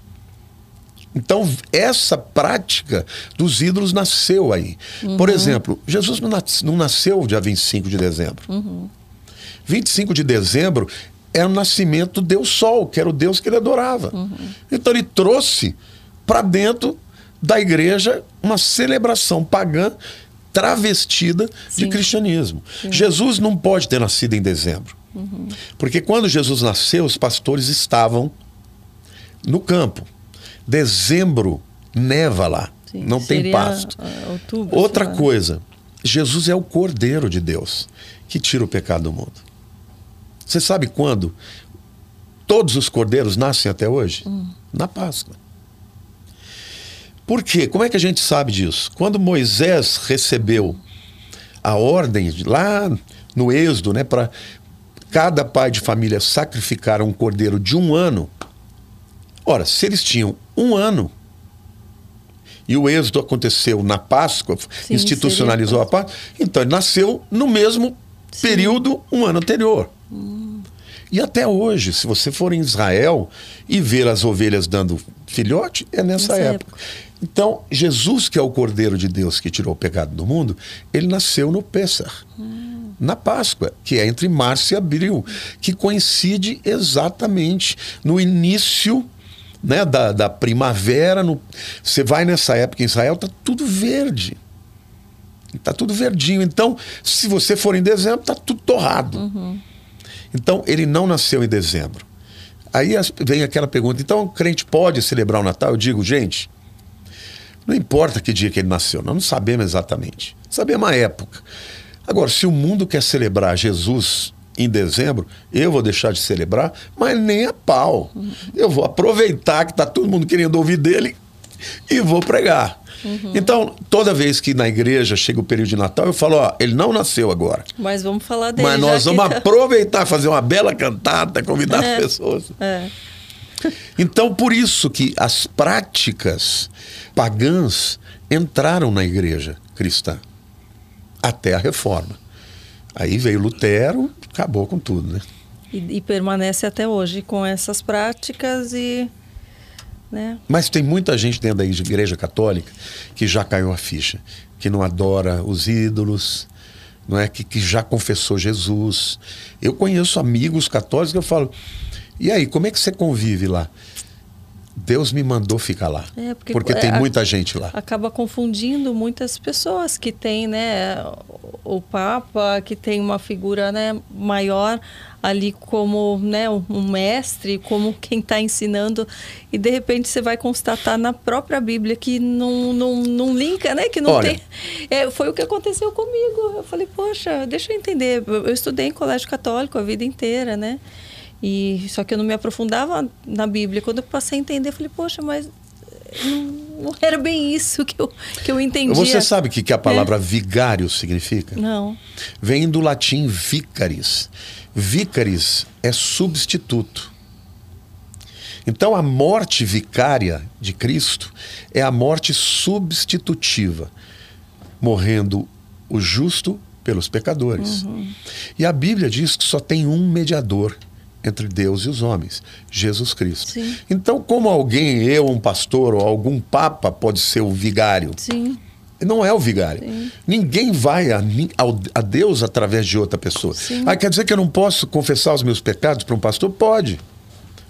Então, essa prática dos ídolos nasceu aí. Uhum. Por exemplo, Jesus não nasceu dia 25 de dezembro. Uhum. 25 de dezembro era o nascimento do Deus Sol, que era o Deus que ele adorava. Uhum. Então, ele trouxe para dentro da igreja uma celebração pagã travestida Sim. de cristianismo. Sim. Jesus não pode ter nascido em dezembro. Uhum. Porque quando Jesus nasceu, os pastores estavam no campo. Dezembro neva lá, Sim. não Seria tem pasto. Uh, outubro, Outra coisa, Jesus é o Cordeiro de Deus que tira o pecado do mundo. Você sabe quando todos os cordeiros nascem até hoje? Hum. Na Páscoa. Por quê? Como é que a gente sabe disso? Quando Moisés recebeu a ordem lá no Êxodo, né, para cada pai de família sacrificar um cordeiro de um ano. Ora, se eles tinham um ano e o êxodo aconteceu na Páscoa, Sim, institucionalizou a Páscoa, então ele nasceu no mesmo Sim. período um ano anterior. Hum. E até hoje, se você for em Israel e ver as ovelhas dando filhote, é nessa, nessa época. época. Então, Jesus, que é o Cordeiro de Deus que tirou o pecado do mundo, ele nasceu no Pêssar, hum. na Páscoa, que é entre março e abril, que coincide exatamente no início né, da, da primavera. No... Você vai nessa época em Israel, está tudo verde. Está tudo verdinho. Então, se você for em dezembro, está tudo torrado. Uhum. Então, ele não nasceu em dezembro. Aí vem aquela pergunta: então crente pode celebrar o Natal? Eu digo, gente, não importa que dia que ele nasceu, nós não sabemos exatamente. Sabemos a época. Agora, se o mundo quer celebrar Jesus em dezembro, eu vou deixar de celebrar, mas nem a pau. Eu vou aproveitar que está todo mundo querendo ouvir dele e vou pregar. Uhum. Então, toda vez que na igreja chega o período de Natal, eu falo, ó, ele não nasceu agora. Mas vamos falar dele. Mas nós vamos que... aproveitar, fazer uma bela cantada, convidar é. as pessoas. É. Então, por isso que as práticas pagãs entraram na igreja cristã até a reforma. Aí veio Lutero, acabou com tudo, né? E, e permanece até hoje com essas práticas e né? Mas tem muita gente dentro da igreja católica que já caiu a ficha, que não adora os ídolos, não é que, que já confessou Jesus. Eu conheço amigos católicos que eu falo, e aí, como é que você convive lá? Deus me mandou ficar lá. É, porque, porque é, tem muita gente lá. Acaba confundindo muitas pessoas que tem, né, o Papa, que tem uma figura, né, maior ali como, né, um mestre, como quem está ensinando e de repente você vai constatar na própria Bíblia que não, não, não linka, né, que não Olha, tem. É, foi o que aconteceu comigo. Eu falei, poxa, deixa eu entender. Eu estudei em colégio católico a vida inteira, né? E só que eu não me aprofundava na Bíblia. Quando eu passei a entender, eu falei, poxa, mas não, não era bem isso que eu, que eu entendi. Você sabe o que, que a palavra é. vigário significa? Não. Vem do latim vicaris. Vicaris é substituto. Então a morte vicária de Cristo é a morte substitutiva, morrendo o justo pelos pecadores. Uhum. E a Bíblia diz que só tem um mediador entre Deus e os homens, Jesus Cristo. Sim. Então, como alguém, eu, um pastor ou algum papa pode ser o vigário? Sim. Não é o vigário. Sim. Ninguém vai a, a, Deus através de outra pessoa. Sim. Ah, quer dizer que eu não posso confessar os meus pecados para um pastor? Pode.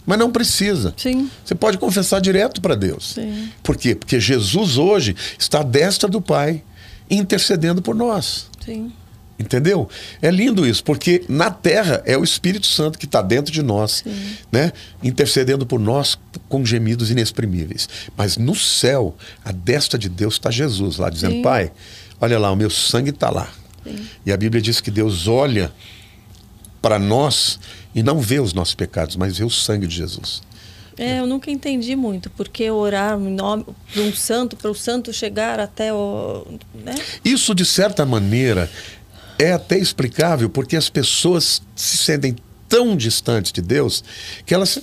Mas não precisa. Sim. Você pode confessar direto para Deus. Sim. Por quê? Porque Jesus hoje está à destra do Pai, intercedendo por nós. Sim. Entendeu? É lindo isso, porque na terra é o Espírito Santo que está dentro de nós, né? intercedendo por nós com gemidos inexprimíveis. Mas no céu, a destra de Deus está Jesus lá, dizendo: Sim. Pai, olha lá, o meu sangue está lá. Sim. E a Bíblia diz que Deus olha para nós e não vê os nossos pecados, mas vê o sangue de Jesus. É, eu nunca entendi muito, porque orar em nome de um santo, para o santo chegar até o. Né? Isso, de certa maneira, é até explicável porque as pessoas se sentem tão distantes de Deus que elas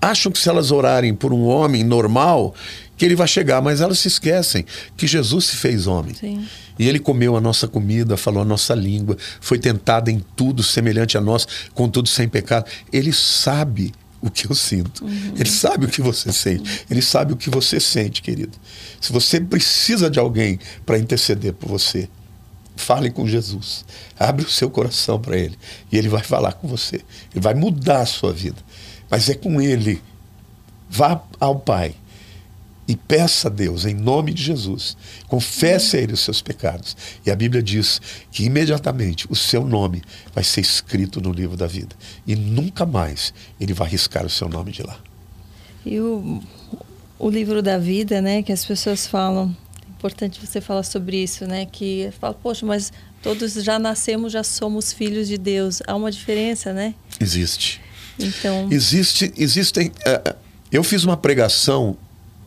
acham que se elas orarem por um homem normal, que ele vai chegar, mas elas se esquecem que Jesus se fez homem. Sim. E ele comeu a nossa comida, falou a nossa língua, foi tentado em tudo semelhante a nós, contudo sem pecado. Ele sabe o que eu sinto. Uhum. Ele sabe o que você sente. Ele sabe o que você sente, querido. Se você precisa de alguém para interceder por você, fale com Jesus. Abre o seu coração para ele e ele vai falar com você. Ele vai mudar a sua vida. Mas é com ele. Vá ao Pai e peça a Deus, em nome de Jesus, confesse a Ele os seus pecados. E a Bíblia diz que imediatamente o seu nome vai ser escrito no livro da vida. E nunca mais Ele vai riscar o seu nome de lá. E o, o livro da vida, né, que as pessoas falam, importante você falar sobre isso, né, que fala, poxa, mas todos já nascemos, já somos filhos de Deus. Há uma diferença, né? Existe. Então. Existe, existem. Uh, eu fiz uma pregação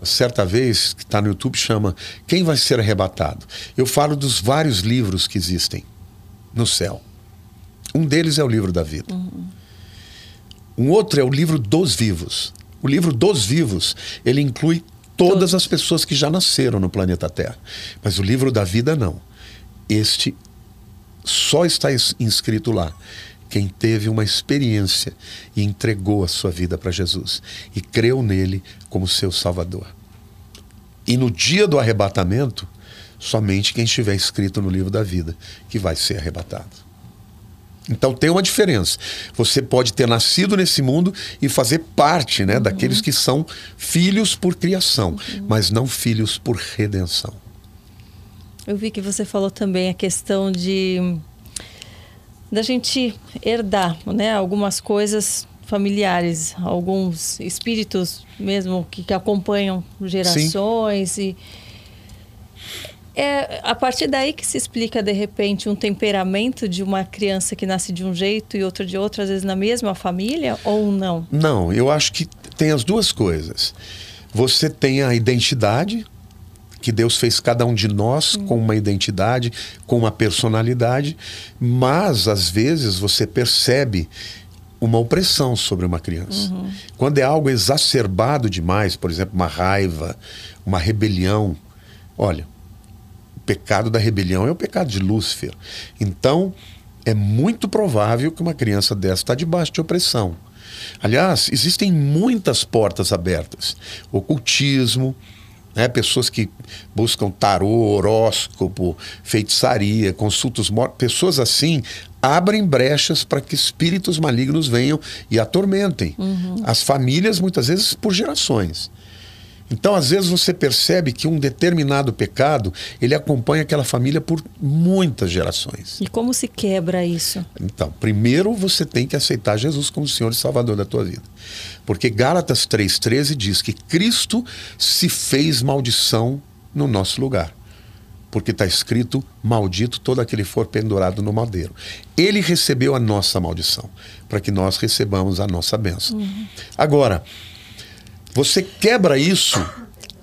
certa vez, que está no YouTube, chama Quem vai ser arrebatado? Eu falo dos vários livros que existem no céu. Um deles é o livro da vida. Uhum. Um outro é o livro dos vivos. O livro dos vivos, ele inclui todas as pessoas que já nasceram no planeta Terra. Mas o livro da vida não. Este só está inscrito lá quem teve uma experiência e entregou a sua vida para Jesus e creu nele como seu Salvador. E no dia do arrebatamento, somente quem estiver escrito no livro da vida que vai ser arrebatado. Então tem uma diferença. Você pode ter nascido nesse mundo e fazer parte né, uhum. daqueles que são filhos por criação, uhum. mas não filhos por redenção. Eu vi que você falou também a questão de da gente herdar né, algumas coisas familiares, alguns espíritos mesmo que, que acompanham gerações Sim. e é a partir daí que se explica de repente um temperamento de uma criança que nasce de um jeito e outro de outro, às vezes na mesma família ou não? Não, eu acho que tem as duas coisas. Você tem a identidade, que Deus fez cada um de nós com uma identidade, com uma personalidade, mas às vezes você percebe uma opressão sobre uma criança. Uhum. Quando é algo exacerbado demais, por exemplo, uma raiva, uma rebelião, olha, pecado da rebelião é o pecado de Lúcifer. Então, é muito provável que uma criança dessa está debaixo de opressão. Aliás, existem muitas portas abertas. Ocultismo, né? Pessoas que buscam tarô, horóscopo, feitiçaria, consultas mortos, pessoas assim abrem brechas para que espíritos malignos venham e atormentem uhum. as famílias, muitas vezes por gerações. Então, às vezes você percebe que um determinado pecado, ele acompanha aquela família por muitas gerações. E como se quebra isso? Então, primeiro você tem que aceitar Jesus como Senhor e Salvador da tua vida. Porque Gálatas 3:13 diz que Cristo se fez maldição no nosso lugar. Porque está escrito: maldito todo aquele que for pendurado no madeiro. Ele recebeu a nossa maldição, para que nós recebamos a nossa bênção. Uhum. Agora, você quebra isso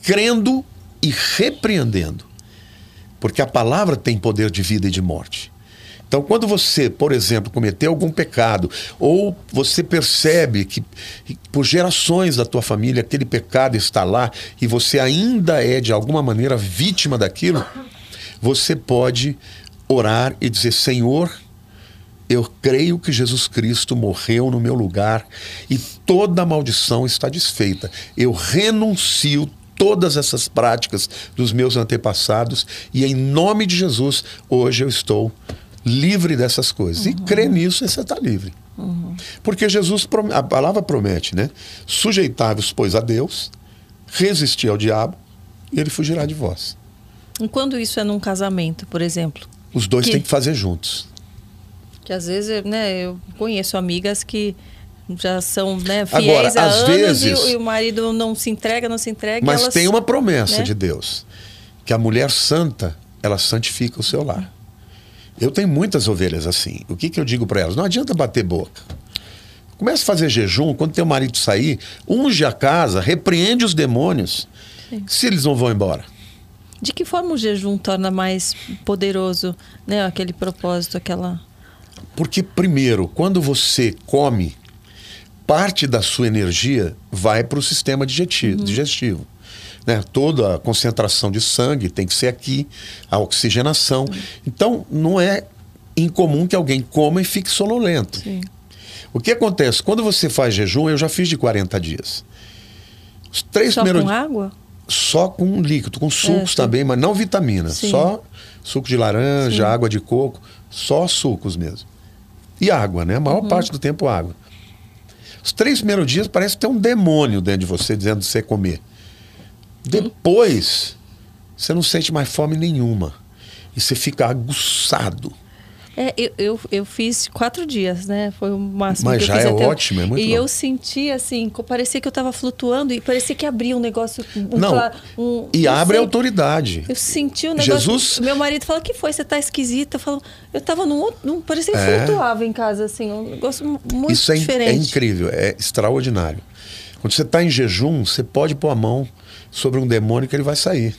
crendo e repreendendo. Porque a palavra tem poder de vida e de morte. Então, quando você, por exemplo, cometeu algum pecado, ou você percebe que por gerações da tua família aquele pecado está lá e você ainda é de alguma maneira vítima daquilo, você pode orar e dizer: Senhor, eu creio que Jesus Cristo morreu no meu lugar e toda maldição está desfeita. Eu renuncio todas essas práticas dos meus antepassados e em nome de Jesus hoje eu estou livre dessas coisas. Uhum. E crer nisso você está livre. Uhum. Porque Jesus, a palavra promete, né? Sujeitai-vos, pois, a Deus, resistir ao diabo e ele fugirá de vós. E quando isso é num casamento, por exemplo? Os dois que... têm que fazer juntos. Que às vezes, né, eu conheço amigas que já são né, fiéis Agora, há às anos vezes, e, e, o marido não se entrega, não se entrega. Mas elas, tem uma promessa né? de Deus, que a mulher santa, ela santifica o seu lar. Eu tenho muitas ovelhas assim. O que, que eu digo para elas? Não adianta bater boca. Comece a fazer jejum, quando teu marido sair, unge a casa, repreende os demônios, Sim. se eles não vão embora. De que forma o jejum torna mais poderoso né, aquele propósito, aquela porque, primeiro, quando você come, parte da sua energia vai para o sistema digestivo. Uhum. digestivo. né? Toda a concentração de sangue tem que ser aqui, a oxigenação. Então, não é incomum que alguém coma e fique sonolento. Sim. O que acontece? Quando você faz jejum, eu já fiz de 40 dias. Os três Só primeiros com água? só com líquido, com sucos sim. também, mas não vitamina. Sim. Só suco de laranja, água de coco, só sucos mesmo. E água, né? A maior Uhum. parte do tempo água. Os três primeiros dias parece ter um demônio dentro de você dizendo você comer. Depois, você não sente mais fome nenhuma. E você fica aguçado. É, eu, eu, eu fiz quatro dias, né? Foi o máximo Mas que eu já fiz é até- ótimo, é muito E bom. eu senti assim, parecia que eu tava flutuando e parecia que abria um negócio. Um, Não, um- e abre a sei. autoridade. Eu senti o negócio. Jesus- Meu marido falou: que foi? Você tá esquisita? Eu falo, eu tava num outro. Num, parecia que É. flutuava em casa, assim, um negócio mu- muito Isso é, diferente. é incrível, é extraordinário. Quando você está em jejum, você pode pôr a mão sobre um demônio que ele vai sair.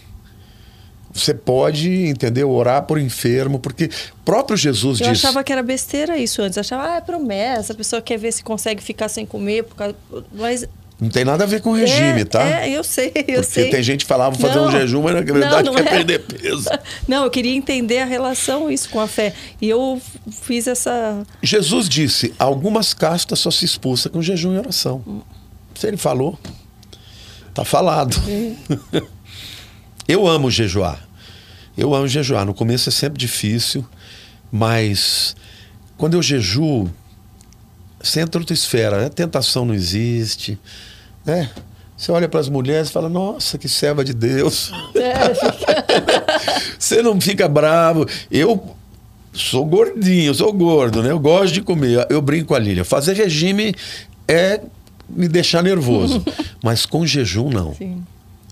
Você pode, entendeu, orar por enfermo, porque próprio Jesus Eu disse. achava que era besteira isso antes. Eu achava, ah, é promessa, a pessoa quer ver se consegue ficar sem comer. Por causa... Mas. Não tem nada a ver com regime, é, tá? É, eu sei, eu porque sei. tem gente que falava fazer um Não. jejum, mas na verdade Não, não quer é. perder peso. Não, eu queria entender a relação isso com a fé. E eu fiz essa. Jesus disse: algumas castas só se expulsa com jejum e oração. Se ele falou, tá falado. Eu amo jejuar. Eu amo jejuar. No começo é sempre difícil, mas quando eu jejuo, você entra em outra esfera. A tentação não existe. Né? Você olha para as mulheres e fala: Nossa, que serva de Deus. É, fica- Você não fica bravo. Eu sou gordinho, sou gordo, né? Eu gosto de comer. Eu brinco com a Lília. Fazer regime é me deixar nervoso. Mas com jejum, não. Sim.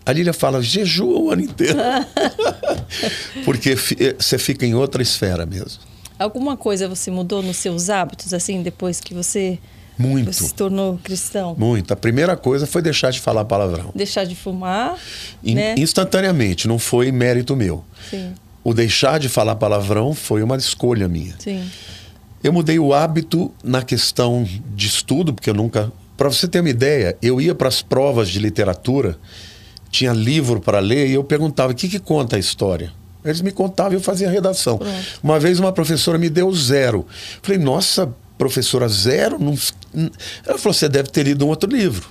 A Lília fala, jejua o ano inteiro. Porque eh, você fica em outra esfera mesmo. Alguma coisa você mudou nos seus hábitos, assim, depois que você, Muito. você se tornou cristão? Muito. A primeira coisa foi deixar de falar palavrão. Deixar de fumar, In- né? Instantaneamente, não foi mérito meu. Sim, O deixar de falar palavrão foi uma escolha minha. sim. Eu mudei o hábito na questão de estudo, porque eu nunca. Para você ter uma ideia, eu ia para as provas de literatura, tinha livro para ler e eu perguntava: o que, que conta a história? Eles me contavam e eu fazia redação. Uma vez uma professora me deu zero. Falei, nossa, professora, zero? Não... Ela falou: você deve ter lido um outro livro.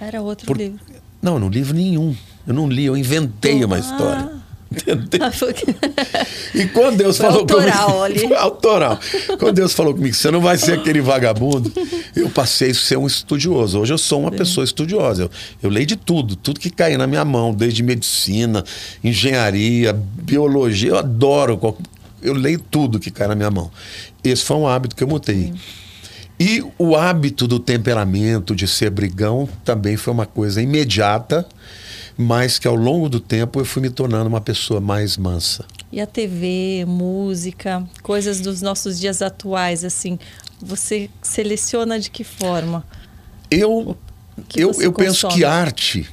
Era outro Por- livro. Não, não li livro nenhum. Eu não li, eu inventei uma Ah. história. Entendeu? Ah, E quando Deus Foi falou autoral comigo. Foi autoral. Quando Deus falou comigo, você não vai ser aquele vagabundo, eu passei a ser um estudioso. Hoje eu sou uma pessoa estudiosa. Eu, eu leio de tudo, tudo que cair na minha mão, desde medicina, engenharia, biologia. Eu adoro. Eu leio tudo que cai na minha mão. Esse foi um hábito que eu mudei. E o hábito do temperamento, de ser brigão, também foi uma coisa imediata, mas que ao longo do tempo eu fui me tornando uma pessoa mais mansa. E a TV, música, coisas dos nossos dias atuais, assim, você seleciona de que forma? Eu, que eu, eu penso que arte,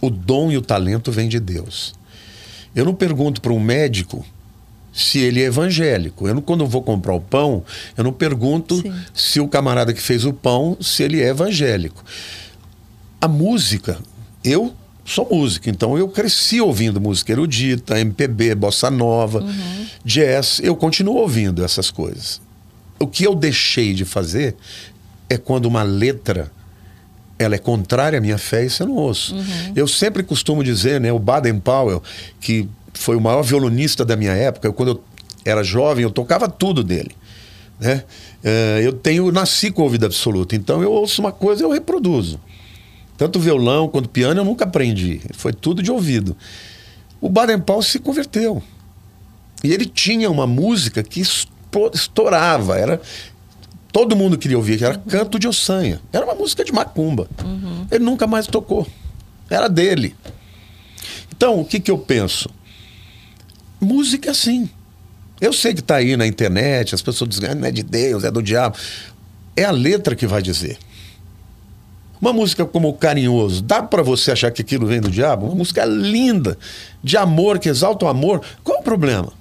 o dom e o talento vem de Deus. Eu não pergunto para um médico se ele é evangélico. Eu não, quando eu vou comprar o pão, eu não pergunto Sim. se o camarada que fez o pão, se ele é evangélico. A música, eu sou músico, então eu cresci ouvindo música erudita, MPB, bossa nova, Uhum. jazz. Eu continuo ouvindo essas coisas. O que eu deixei de fazer é quando uma letra ela é contrária à minha fé, isso eu não ouço. Eu sempre costumo dizer, né, o Baden Powell, que foi o maior violonista da minha época, eu, quando eu era jovem, eu tocava tudo dele. Né? Eh, eu tenho, nasci com ouvido absoluto, então eu ouço uma coisa eu reproduzo. Tanto violão quanto piano eu nunca aprendi, foi tudo de ouvido. O Baden Powell se converteu. E ele tinha uma música que esto- estourava, era todo mundo queria ouvir, que era Canto de Ossanha. Era uma música de macumba. Ele nunca mais tocou. Era dele. Então, o que, que eu penso? Música é assim. Eu sei que está aí na internet, as pessoas dizem, ah, não é de Deus, é do diabo. É a letra que vai dizer. Uma música como Carinhoso, dá para você achar que aquilo vem do diabo? Uma música linda, de amor, que exalta o amor. Qual o problema?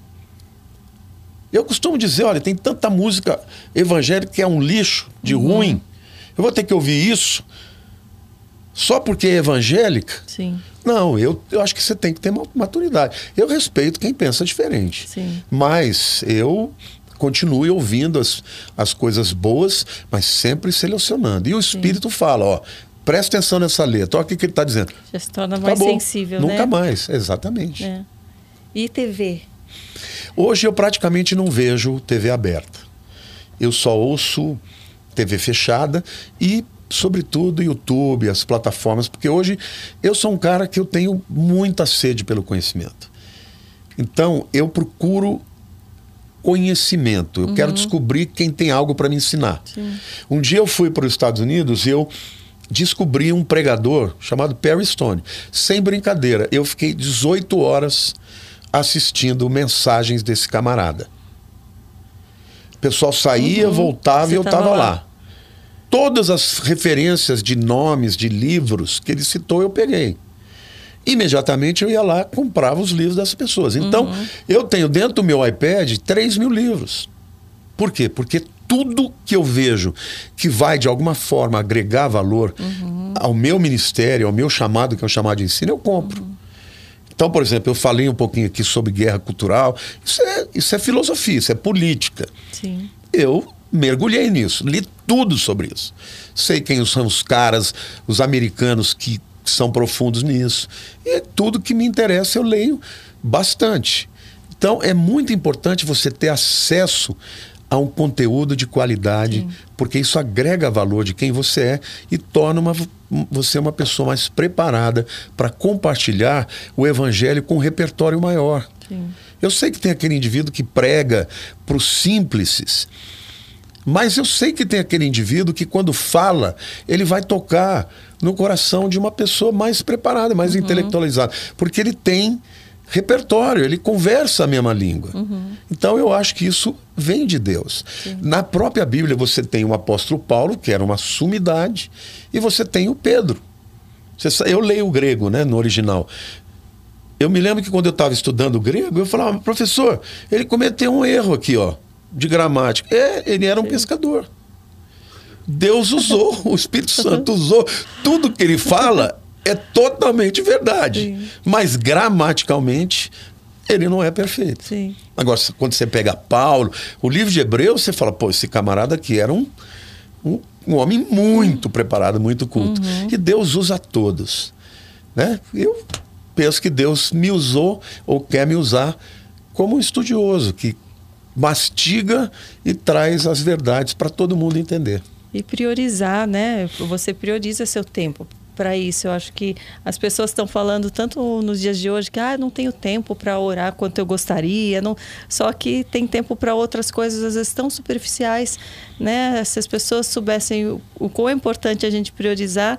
Eu costumo dizer, olha, tem tanta música evangélica que é um lixo de ruim. Eu vou ter que ouvir isso. Só porque é evangélica? Sim. Não, eu, eu acho que você tem que ter maturidade. Eu respeito quem pensa diferente. Sim. Mas eu continue ouvindo as, as coisas boas, mas sempre selecionando. E o Espírito Sim. fala, ó, presta atenção nessa letra, olha o que, que ele está dizendo. Já se torna mais Acabou. sensível, Nunca né? mais, exatamente. É. E TV? Hoje eu praticamente não vejo TV aberta. Eu só ouço TV fechada e sobretudo YouTube, as plataformas, porque hoje eu sou um cara que eu tenho muita sede pelo conhecimento. Então, eu procuro conhecimento. Eu uhum. quero descobrir quem tem algo para me ensinar. Sim. Um dia eu fui para os Estados Unidos e eu descobri um pregador chamado Perry Stone. Sem brincadeira, eu fiquei 18 horas assistindo mensagens desse camarada. O pessoal saía, uhum. voltava Você e eu estava lá. lá. Todas as referências de nomes, de livros que ele citou, eu peguei imediatamente eu ia lá comprava os livros das pessoas. Então, uhum. eu tenho dentro do meu iPad 3 mil livros. Por quê? Porque tudo que eu vejo que vai de alguma forma agregar valor uhum. ao meu ministério, ao meu chamado, que é um chamado de ensino, eu compro. Uhum. Então, por exemplo, eu falei um pouquinho aqui sobre guerra cultural. Isso é, isso é filosofia, isso é política. Sim. Eu mergulhei nisso, li tudo sobre isso. Sei quem são os caras, os americanos que são profundos nisso. E tudo que me interessa eu leio bastante. Então é muito importante você ter acesso a um conteúdo de qualidade, Sim. porque isso agrega valor de quem você é e torna uma, você uma pessoa mais preparada para compartilhar o evangelho com um repertório maior. Sim. Eu sei que tem aquele indivíduo que prega para os simples, mas eu sei que tem aquele indivíduo que, quando fala, ele vai tocar no coração de uma pessoa mais preparada, mais uhum. intelectualizada. Porque ele tem repertório, ele conversa a mesma língua. Uhum. Então eu acho que isso vem de Deus. Sim. Na própria Bíblia você tem o apóstolo Paulo, que era uma sumidade, e você tem o Pedro. Eu leio o grego, né, no original. Eu me lembro que quando eu estava estudando grego, eu falava, professor, ele cometeu um erro aqui, ó de gramática. É, ele era um Sim. pescador. Deus usou, o Espírito Santo usou. Tudo que ele fala é totalmente verdade. Sim. Mas gramaticalmente ele não é perfeito. Sim. Agora, quando você pega Paulo, o livro de Hebreus, você fala, pô, esse camarada aqui era um, um, um homem muito uhum. preparado, muito culto. Uhum. E Deus usa todos. Né? Eu penso que Deus me usou ou quer me usar como um estudioso, que mastiga e traz as verdades para todo mundo entender. E priorizar, né? Você prioriza seu tempo para isso. Eu acho que as pessoas estão falando tanto nos dias de hoje que ah, não tenho tempo para orar quanto eu gostaria, não... só que tem tempo para outras coisas às vezes tão superficiais, né? Se as pessoas soubessem o, o quão é importante a gente priorizar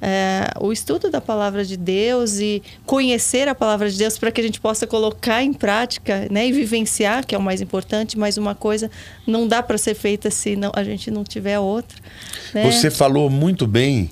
é, o estudo da palavra de Deus e conhecer a palavra de Deus para que a gente possa colocar em prática né, e vivenciar, que é o mais importante, mas uma coisa não dá para ser feita se não, a gente não tiver outra. Né? Você falou muito bem,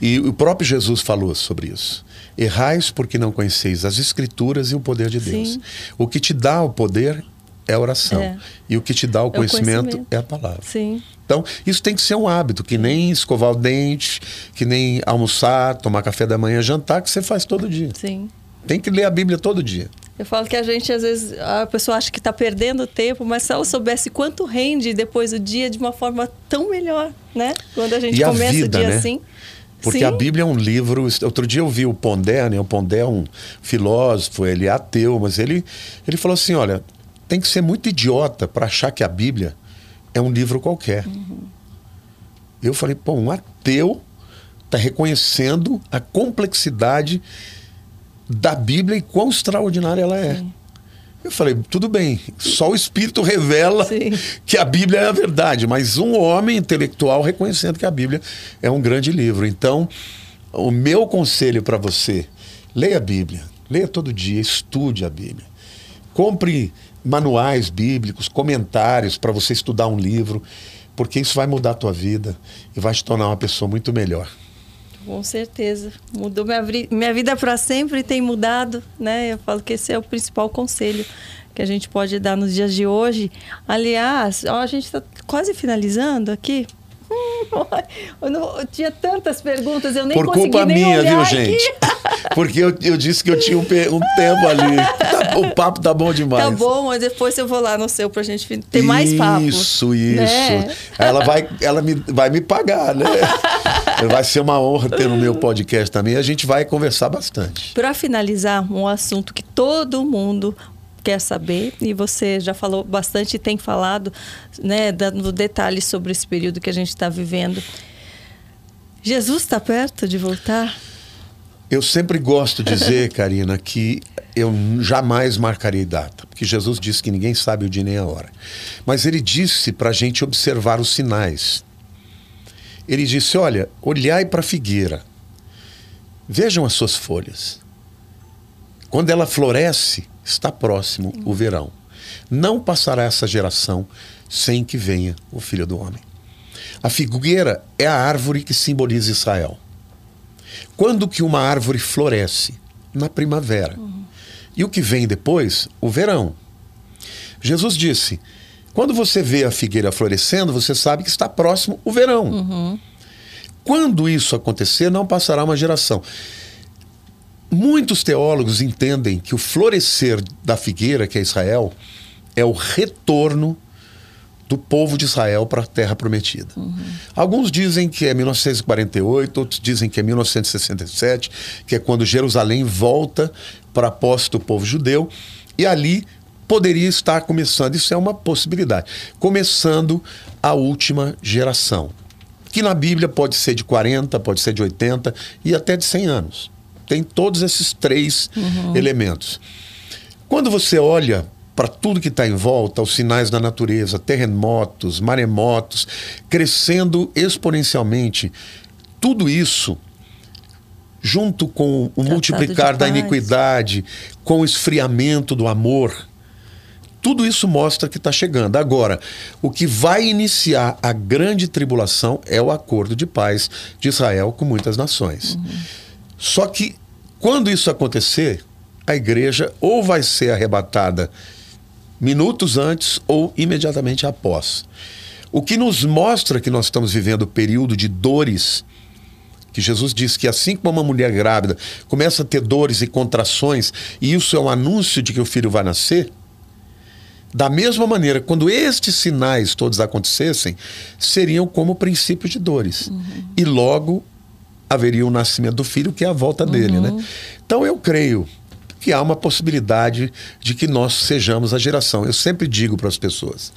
e o próprio Jesus falou sobre isso. Errais porque não conheceis as Escrituras e o poder de Deus. Sim. O que te dá o poder é a oração. É. E o que te dá o, É o conhecimento, conhecimento. é a palavra. Sim. Então, isso tem que ser um hábito, que nem escovar o dente, que nem almoçar, tomar café da manhã, jantar, que você faz todo dia. Sim. Tem que ler a Bíblia todo dia. Eu falo que a gente, às vezes, a pessoa acha que está perdendo tempo, mas se ela soubesse quanto rende depois do dia de uma forma tão melhor, né? Quando a gente E a começa vida, o dia né? assim. Porque Sim. a Bíblia é um livro. Outro dia eu vi o Pondé, né? O Pondé é um filósofo, ele é ateu, mas ele, ele falou assim: olha, tem que ser muito idiota para achar que a Bíblia é um livro qualquer. Eu falei, pô, um ateu está reconhecendo a complexidade da Bíblia e quão extraordinária ela é. Sim. Eu falei, tudo bem, só o Espírito revela Sim. que a Bíblia é a verdade, mas um homem intelectual reconhecendo que a Bíblia é um grande livro. Então, o meu conselho para você, leia a Bíblia, leia todo dia, estude a Bíblia. Compre manuais bíblicos, comentários para você estudar um livro, porque isso vai mudar a tua vida e vai te tornar uma pessoa muito melhor. Com certeza. Mudou minha, minha vida para sempre e tem mudado, né? Eu falo que esse é o principal conselho que a gente pode dar nos dias de hoje. Aliás, ó, a gente está quase finalizando aqui. Eu, não, eu tinha tantas perguntas, eu nem Por consegui culpa minha, viu, gente? Porque eu, eu disse que eu tinha um, um tempo ali. Tá- o papo tá bom demais. Tá bom, mas depois eu vou lá no seu pra gente ter mais papo. Isso, isso. né? Ela, vai, ela me, vai me pagar, né? vai ser uma honra ter no meu podcast também. A gente vai conversar bastante. Para finalizar, um assunto que todo mundo quer saber e você já falou bastante e tem falado, né, dando detalhes sobre esse período que a gente está vivendo. Jesus está perto de voltar? Eu sempre gosto de dizer, Karina, que eu jamais marcarei data, porque Jesus disse que ninguém sabe o dia nem a hora. Mas ele disse para a gente observar os sinais. Ele disse: Olha, olhai para a figueira, vejam as suas folhas. Quando ela floresce, está próximo o verão. Não passará essa geração sem que venha o Filho do Homem. A figueira é a árvore que simboliza Israel. Quando que uma árvore floresce? Na primavera. E o que vem depois? O verão. Jesus disse: quando você vê a figueira florescendo, você sabe que está próximo o verão. Quando isso acontecer, não passará uma geração. Muitos teólogos entendem que o florescer da figueira, que é Israel, é o retorno do povo de Israel para a terra prometida. Alguns dizem que é 1948, outros dizem que é 1967, que é quando Jerusalém volta para a posse do povo judeu, e ali poderia estar começando, isso é uma possibilidade, começando a última geração, que na Bíblia pode ser de 40, pode ser de 80 e até de 100 anos. Tem todos esses três elementos. Quando você olha para tudo que está em volta, os sinais da natureza, terremotos, maremotos, crescendo exponencialmente, tudo isso, junto com o Tratado multiplicar da iniquidade, com o esfriamento do amor, tudo isso mostra que está chegando. Agora, o que vai iniciar a grande tribulação é o acordo de paz de Israel com muitas nações. Só que, quando isso acontecer, a igreja ou vai ser arrebatada minutos antes ou imediatamente após. O que nos mostra que nós estamos vivendo o período de dores, que Jesus disse que assim como uma mulher grávida começa a ter dores e contrações, e isso é um anúncio de que o filho vai nascer, da mesma maneira, quando estes sinais todos acontecessem, seriam como princípio de dores. E logo haveria o nascimento do filho, que é a volta dele, né? Então eu creio que há uma possibilidade de que nós sejamos a geração. Eu sempre digo para as pessoas: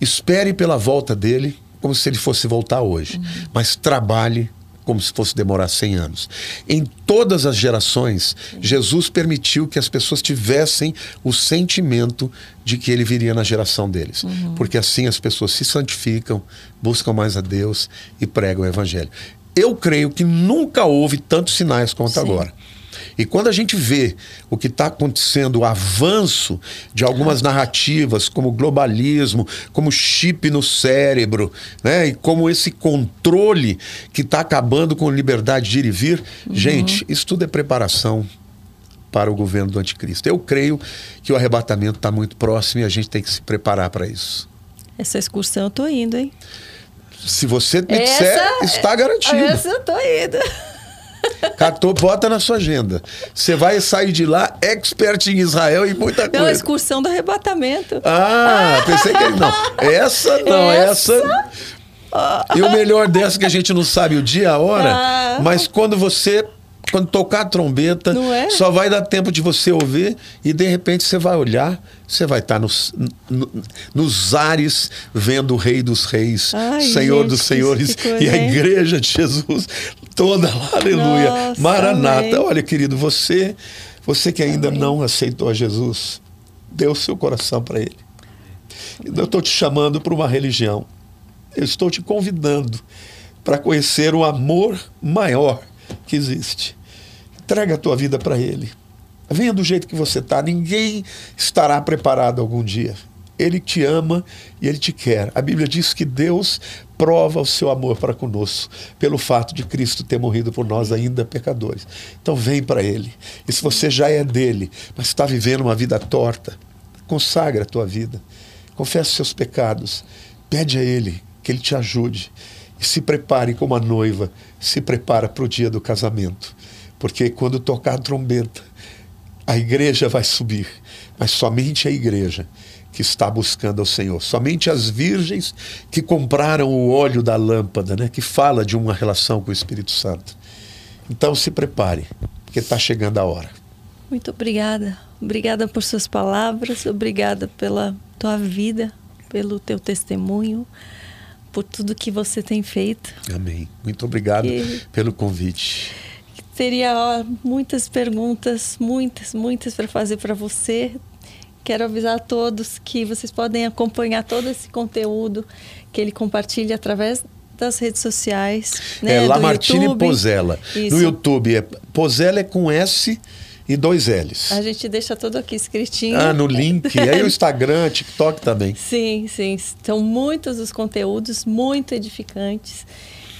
espere pela volta dele como se ele fosse voltar hoje, mas trabalhe como se fosse demorar 100 anos. Em todas as gerações, Jesus permitiu que as pessoas tivessem o sentimento de que ele viria na geração deles, porque assim as pessoas se santificam, buscam mais a Deus e pregam o evangelho. Eu creio que nunca houve tantos sinais quanto Sim. agora. E quando a gente vê o que está acontecendo, o avanço de algumas narrativas, como globalismo, como chip no cérebro, né? e como esse controle que está acabando com a liberdade de ir e vir, gente, isso tudo é preparação para o governo do anticristo. Eu creio que o arrebatamento está muito próximo e a gente tem que se preparar para isso. Essa excursão eu tô indo, hein? Se você me disser, está garantido. Essa eu tô indo. Catou, bota na sua agenda. Você vai sair de lá expert em Israel e muita Não, a coisa. excursão do arrebatamento. Ah, pensei que não. Essa não, essa. E o melhor dessa que a gente não sabe o dia, a hora, Ah. mas quando você quando tocar a trombeta, Não é? só vai dar tempo de você ouvir e de repente você vai olhar, você vai estar nos, no- nos ares vendo o Rei dos Reis, Ai, Senhor gente, dos Senhores e a igreja de Jesus toda lá, aleluia. Nossa, Maranata. amém. Olha, querido, você, você que ainda não aceitou a Jesus, dê o seu coração para ele. Eu estou te chamando para uma religião. Eu estou te convidando para conhecer o amor maior que existe. Entrega a tua vida para Ele. Venha do jeito que você está. Ninguém estará preparado algum dia. Ele te ama e Ele te quer. A Bíblia diz que Deus prova o seu amor para conosco pelo fato de Cristo ter morrido por nós ainda pecadores. Então vem para Ele. E se você já é dele, mas está vivendo uma vida torta, consagra a tua vida. Confessa os seus pecados. Pede a Ele que Ele te ajude. E se prepare como a noiva se prepara para o dia do casamento. Porque quando tocar a trombeta, a igreja vai subir, mas somente a igreja que está buscando ao Senhor. Somente as virgens que compraram o óleo da lâmpada, né, que fala de uma relação com o Espírito Santo. Então se prepare, porque está chegando a hora. Muito obrigada. Obrigada por suas palavras, obrigada pela tua vida, pelo teu testemunho, por tudo que você tem feito. Amém. Muito obrigado e... pelo convite. Teria ó, muitas perguntas, muitas, muitas para fazer para você. Quero avisar a todos que vocês podem acompanhar todo esse conteúdo que ele compartilha através das redes sociais. Né, é Lamartine Pozella. Isso. No YouTube é Pozella é com S e dois L's. A gente deixa tudo aqui escritinho. Ah, no link. Aí o Instagram, TikTok também. Sim, sim. São muitos os conteúdos, muito edificantes.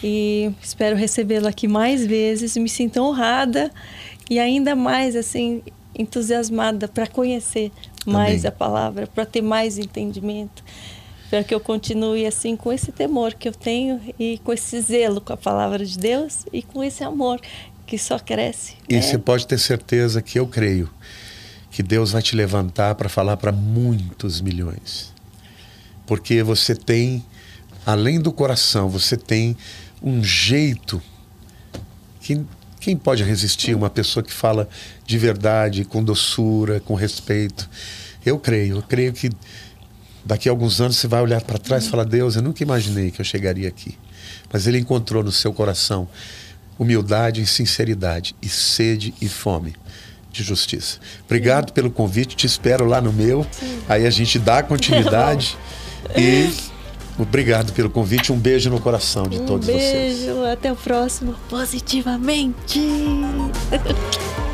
E espero recebê-lo aqui mais vezes. Me sinto honrada e ainda mais assim entusiasmada para conhecer mais Amém. a palavra, para ter mais entendimento, para que eu continue assim com esse temor que eu tenho e com esse zelo com a palavra de Deus e com esse amor que só cresce. E né? você pode ter certeza que eu creio que Deus vai te levantar para falar para muitos milhões. Porque você tem, além do coração, você tem um jeito que quem pode resistir uma pessoa que fala de verdade, com doçura, com respeito? Eu creio, eu creio que daqui a alguns anos você vai olhar para trás e falar: Deus, eu nunca imaginei que eu chegaria aqui. Mas Ele encontrou no seu coração humildade e sinceridade, e sede e fome de justiça. Obrigado Sim. pelo convite, te espero lá no meu. Sim. Aí a gente dá continuidade e Obrigado pelo convite. Um beijo no coração de um todos beijo, vocês. Um beijo. Até o próximo. Positivamente.